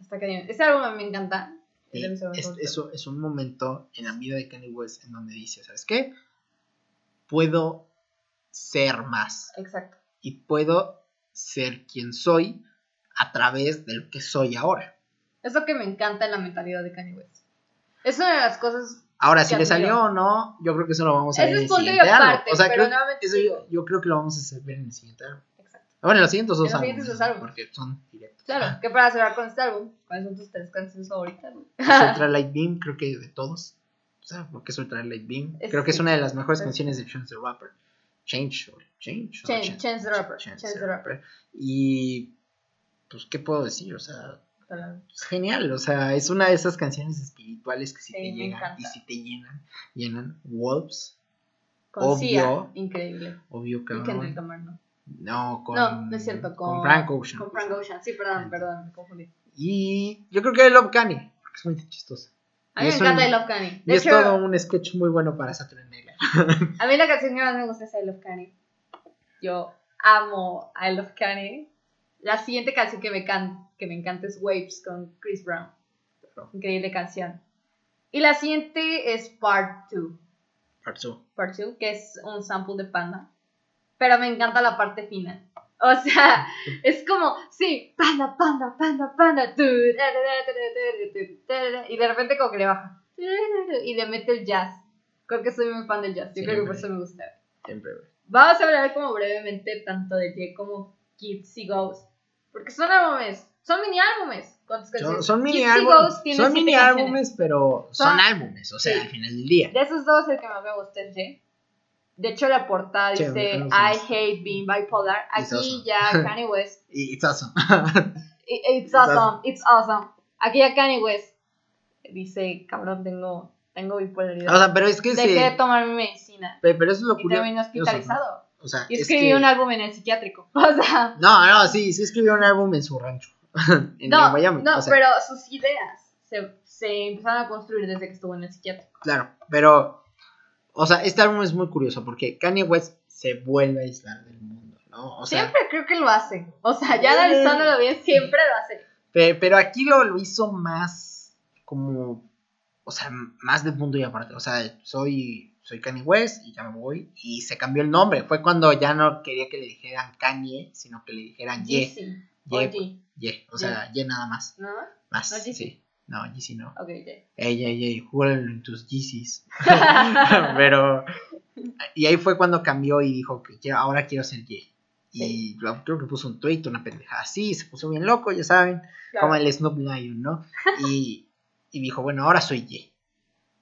está cañón. Este álbum me encanta. Es Y es, es un momento en la vida de Kanye West en donde dice, ¿sabes qué? Puedo ser más. Exacto. Y puedo ser quien soy a través de lo que soy ahora. Es lo que me encanta en la mentalidad de Kanye West. Es una de las cosas. Ahora, si le salió o no, yo creo que eso lo vamos a ver en el siguiente álbum. aparte, O sea, creo, eso yo creo que lo vamos a ver en el siguiente álbum. Bueno, en los siguientes dos los álbumes. siguientes dos álbumes. Porque son directos. Claro, que para cerrar con este álbum, ¿cuáles son tus tres canciones favoritas? güey? Soy Ultralight Beam, creo que de todos. O sea, porque es Ultralight Beam. Es- Creo que es una de las mejores es- canciones de Chance the Rapper. Change, Change. Chance- the Rapper, Chance Chance the Rapper. Y, pues, ¿qué puedo decir? O sea, es genial. O sea, es una de esas canciones espirituales que si Sí, te llegan encanta. y si te llenan, llenan. Wolves, Con Obvio. Sia, increíble. obvio, Y Kendrick cabrón. Lamar, ¿no? No, con. No, no es cierto, con, Frank Ocean. Con Frank Ocean, sí, perdón, perdón, me confundí. Y yo creo que Love Kanye, porque es muy chistoso. A mí me es encanta un- I Love Kanye. Y es todo un sketch muy bueno para Saturday Night Live. a mí la canción que más me gusta es I Love Kanye. Yo amo I Love Kanye. La siguiente canción que me, can que me encanta es Waves con Chris Brown. Increíble canción. Y la siguiente es Part 2. Part two. Part 2, que es un sample de Panda. Pero me encanta la parte final. O sea, es como, sí, Panda, Panda, Panda, Panda. Y de repente como que le baja. Y le mete el jazz. Creo que soy muy fan del jazz. Yo creo que por eso me gusta. Siempre. Vamos a hablar como brevemente tanto de Jay como Kids y. Porque son álbumes. Son mini álbumes. ¿Cuántas Son, son mini álbumes. Son mini álbumes, pero son, Son- álbumes. O sea, Sí. al final del día. De esos dos, el que más me gusta es Jay. De hecho, la portada dice I hate being bipolar. Aquí awesome. ya Kanye West. Y it's awesome. It's awesome, it's awesome. Aquí ya Kanye West dice, cabrón, tengo, tengo bipolaridad. o sea, pero es que Dejé de sí. tomar mi medicina. pe- Pero eso es lo Y curioso. terminé hospitalizado. O sea, Y es escribí que- un álbum en el psiquiátrico. O sea, No, no, sí, sí escribió un álbum en su rancho. en no, Miami. no o sea, pero sus ideas se, se empezaron a construir desde que estuvo en el psiquiátrico. Claro, pero. O sea, este álbum es muy curioso porque Kanye West se vuelve a aislar del mundo, ¿no? O sea, siempre creo que lo hace. O sea, ya Eh. analizándolo bien, siempre lo hace. Pe- Pero aquí lo, lo hizo más como, o sea, más del mundo y aparte. O sea, soy, soy Kanye West y ya me voy. Y se cambió el nombre. Fue cuando ya no quería que le dijeran Kanye, sino que le dijeran Ye. Ye. Ye. O sea, Ye nada más. ¿No? Más. ¿No Yeezy? sí. No, Yeezy no. Ok, Ye. Ey, ey, ey, júralo en tus Yeezys. pero. Y ahí fue cuando cambió y dijo que quiero- ahora quiero ser Ye. Y creo que puso un tweet, una pendejada así, se puso bien loco, ya saben Claro. como el Snoop Lion, ¿no? Y, y dijo, bueno, ahora soy Ye.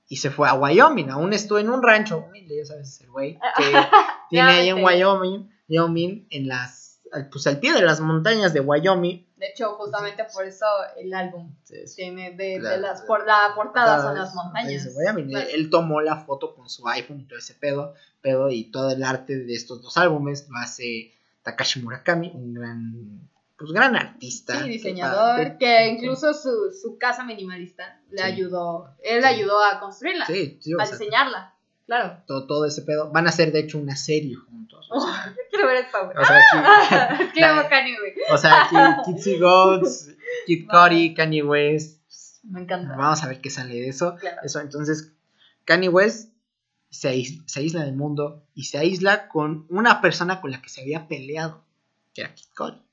Y se fue a Wyoming, aún estuvo en un rancho humilde, ya sabes, el güey, que tiene ahí en. Wyoming, Wyoming, en las, al- pues al pie de las montañas de Wyoming. De hecho, justamente por eso el álbum tiene de, La- de las por la portada son las montañas. de Wyoming. Claro. Él tomó la foto con su iPhone y todo ese pedo, pedo y todo el arte de estos dos álbumes lo hace Takashi Murakami, un gran, pues gran artista. Sí, diseñador, que incluso su, su casa minimalista le Sí. ayudó, él le ayudó a construirla, Sí, a diseñarla, claro. todo, todo ese pedo. Van a hacer, de hecho, una serie juntos. O sea, Yo quiero ver esta, güey. o sea, aquí, Quiero la- ver Kanye, güey. o sea, aquí Kids y Goats, Kid Cudi, Kanye West. Me encanta. Vamos a ver qué sale de eso. Claro. Eso, entonces, Kanye West se, aísla del mundo y se aísla con una persona con la que se había peleado, que era Kid Cudi.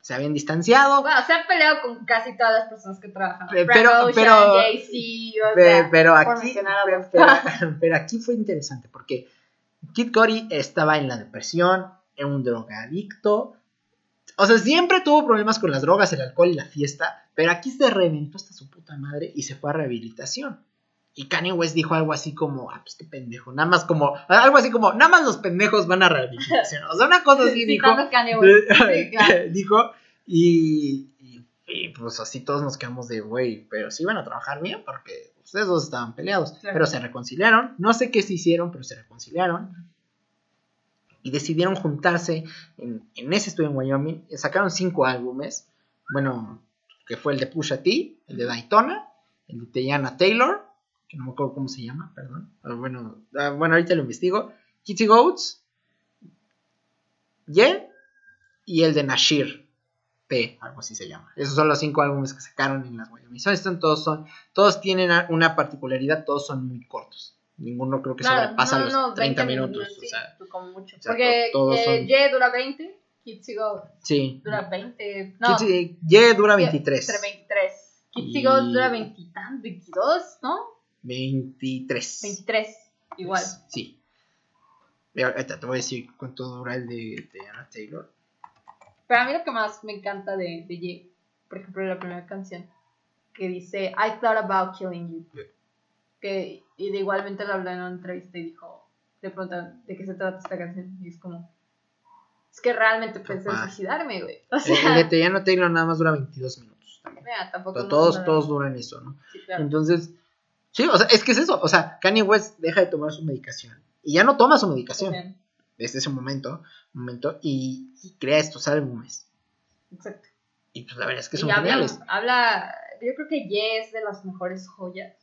Se habían distanciado, Bueno, se ha peleado con casi todas las personas que trabajan. Pero- Ocean, pero- o sea, pero, aquí, pero, pero aquí fue interesante porque Kid Cudi estaba en la depresión, era un drogadicto. O sea, siempre tuvo problemas con las drogas, el alcohol y la fiesta, pero aquí se reventó hasta su puta madre y se fue a rehabilitación. Y Kanye West dijo algo así como, ah, pues qué pendejo, nada más como, algo así como, nada más los pendejos van a rehabilitación. O sea, una cosa así dijo. Kanye West. Sí, claro. dijo, y, y- y, pues así todos nos quedamos de, güey, pero sí iban a trabajar bien porque ustedes dos estaban peleados, Claro. pero se reconciliaron, no sé qué se hicieron, pero se reconciliaron y decidieron juntarse en, en ese estudio en Wyoming, sacaron cinco álbumes, bueno, que fue el de Pusha T, el de Daytona, el de Teyana Taylor, que no me acuerdo cómo se llama, perdón, bueno, ah, bueno, ahorita lo investigo, Kitty Goats, Ye y el de Nashir P, algo así se llama. Esos son los cinco álbumes que sacaron en las Wyoming. Todos son, todos tienen una particularidad, todos son muy cortos. Ninguno creo que Claro, sobrepasa no, los no, 30 20 minutos. sí, o sea, como mucho. o sea, Porque eh, son- dura 20, Kids y Go Sí. dura 20. No, y- dura que- 23. Entre 23. Kids y Y- dura 20 y tan- 22, ¿no? 23. 23. Igual. Pues, sí. Ahorita te voy a decir cuánto dura el de, de Anna Taylor. Pero a mí lo que más me encanta de, de Ye, por ejemplo, la primera canción, que dice, I thought about killing you. Yeah. Que, y de igualmente lo habló en una entrevista y dijo, le preguntan de qué se trata esta canción. Y es como, es que realmente pensé en suicidarme, güey. O El, sea, el de Anna Taylor nada más dura 22 minutos. mira, tampoco. Pero no- todos, todos duran eso, ¿no? Sí, claro. Entonces, sí, o sea, es que es eso. O sea, Kanye West deja de tomar su medicación. Y ya no toma su medicación Ok, desde ese momento, momento y, y crea estos álbumes. Exacto. Y pues la verdad es que Y son habla, geniales. habla, yo creo que Ye es de las mejores joyas.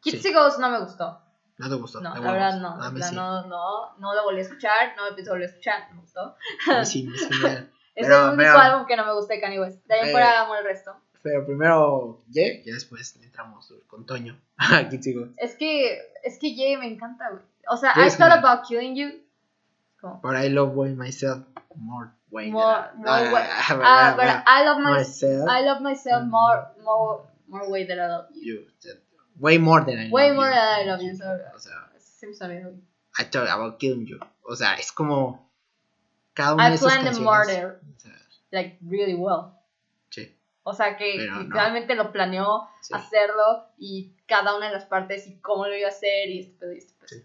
Kids Sí. y Ghost no me gustó. No te gustó. No, la verdad no. A En mí plan, sí. no, no, no lo volví a escuchar, no me pienso volver a escuchar, no me gustó. Sí, es el único álbum que no me gusta de Kanye West. De ahí Eh, fuera amo el resto. Pero primero Ye, y después entramos con Toño. Aquí sigo. Es que, es que Ye me encanta, güey. O sea, Ye I thought about killing you. Como, But I love way myself more way More- than more I- way- ah, ah, ah, but ah, I love my, myself. I love myself more, more, more way than I love you. you. Way more than I Way love more you. than I love you. so- O sea, me sale, güey. I thought about killing you. O sea, es como cada una de I esas planned the canciones. murder, O sea, like, really well. O sea que Pero no. literalmente lo planeó sí. hacerlo y cada una de las partes y cómo lo iba a hacer y esto y esto. Sí.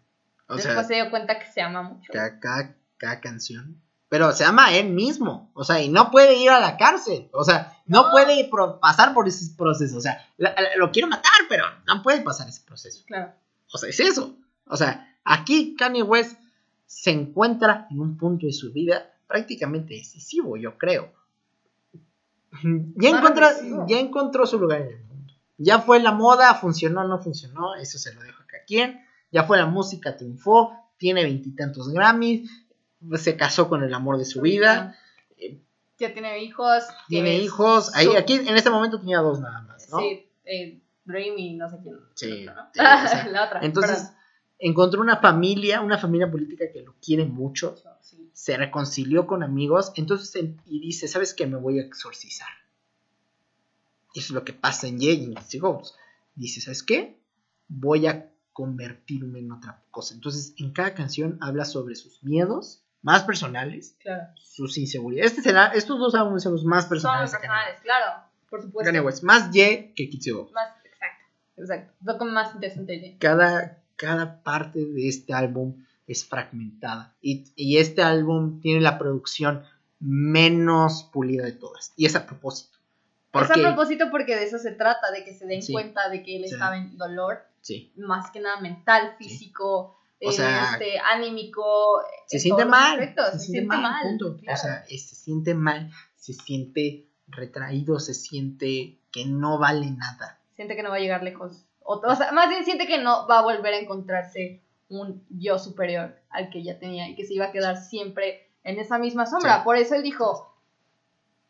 O Después sea, se dio cuenta que se ama mucho. cada, cada, cada canción. Pero se ama a él mismo. O sea, y no puede ir a la cárcel. O sea, no, No. puede pro- pasar por ese proceso. O sea, la- la- lo quiero matar, pero no puede pasar ese proceso. Claro. O sea, es eso. O sea, aquí Kanye West se encuentra en un punto de su vida prácticamente decisivo, yo creo. Ya, encontró, ya encontró su lugar en el mundo. Ya fue la moda, funcionó, no funcionó, eso se lo dejo a cada quien. Ya fue la música, triunfó, tiene veintitantos Grammys, se casó con el amor de su vida, Ya tiene hijos. tiene hijos. Ahí, su- aquí en este momento tenía dos nada más, ¿no? Sí, eh, Remy, no sé quién. Sí, ¿no? sí, o sea, la otra. Entonces, perdón. Encontró una familia, una familia política que lo quiere mucho, Sí. se reconcilió con amigos, entonces en- y dice, ¿sabes qué? Me voy a exorcizar. Y eso es lo que pasa en y Kissy Ghost. Dice, ¿sabes qué? Voy a convertirme en otra cosa. Entonces, en cada canción habla sobre sus miedos más personales, Claro. sus inseguridades. Este será, estos dos álbumes son los más Son los personales. personales, claro. Por supuesto. West. Más Ye que Ghost. Más, exacto. Exacto. Lo más interesante cada, cada parte de este álbum es fragmentada. Y, y este álbum tiene la producción menos pulida de todas. Y es a propósito. Es a Porque, propósito porque de eso se trata, de que se den Sí. cuenta de que él Sí. estaba en dolor, sí, más que nada mental, físico, O sea, este, anímico. se en siente mal. Se, siente mal, punto. claro. O sea, eh, se siente mal, se siente retraído, se siente que no vale nada. siente que no va a llegar lejos. O, o sea, más bien siente que no va a volver a encontrarse un yo superior al que ya tenía y que se iba a quedar siempre en esa misma sombra. Sí. Por eso él dijo,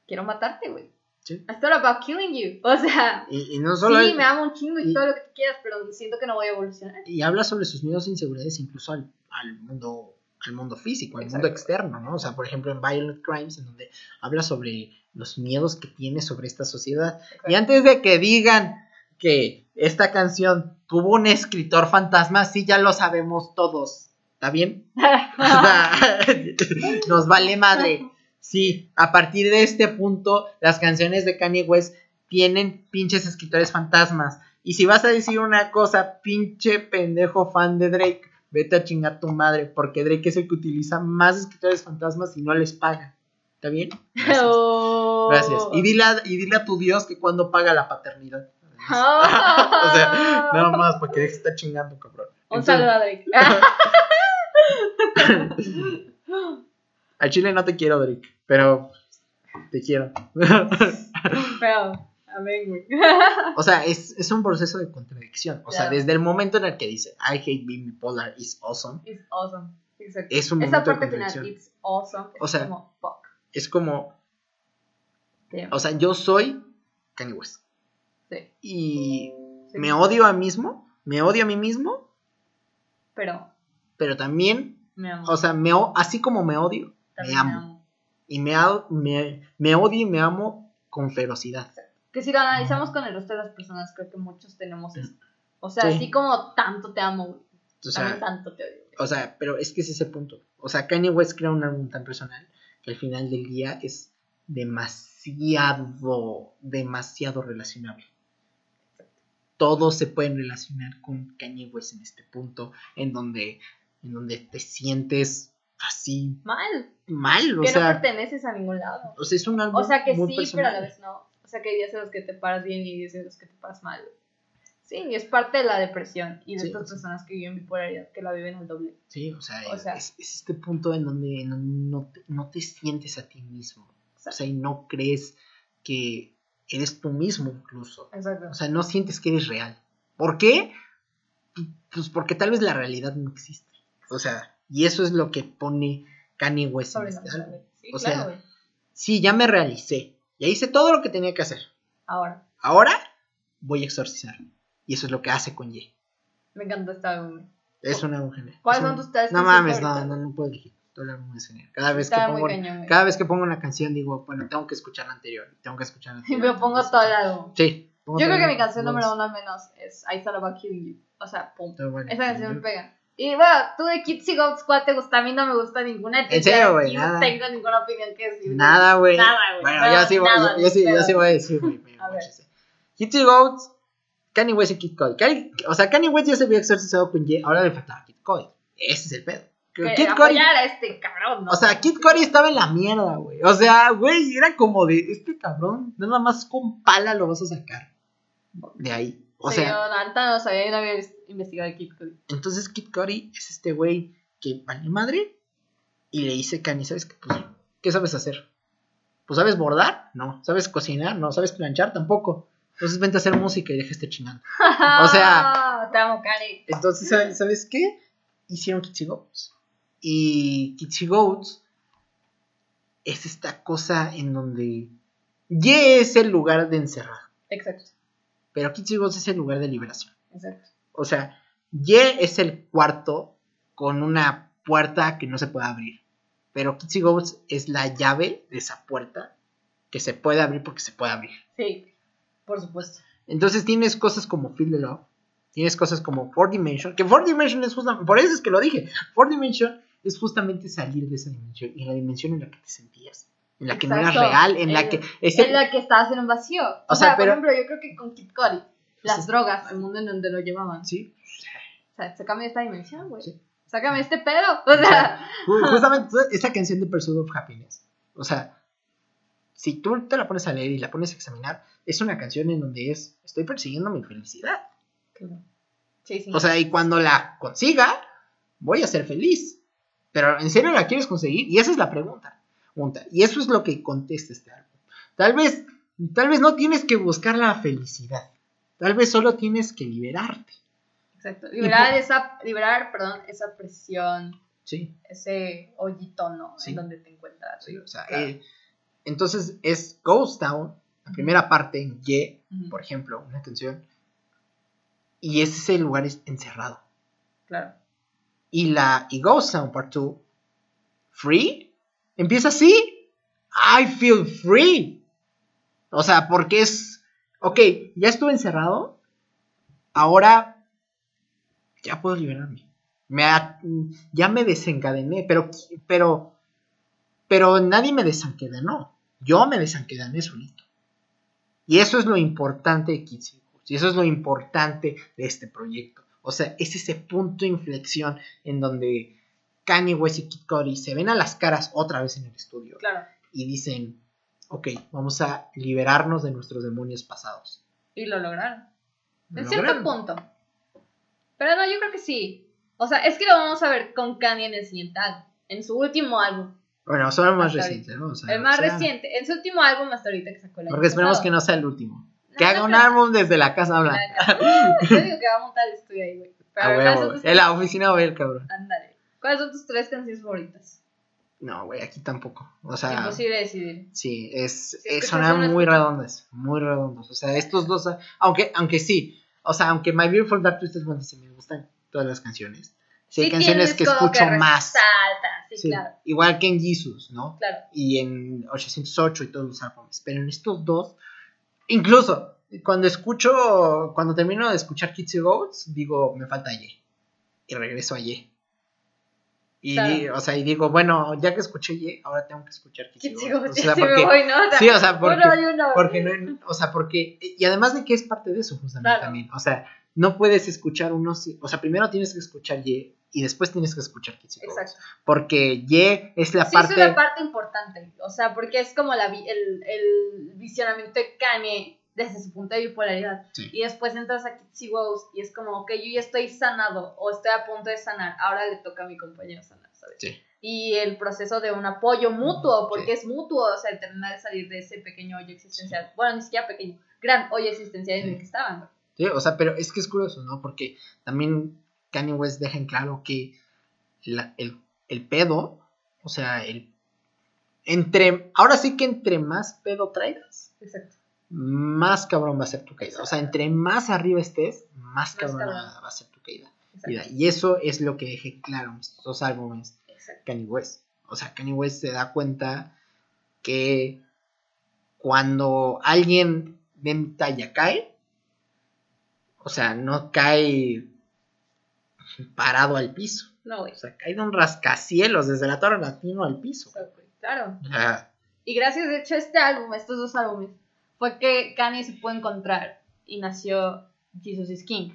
quiero matarte, güey. Sí. I thought about killing you. O sea, Y, y no solo sí, él- me amo un chingo y, y- todo lo que quieras, pero siento que no voy a evolucionar. y habla sobre sus miedos e inseguridades incluso al, al mundo al mundo físico, al Exacto. mundo externo, ¿no? O sea, por ejemplo, en Violent Crimes, en donde habla sobre los miedos que tiene sobre esta sociedad. Y antes de que digan que esta canción tuvo un escritor fantasma, sí, ya lo sabemos todos. ¿Está bien? Nos vale madre. Sí, a partir de este punto, las canciones de Kanye West tienen pinches escritores fantasmas. Y si vas a decir una cosa, pinche pendejo fan de Drake, vete a chingar tu madre, porque Drake es el que utiliza más escritores fantasmas y no les paga. ¿Está bien? Gracias. Oh. Gracias. Y dile, a, y dile a tu Dios que cuando paga la paternidad. Oh. o sea, nada más para que deje de estar chingando, cabrón. Un Entonces, saludo a Drake. Al chile no te quiero, Drake, pero te quiero. Pero, amén, güey. o sea, es, es un proceso de contradicción. O sea, desde el momento en el que dice I hate being bipolar is awesome, It's awesome. Exacto. es un Esa momento de parte final, it's awesome. Es O sea, como, fuck. Es como, Damn. o sea, yo soy Kanye West Sí, y sí. me odio a mí mismo, me odio a mí mismo, Pero pero también, me amo. o sea, me, así como me odio, También me amo. Y me, me, me odio y me amo con ferocidad. Que si lo analizamos con el resto de las personas, creo que muchos tenemos eso. O sea, Sí. así como tanto te amo, O sea, tanto te odio. o sea, pero es que es ese punto. O sea, Kanye West crea un álbum tan personal que al final del día es demasiado, demasiado relacionable. Todos se pueden relacionar con Kanye West en este punto, en donde, en donde te sientes así Mal, mal, o que no sea, perteneces a ningún lado. o sea, es un álbum O sea que muy sí, personal. pero a la vez no. O sea que hay días en los que te paras bien y hay días en los que te paras mal. Sí, y es parte de la depresión y de Sí, estas personas que viven bipolaridad, que la viven al doble. Sí, o sea, O es, sea- es- es este punto en donde no, no te, no te sientes a ti mismo. O sea, y no crees que eres tú mismo incluso. Exacto. O sea, no sientes que eres real. ¿Por qué? Pues porque tal vez la realidad no existe. O sea, y eso es lo que pone Kanye West en este. Sí, O claro, sea. Sí, ya me realicé. Ya hice todo lo que tenía que hacer. Ahora, Ahora voy a exorcizar. Y eso es lo que hace con Ye. me encanta esta álbum. Es una mujer. ¿Cuáles es son tus tres No mames, no, no, no puedo elegir. Todo el álbum es genial. Cada vez que Está pongo cañón, cada vez que pongo una canción digo, bueno, tengo que escuchar la anterior, tengo que escuchar la Y anterior. me tengo pongo todo el álbum. Sí. Yo creo que mi canción número uno al menos es I Thought About Killing You. O sea, pum. bueno. Esa canción me pega. Y bueno, tú de Kids y Goats, ¿cuál te gusta? A mí no me gusta ninguna. ¿En serio, güey? No tengo ninguna opinión que decir. Nada, güey. Nada, güey. Bueno, Nada, yo sí, voy- nada, yo, yo sí, yo sí voy a decir, güey. me- A. Kitty Goats, Kanye West y Kid Cody. O sea, Kanye West ya se había exorcizado con Ye, ahora le faltaba Kid Cody. Ese es el pedo. Que Kid Cody, apoyar a este cabrón, ¿no? o sea, Kid Cody estaba en la mierda, güey. O sea, güey, era como de, este cabrón, nada más con pala lo vas a sacar. De ahí. O Sí, sea, yo no sabía, no había investigado de Kid Cudi. Entonces Kid Cody es este güey que vale madre y le dice Kanye, ¿sabes qué? Pues, ¿qué sabes hacer? Pues ¿sabes bordar? No. ¿Sabes cocinar? No. ¿Sabes planchar? Tampoco. Entonces vente a hacer música y deja este chingando. O sea- Te amo. Entonces, ¿sabes, ¿sabes qué? Hicieron Kitsy Goats. Y Kitsy Goats es esta cosa en donde Ye es el lugar de encerrar, Exacto, pero Kitsy Goats es el lugar de liberación. exacto. O sea, Ye es el cuarto con una puerta que no se puede abrir. Pero Kitsy Goats es la llave de esa puerta que se puede abrir porque se puede abrir. Sí, por supuesto. Entonces tienes cosas como Feel the Love. Tienes cosas como Four Dimension. Que Four Dimension es justamente. Por eso es que lo dije. Four Dimension es justamente salir de esa dimensión. Y la dimensión en la que te sentías. En la que no eras Exacto. real. En la En- que. ese- En la que estabas en un vacío. O, O sea, sea, pero- por ejemplo, yo creo que con Kid Cudi, las es- drogas, el mundo en donde lo llevaban. Sí. O sea, sácame de esta dimensión, güey. Sí. Sácame este pedo. O sea, Ju- Justamente esa canción de Pursuit of Happiness. O sea, si tú te la pones a leer y la pones a examinar, es una canción en donde es, estoy persiguiendo mi felicidad. sí, sí. O sea, y cuando la consiga, voy a ser feliz. Pero ¿en serio la quieres conseguir? Y esa es la pregunta. Pregunta. Y eso es lo que contesta este álbum. Tal vez, tal vez no tienes que buscar la felicidad. Tal vez solo tienes que liberarte. Exacto. Liberar por- esa, liberar, perdón, esa presión, Sí, ese hoyito, ¿no? Sí. En donde te encuentras. sí, o sea, Claro. eh, entonces es Ghost Town, la primera parte en Y, por ejemplo, una canción. Y ese es lugar es- encerrado. Claro. Y la y Ghost Part 2, Free, empieza así. I feel free. O sea, porque es, ok, ya estuve encerrado, ahora ya puedo liberarme. Me ya me desencadené, pero, pero, pero nadie me desencadenó. Yo me desencadené solito. Y eso es lo importante de Kids Y eso es lo importante de este proyecto. O sea, es ese punto de inflexión en donde Kanye West y Kid Cudi se ven a las caras otra vez en el estudio Claro. y dicen, ok, vamos a liberarnos de nuestros demonios pasados. Y lo lograron. Lo En cierto punto. Pero no, yo creo que sí. O sea, es que lo vamos a ver con Kanye en el siguiente álbum. En su último álbum. Bueno, son el más Hasta reciente, ¿no? O sea, el más o sea, reciente. En su último álbum hasta ahorita que sacó año Porque esperemos pasado. que no sea el último. No, Que haga un álbum desde la Casa Blanca. Yo digo que va a montar el estudio ahí, güey. Pero A ¿cuáles huevo, son güey. tus- En la oficina va a ver, cabrón. Ándale. ¿Cuáles son tus tres canciones favoritas? No, güey, aquí tampoco. O sea, Imposible decidir. sí, es, sonar uno, muy redondas, muy redondos. O sea, estos dos, aunque, aunque sí, o sea, aunque My Beautiful Dark Twisted Fantasy me gustan todas las canciones, Sí, hay Sí canciones que escucho más. resalta, sí, Sí, claro, Igual que en Jesus, ¿no? claro. Y en 808 y todos los álbumes. Pero en estos dos, incluso cuando escucho, cuando termino de escuchar Kids y Goats, digo, me falta Ye. Y regreso a Ye. Y, Claro. di- o sea, y digo, bueno, ya que escuché Ye, ahora tengo que escuchar Kids ¿Qué y? Goats. Sí, O sea, sí. O sea, sí, o sea, porque, uno y uno. porque no, o sea, porque, y además de que es parte de eso justamente Claro. también, o sea, no puedes escuchar uno, si- o sea, primero tienes que escuchar Ye y después tienes que escuchar y Goats. Exacto. Porque Ye es la sí, parte... es una parte importante. O sea, porque es como la, el, el visionamiento de Kanye desde su punto de bipolaridad. Sí. Y después entras a Kitsy Wows y es como, ok, yo ya estoy sanado o estoy a punto de sanar. Ahora le toca a mi compañero sanar, ¿sabes? Sí. Y el proceso de un apoyo mutuo, porque Sí. es mutuo, o sea, el terminar de salir de ese pequeño hoyo existencial. Bueno, ni siquiera pequeño, gran hoyo existencial en el que estaban. Sí, o sea, pero es que es curioso, ¿no? Porque también Kanye West deja en claro que la- el, el pedo, o sea, el entre, ahora sí que entre más pedo traigas, Exacto. más cabrón va a ser tu caída. O sea, entre más arriba estés, más Más cabrón cabrón. va a ser tu caída. Exacto. Y eso es lo que deje claro en estos dos álbumes exacto. Kanye West. O sea, Kanye West se da cuenta que cuando alguien de mi talla cae, o sea, no cae parado al piso. No, güey. O sea, cae de un rascacielos desde la Torre Latino al piso. Güey. Claro. Y gracias, de hecho, a este álbum, estos dos álbumes, fue que Kanye se pudo encontrar y nació Jesus is King.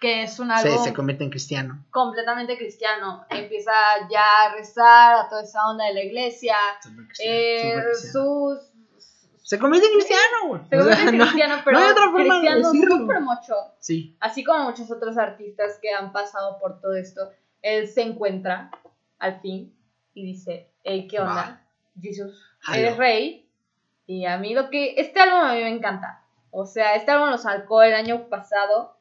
Que es un álbum se convierte en cristiano. completamente cristiano. Empieza ya a rezar a toda esa onda de la iglesia. Súper cristiano, Eh, súper cristiano. sus. Se convierte en cristiano, güey. Se convierte en no- cristiano, pero hay otra forma de cristiano decirlo. súper mucho. Sí, Así como muchos otros artistas que han pasado por todo esto, él se encuentra al fin y dice, hey, ¿qué onda? Jesús, eres rey. Y a mí lo que... Este álbum a mí me encanta. O sea, este álbum lo sacó el año pasado.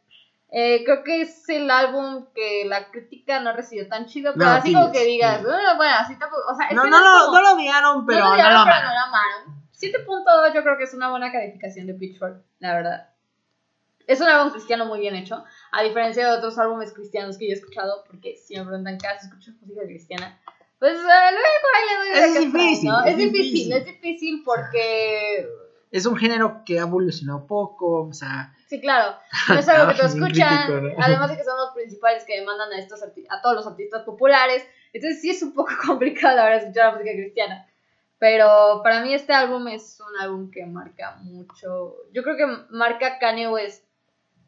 Eh, creo que es el álbum que la crítica no recibió tan chido, pero No, así como que digas, pillas. "Ah, bueno, así tampoco... O sea, es no, que no, es lo, como- no lo odiaron, pero no no, lo odiaron, pero no lo amaron. 7.2 yo creo que es una buena calificación de Pitchfork, la verdad. Es un álbum cristiano muy bien hecho, a diferencia de otros álbumes cristianos que yo he escuchado, porque si me preguntan qué haces, escuchas música cristiana, pues eh, luego ahí le doy Es difícil, ¿no? es Es difícil, difícil. es difícil porque... Es un género que ha evolucionado poco, o sea, Sí, claro, no es algo que te escuchan, crítico, ¿no? además de que son los principales que demandan a, estos a todos los artistas populares, entonces sí es un poco complicado ahora escuchar la música cristiana. Pero para mí este álbum es un álbum que marca mucho, yo creo que marca Kanye West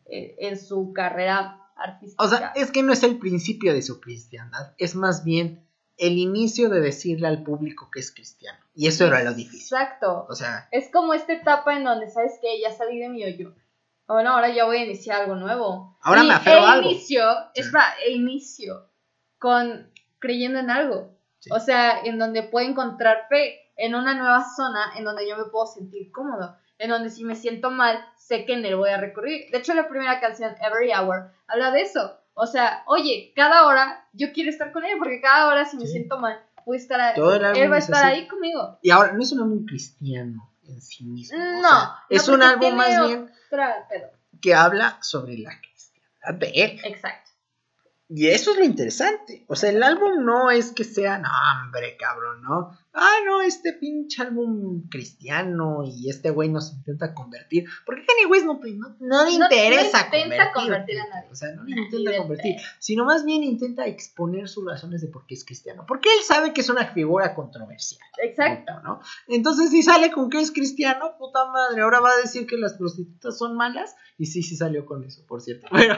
eh, en su carrera artística. o sea, es que no es el principio de su cristiandad, es más bien el inicio de decirle al público que es cristiano. Y eso era lo difícil. Exacto. O sea, Es como esta etapa en donde, ¿sabes qué? Ya salí de mi hoyo. Bueno, ahora ya voy a iniciar algo nuevo. Ahora Y me aferro e a algo. Inicio, Sí. es para, e inicio con creyendo en algo. Sí. O sea, en donde puedo encontrar fe, en una nueva zona en donde yo me puedo sentir cómodo, en donde si me siento mal, sé que en él voy a recurrir. De hecho, la primera canción, Every Hour, habla de eso. O sea, oye, cada hora yo quiero estar con él, porque cada hora si me Sí. siento mal, voy a estar, álbum él va a es estar así. ahí conmigo. y ahora no es un álbum cristiano en sí mismo. o No, sea, no, es un álbum más bien Otra que habla sobre la cristiandad de él. Exacto. Y eso es lo interesante. O sea, el álbum no es que sea, no, hombre, cabrón, ¿no? Ah, no, este pinche álbum cristiano y este güey nos intenta convertir. Porque Kanye West no, no, no le No- interesa no intenta convertir, convertir a nadie. O sea, no le intenta convertir. Sino más bien intenta exponer sus razones de por qué es cristiano. Porque él sabe que es una figura controversial. Exacto. ¿no? Entonces, si sale con que es cristiano, puta madre, ahora va a decir que las prostitutas son malas. Y sí, sí salió con eso, por cierto. Pero,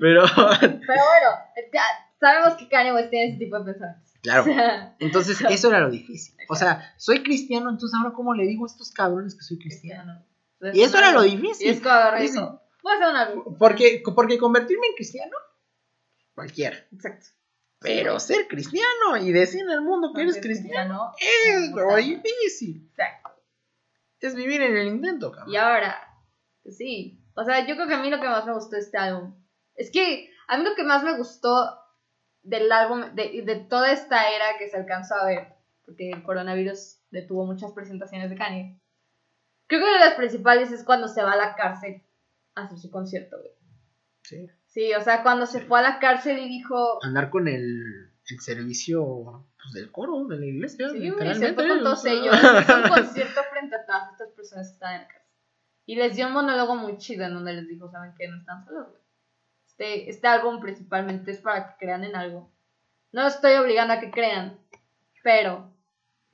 pero, Pero bueno, ya sabemos que Kanye West tiene ese tipo de pensamientos. Claro. Entonces, eso era lo difícil. O sea, soy cristiano, entonces ahora, ¿cómo le digo a estos cabrones que soy cristiano? Y eso era lo es difícil. y un álbum. Porque, porque convertirme en cristiano, cualquiera. Exacto. Pero ser cristiano y decir al mundo que eres cristiano cristiano, es lo difícil. Exacto. Es vivir en el intento, cabrón. Y ahora, pues sí. O sea, yo creo que a mí lo que más me gustó de este álbum es que a mí lo que más me gustó del álbum, de, de toda esta era que se alcanzó a ver, porque el coronavirus detuvo muchas presentaciones de Kanye. Creo que una de las principales es cuando se va a la cárcel a hacer su concierto, güey. Sí. Sí, o sea, cuando se fue a la cárcel y dijo. Andar con el, el servicio pues, del coro, de la iglesia. Sí, güey, se fue con todos ellos. Hizo un concierto frente a todas estas personas que estaban en la cárcel. Y les dio un monólogo muy chido en donde les dijo: ¿Saben qué? No están solos, güey. Este, este álbum principalmente es para que crean en algo. No los estoy obligando a que crean, pero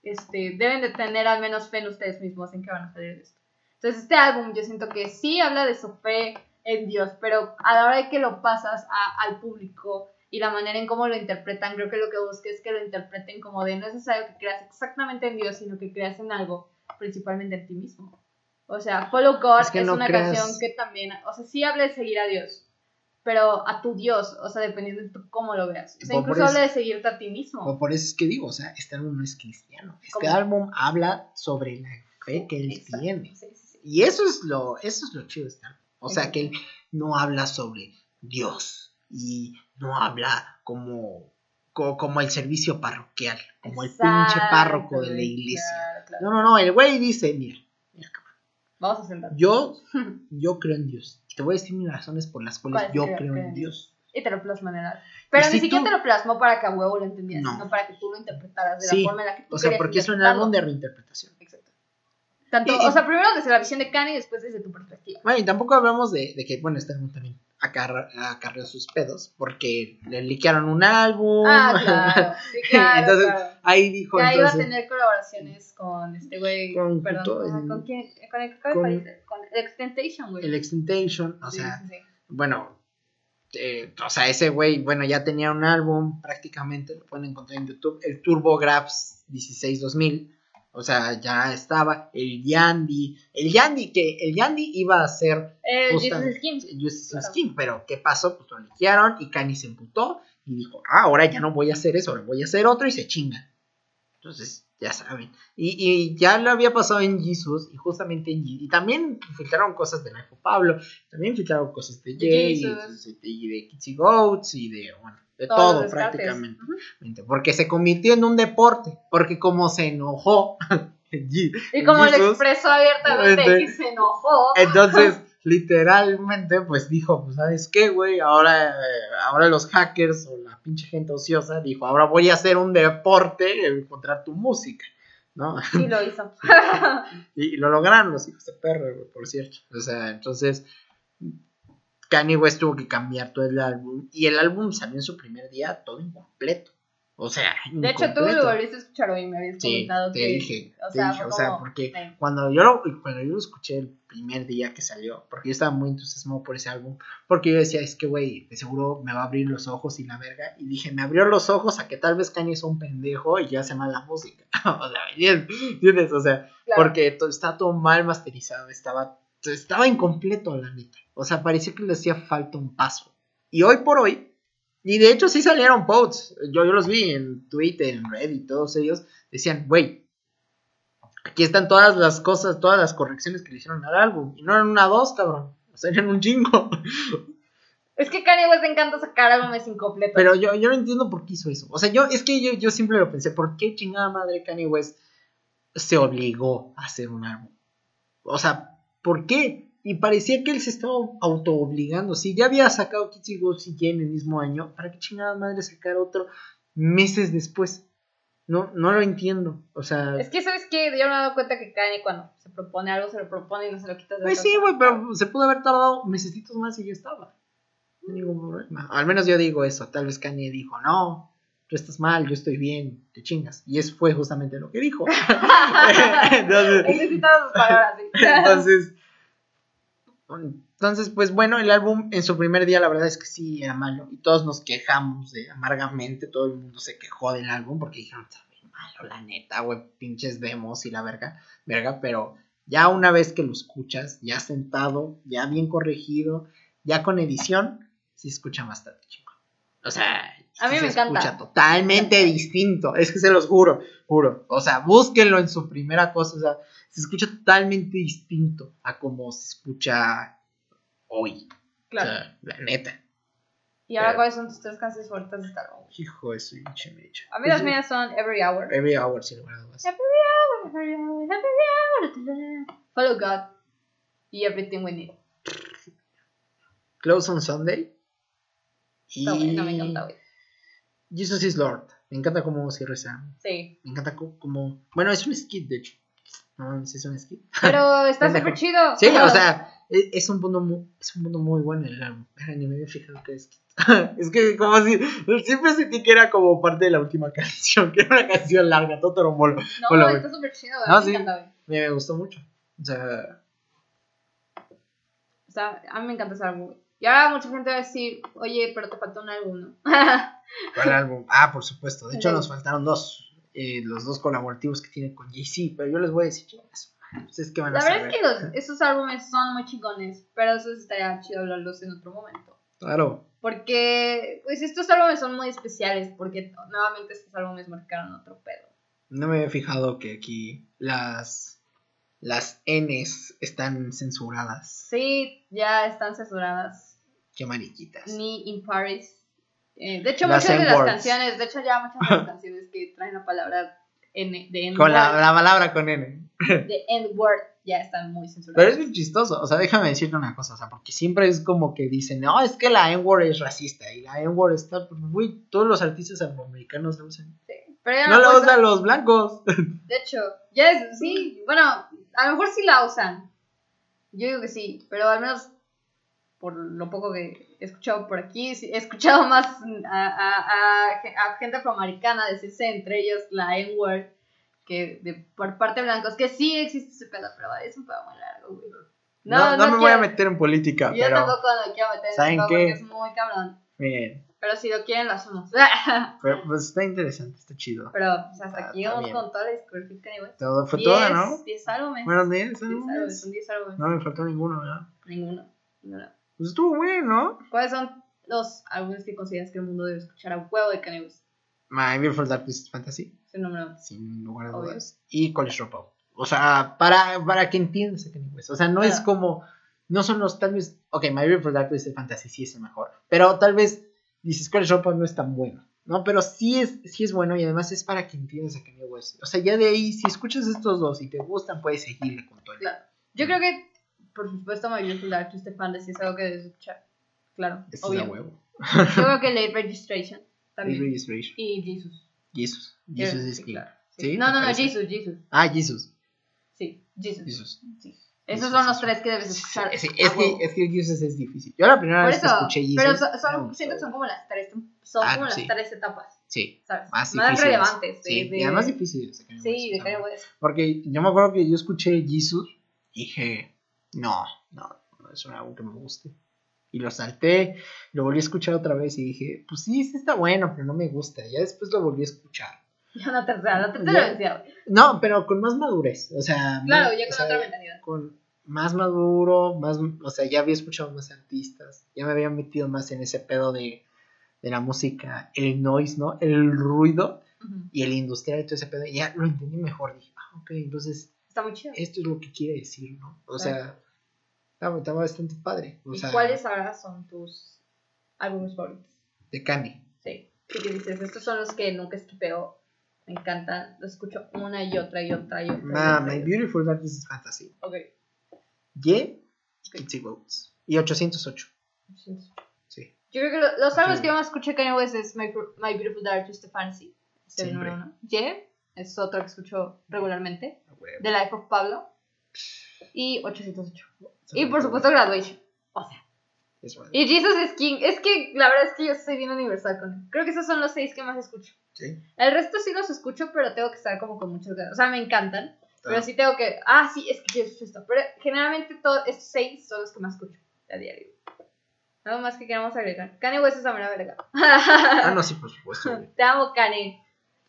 este, deben de tener al menos fe en ustedes mismos en que van a salir de esto. Entonces este álbum yo siento que sí habla de su fe en Dios, pero a la hora de que lo pasas a- al público y la manera en cómo lo interpretan, creo que lo que busca es que lo interpreten como de no es necesario que creas exactamente en Dios, sino que creas en algo, principalmente en ti mismo. O sea, Follow God Es es, que no una creas- canción que también, o sea, sí habla de seguir a Dios, pero a tu Dios, o sea, dependiendo de tú cómo lo veas. O sea, por incluso habla de seguirte a ti mismo. O por eso es que digo, o sea, este álbum no es cristiano. Este ¿Cómo? álbum habla sobre la fe que él Exacto, tiene. sí, sí, sí. Y eso es lo, eso es lo chido de este álbum. O sea, que él no habla sobre Dios y no habla como, co- como, el servicio parroquial, como el pinche párroco de la iglesia. claro, claro. No, no, no, el güey dice, mira, mira, cabrón, Vamos a sentar. yo, yo creo en Dios. Te voy a decir mis razones por las cuales ¿Cuáles yo creo- en Dios. Y te lo plasma en el. Pero ni si siquiera tú- te lo plasmó para que a huevo lo entendieras, No. sino para que tú lo interpretaras de Sí, la forma en la que tú O sea, porque es un álbum de reinterpretación. Exacto. Tanto, y- o sea, primero desde la visión de Kanye y después desde tu perspectiva. Bueno, y tampoco hablamos de, de que, bueno, este álbum también acarreó sus pedos, porque le liquearon un álbum. Ah, claro. Sí, claro. Entonces, claro. ahí dijo, Ya iba a entonces, tener colaboraciones con este güey. Con perdón, todo ¿con, quién? Con el ¿cuál con-? Con el Extentation, güey. el Extentation, o Sí, sea, sí, bueno, eh, o sea, ese güey, bueno, ya tenía un álbum prácticamente, lo pueden encontrar en YouTube, el Turbo Graph 16 2000, o sea, ya estaba, el Yandy, el Yandy, que el Yandy iba a ser Skin. Justice. Skin, pero ¿qué pasó? Pues lo liquearon y Kanye se emputó y dijo, ah, ahora ya no voy a hacer eso, ahora voy a hacer otro y se chinga. Entonces, ya saben. Y, y ya lo había pasado en Jesus y justamente en. Y también filtraron cosas de of Pablo, también filtraron cosas de Jay, y de Kitsy Goats y de, bueno, de Todos todo prácticamente. Porque se convirtió en un deporte, porque como se enojó. Y como lo Jesus, expresó abiertamente Este- y se enojó. entonces, literalmente, pues dijo, pues, ¿sabes qué, güey? Ahora, eh, ahora los hackers o la pinche gente ociosa dijo, ahora voy a hacer un deporte de encontrar tu música, ¿no? Sí lo hizo. Y, y lo lograron los hijos de perro, güey, por cierto. O sea, entonces, Kanye West tuvo que cambiar todo el álbum. Y el álbum salió en su primer día todo incompleto. O sea, De hecho, tú lo volviste a escuchar hoy me habías Sí, comentado te que. dije, o te sea, dije, o sea, porque Sí. cuando yo lo, cuando yo lo escuché el primer día que salió, porque yo estaba muy entusiasmado por ese álbum, porque yo decía, es que güey, de seguro me va a abrir los ojos y la verga, y dije, me abrió los ojos a que tal vez Kanye es un pendejo y ya hace mal la música, o sea, ¿me ¿entiendes? O sea, Claro. porque to- está todo mal masterizado, estaba, estaba incompleto la neta, o sea, parecía que le hacía falta un paso, y hoy por hoy, y de hecho sí salieron posts, yo, yo los vi en Twitter, en Reddit, todos ellos decían, güey, aquí están todas las cosas, todas las correcciones que le hicieron al álbum, y no eran una dos, cabrón, o sea, eran un chingo. Es que Kanye West le encanta sacar álbumes incompletos. Pero yo, yo no entiendo por qué hizo eso. O sea, yo, es que yo, yo siempre lo pensé, ¿por qué chingada madre Kanye West se obligó a hacer un álbum? O sea, ¿por qué? Y parecía que él se estaba auto-obligando. Si ya había sacado Kitsy Ghost y en el mismo año, ¿para qué chingada madre sacar otro meses después? No, no lo entiendo. O sea, Es que, ¿sabes qué? Yo me he dado cuenta que Kanye cuando se propone algo, se lo propone y no se lo quitas de pues sí, güey, pero se pudo haber tardado mesecitos más y ya estaba. No hay ningún problema. Al menos yo digo eso. Tal vez Kanye dijo, no, tú estás mal, yo estoy bien, te chingas. Y eso fue justamente lo que dijo. entonces, palabras, sí. entonces, entonces, pues bueno, el álbum en su primer día la verdad es que sí era malo. Y todos nos quejamos de amargamente. Todo el mundo se quejó del álbum porque dijeron, está bien malo, la neta, güey, pinches demos y la verga, verga. Pero ya una vez que lo escuchas, ya sentado, ya bien corregido, ya con edición, sí escucha bastante chingón. O sea, A mí me se encanta. escucha totalmente distinto. Es que se los juro, juro. O sea, búsquenlo en su primera cosa. O sea, se escucha totalmente distinto a como se escucha hoy. Claro. O sea, la neta. y ahora, ¿cuáles son tus tres canciones favoritas de este álbum? Hijo de su pinche mecha. A mí las mías son Every Hour. Every hour, sin lugar a dudas. Every hour, every hour, every hour. Follow God. Y Everything We Need. Close on Sunday. Y bueno, me encanta, güey. Jesus is Lord. Me encanta cómo cierra esa. Sí. Me encanta como. Bueno, es un skit, de hecho. No mames, es un skit. Pero está súper chido. Sí, o sea, es, es un punto muy, es un punto muy bueno el álbum. Ni me había fijado que es. es que como si siempre sentí que era como parte de la última canción, que era una canción larga, todo molo. No, Hola, está súper chido, me sí. Me, gustó mucho. O sea, O sea, a mí me encanta ese álbum. Y ahora mucha gente va a decir, oye, pero te faltó un álbum, ¿no? ¿cuál álbum? Ah, por supuesto. De hecho, nos faltaron dos. Eh, los dos colaborativos que tiene con Jay-Z. Pero yo les voy a decir, ustedes qué van a La verdad es que los, esos álbumes son muy chingones, pero eso estaría chido hablarlos en otro momento. Claro. Porque, pues estos álbumes son muy especiales, porque nuevamente estos álbumes marcaron otro pedo. No me había fijado que aquí las, las Ns están censuradas. Sí, ya están censuradas. Qué mariquitas. Ni in Paris. Eh, de hecho, Las muchas de las canciones, de hecho ya muchas de las canciones que traen la palabra N, de N-word, Con la, la palabra con N. de N-word ya están muy Pero censuradas. es bien chistoso. O sea, déjame decirte una cosa. O sea, porque siempre es como que dicen, no, es que la N-word es racista. Y la N-word está. pues, Güey, todos los artistas afroamericanos la usan. Sí, Pero ya No la usan los blancos. De hecho, ya es, sí, bueno, a lo mejor sí la usan. Yo digo que sí, pero al menos por lo poco que he escuchado por aquí, he escuchado más a, a- a- a gente afroamericana decirse entre ellos la N-word que de, por parte de blancos, que sí existe ese pedo, pero es un pedo muy largo, güey. No, no, me voy a quiero- meter en política. Yo pero, tampoco me quiero meter en ¿saben qué? porque es muy cabrón. miren, Pero si lo quieren, lo hacemos. pero, pues está interesante, está chido. pero pues, hasta Ah, aquí está vamos con toda la discografía. Todo fue toda, ¿no? 10 álbumes. Bueno, 10 10 álbumes, son 10 álbumes. No me faltó ninguno, ¿verdad? Ninguno. ninguno. Pues estuvo bueno, ¿no? ¿Cuáles son los álbumes que consideras que el mundo debe escuchar a huevo de Kanye West? My Beautiful Dark Twisted Fantasy, el número sin lugar a dudas. Y College Dropout. O sea, para, para que entiendas a Kanye West. O sea, no es Claro. como. No son los tal vez. Ok, My Beautiful Dark Twisted Fantasy sí es el mejor. Pero tal vez dices College Dropout no es tan bueno. ¿no? Pero sí es, sí es bueno y además es para que entiendas a Kanye West. O sea, ya de ahí, si escuchas estos dos y te gustan, puedes seguirle con todo el. Claro. Yo creo que, por supuesto, My Beautiful Dark Twisted Fantasy es algo que debes escuchar. Claro, Este es a huevo. Yo creo que Late Registration Late también. Registration. Y Jesus. Jesus. Jesus es sí, claro. ¿Sí? No, ¿Te no, no? Jesus, Jesus. Ah, Jesus. Sí, Jesus. Jesus. Sí. Esos son los tres que debes escuchar. Es, que, es que Jesus es difícil. Yo la primera vez que escuché Jesus. pero son, son- siento que son como las tres, son Ah, como las sí. tres etapas, Sí, ¿sabes? más difíciles. relevantes. de- Sí, de- y además difíciles. de Sí, de Kanye West. Porque yo me acuerdo que yo escuché Jesus y dije, no, no, no es algo que me guste. Y lo salté, lo volví a escuchar otra vez y dije, pues sí, sí está bueno, pero no me gusta. Ya después lo volví a escuchar. Ya una tercera, la tercera Ya. vencida, güey. No, pero con más madurez. O sea, Claro, más- ya o con sea, otra mentalidad. con más maduro, más, o sea, ya había escuchado más artistas, ya me había metido más en ese pedo de, de la música, el noise, ¿no? El ruido y el industrial y todo ese pedo, ya lo entendí mejor, dije, ah, ok, entonces Está muy chido. esto es lo que quiere decir, ¿no? O sea, estaba, estaba bastante padre, o ¿Y sea, cuáles ahora son tus álbumes favoritos? de Candy. Sí. ¿Qué te dices? Estos son los que nunca esquipeo. Me encantan. Los escucho una y otra y otra y otra. y My. Beautiful Dark Twisted Fantasy. Ok. Y Kitsy Goats. Y 808. Sí. Yo creo que lo- los álbumes que yo más escuché Kanye West es My, My Beautiful Dark Twisted Fantasy. Es el Siempre. número uno. Es otro que escucho regularmente. The Life of Pablo. Y 808. Y por supuesto Graduation. O sea. Y Jesus is King. Es que la verdad es que yo soy bien universal con él. Creo que esos son los seis que más escucho. Sí. El resto sí los escucho, pero tengo que estar como con ganas. O sea, me encantan. Pero Ah. sí tengo que. Ah, sí, es que yo escucho esto. Pero generalmente todos estos seis son los que más escucho a diario. Nada más que queramos agregar. Kanye West es la mera verga. Ah, no, sí, por supuesto. Te amo, Kanye.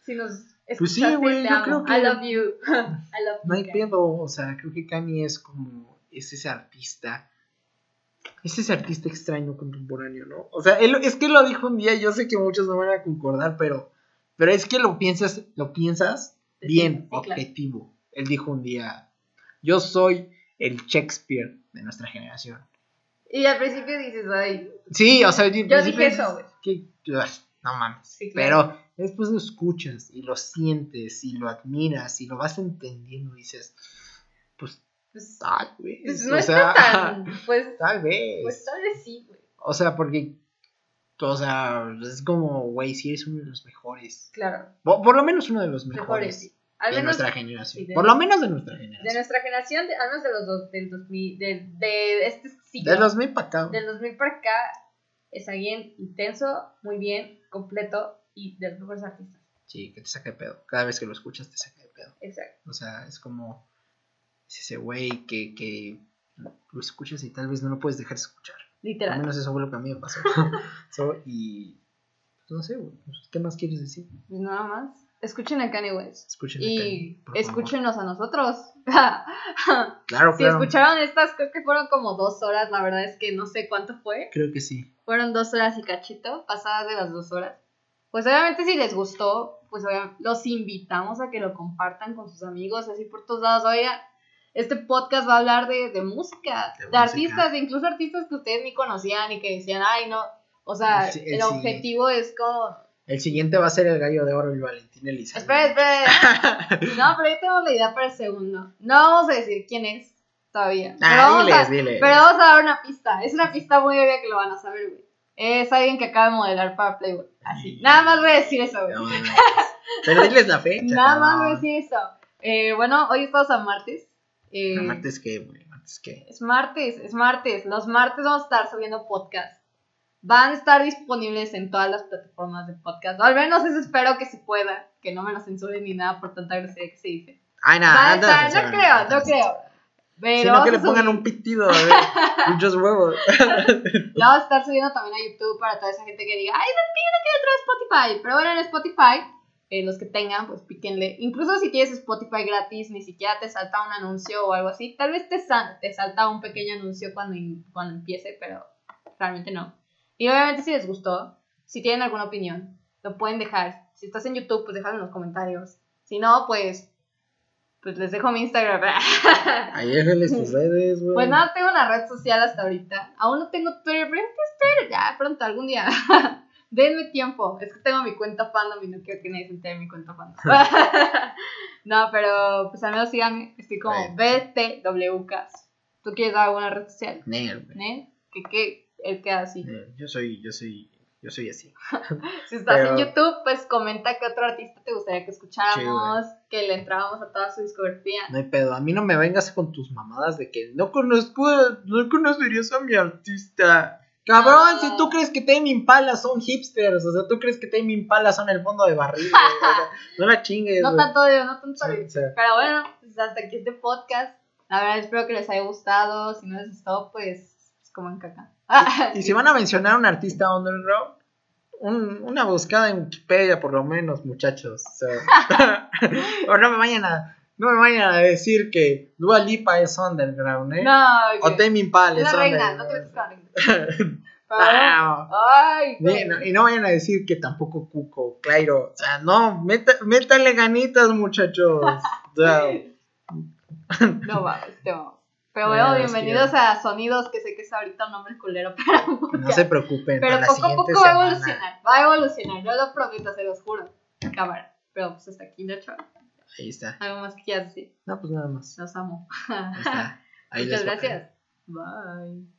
Si nos Pues sí, güey, yo amo. creo que- I love you. I love you. No hay Kanye. pedo, o sea, creo que Kanye es como, es ese artista, es ese artista extraño contemporáneo, ¿no? O sea, él, es que lo dijo un día, yo sé que muchos no van a concordar, pero, pero es que lo piensas, lo piensas bien, sí, claro. objetivo. Él dijo un día, yo soy el Shakespeare de nuestra generación. Y al principio dices, ay. Sí, o sea, Yo dije eso, güey. no mames. Sí, claro. Pero después lo escuchas y lo sientes y lo admiras y lo vas entendiendo y dices, pues Pues, tal vez. pues no o sea, tan. Pues, tal vez. pues tal vez sí, güey. o sea, porque O sea, es como, güey, si eres uno de los mejores. Claro. Por, por lo menos uno de los mejores. Mejores. Al de menos nuestra generación. de por lo menos de nuestra de generación. nuestra generación, de- al menos de los dos, del 2000, de, de este siglo. De los mil para acá. Del 2000 para acá es alguien intenso, muy bien, completo y de los mejores artistas. Sí, que te saca de pedo. Cada vez que lo escuchas te saca de pedo. Exacto. O sea, es como es ese güey que, que lo escuchas y tal vez no lo puedes dejar de escuchar. Al Literal. menos eso fue lo que a mí me pasó. So, y pues, no sé, güey. ¿Qué más quieres decir? Pues nada más. Escuchen a Kanye West. Escuchen a Y Kanye, por favor. escúchenos a nosotros. Claro, si claro. escucharon estas, creo que fueron como dos horas. La verdad es que no sé cuánto fue. Creo que sí. Fueron dos horas y cachito, pasadas de las dos horas. Pues obviamente si les gustó, pues los invitamos a que lo compartan con sus amigos, así por todos lados. Oigan, este podcast va a hablar de, de música, De de, música. artistas, incluso artistas que ustedes ni conocían y que decían, ay no. O sea, el objetivo es como... El siguiente va a ser el gallo de oro y Valentín Elizalde. Espera, espera. No, pero yo tengo la idea para el segundo. No vamos a decir quién es todavía. pero, Ah, vamos diles, a, diles. pero vamos a dar una pista. Es una pista muy obvia que lo van a saber, güey. Es alguien que acaba de modelar para Playboy. Así. Nada más voy a decir eso, güey. No, no, no. Pero diles la fecha. Nada no. más voy a decir eso. Eh, bueno, hoy estamos a martes. Eh, No, ¿Martes qué, güey? ¿Martes qué? Es martes, es martes. Los martes vamos a estar subiendo podcast. Van a estar disponibles en todas las plataformas de podcast. O al menos eso espero que se pueda. Que no me lo censuren ni nada por tanta grosería que se dice. Ay, nada, estar- no creo, no creo. Pero Sino que le a pongan subir- un pitido, a ver. Muchos huevos. Lo vamos a estar subiendo también a YouTube para toda esa gente que diga, ay, no quiero que otra Spotify. Pero bueno, en Spotify, eh, los que tengan, pues píquenle. Incluso si tienes Spotify gratis, ni siquiera te salta un anuncio o algo así. Tal vez te, sal- te salta un pequeño anuncio cuando, cuando empiece, pero realmente no. Y obviamente si les gustó, si tienen alguna opinión, lo pueden dejar. Si estás en YouTube, pues déjalo en los comentarios. Si no, pues, pues les dejo mi Instagram. Ahí déjenles tus redes, güey. Pues nada, tengo una red social hasta ahorita. Aún no tengo Twitter, pero Twitter ya pronto, algún día. Denme tiempo. Es que tengo mi cuenta fandom y no quiero que nadie se entere de mi cuenta fandom. no, pero pues al menos síganme. Estoy como BTWCast. ¿Tú quieres dar alguna red social? Nel, güey. ¿Ne? ¿Qué, qué? Él queda así. Nel. Yo soy, yo soy, yo soy así. Si estás Pero- en YouTube, pues comenta qué otro artista te gustaría que escucháramos, que le entrábamos a toda su discografía. No hay pedo. A mí no me vengas con tus mamadas de que no conozco, no conocerías a mi artista. Cabrón, No. si tú crees que Tame Impala son hipsters, o sea, tú crees que Tame Impala son el fondo de barril, no la chingues, No tanto odio, no tanto odio. Pero bueno, pues hasta aquí este podcast. La verdad espero que les haya gustado. Si no les gustó, pues, pues coman caca. Y si van a mencionar a un artista underground, un- una buscada en Wikipedia por lo menos, muchachos. O, sea, o no me vayan a no me vayan a decir que Dua Lipa es underground, ¿eh? No, O Tame Impala es reina, no underground. te Ay, no- y no vayan a decir que tampoco Cuco, Clairo. O sea, no, meta- métanle ganitas, muchachos. No vamos, vamos. Pero Bueno, bueno, es que- bienvenidos a Sonidos, que sé que es ahorita un nombre culero para un no se preocupen. Pero para poco a poco va a evolucionar. Va a evolucionar, yo lo prometo, se los juro. Cámara. Pero pues hasta aquí, de hecho. Ahí está. Algo más que quieras decir. No, pues nada más. Los amo. Ahí está. Ahí Muchas gracias. Bye.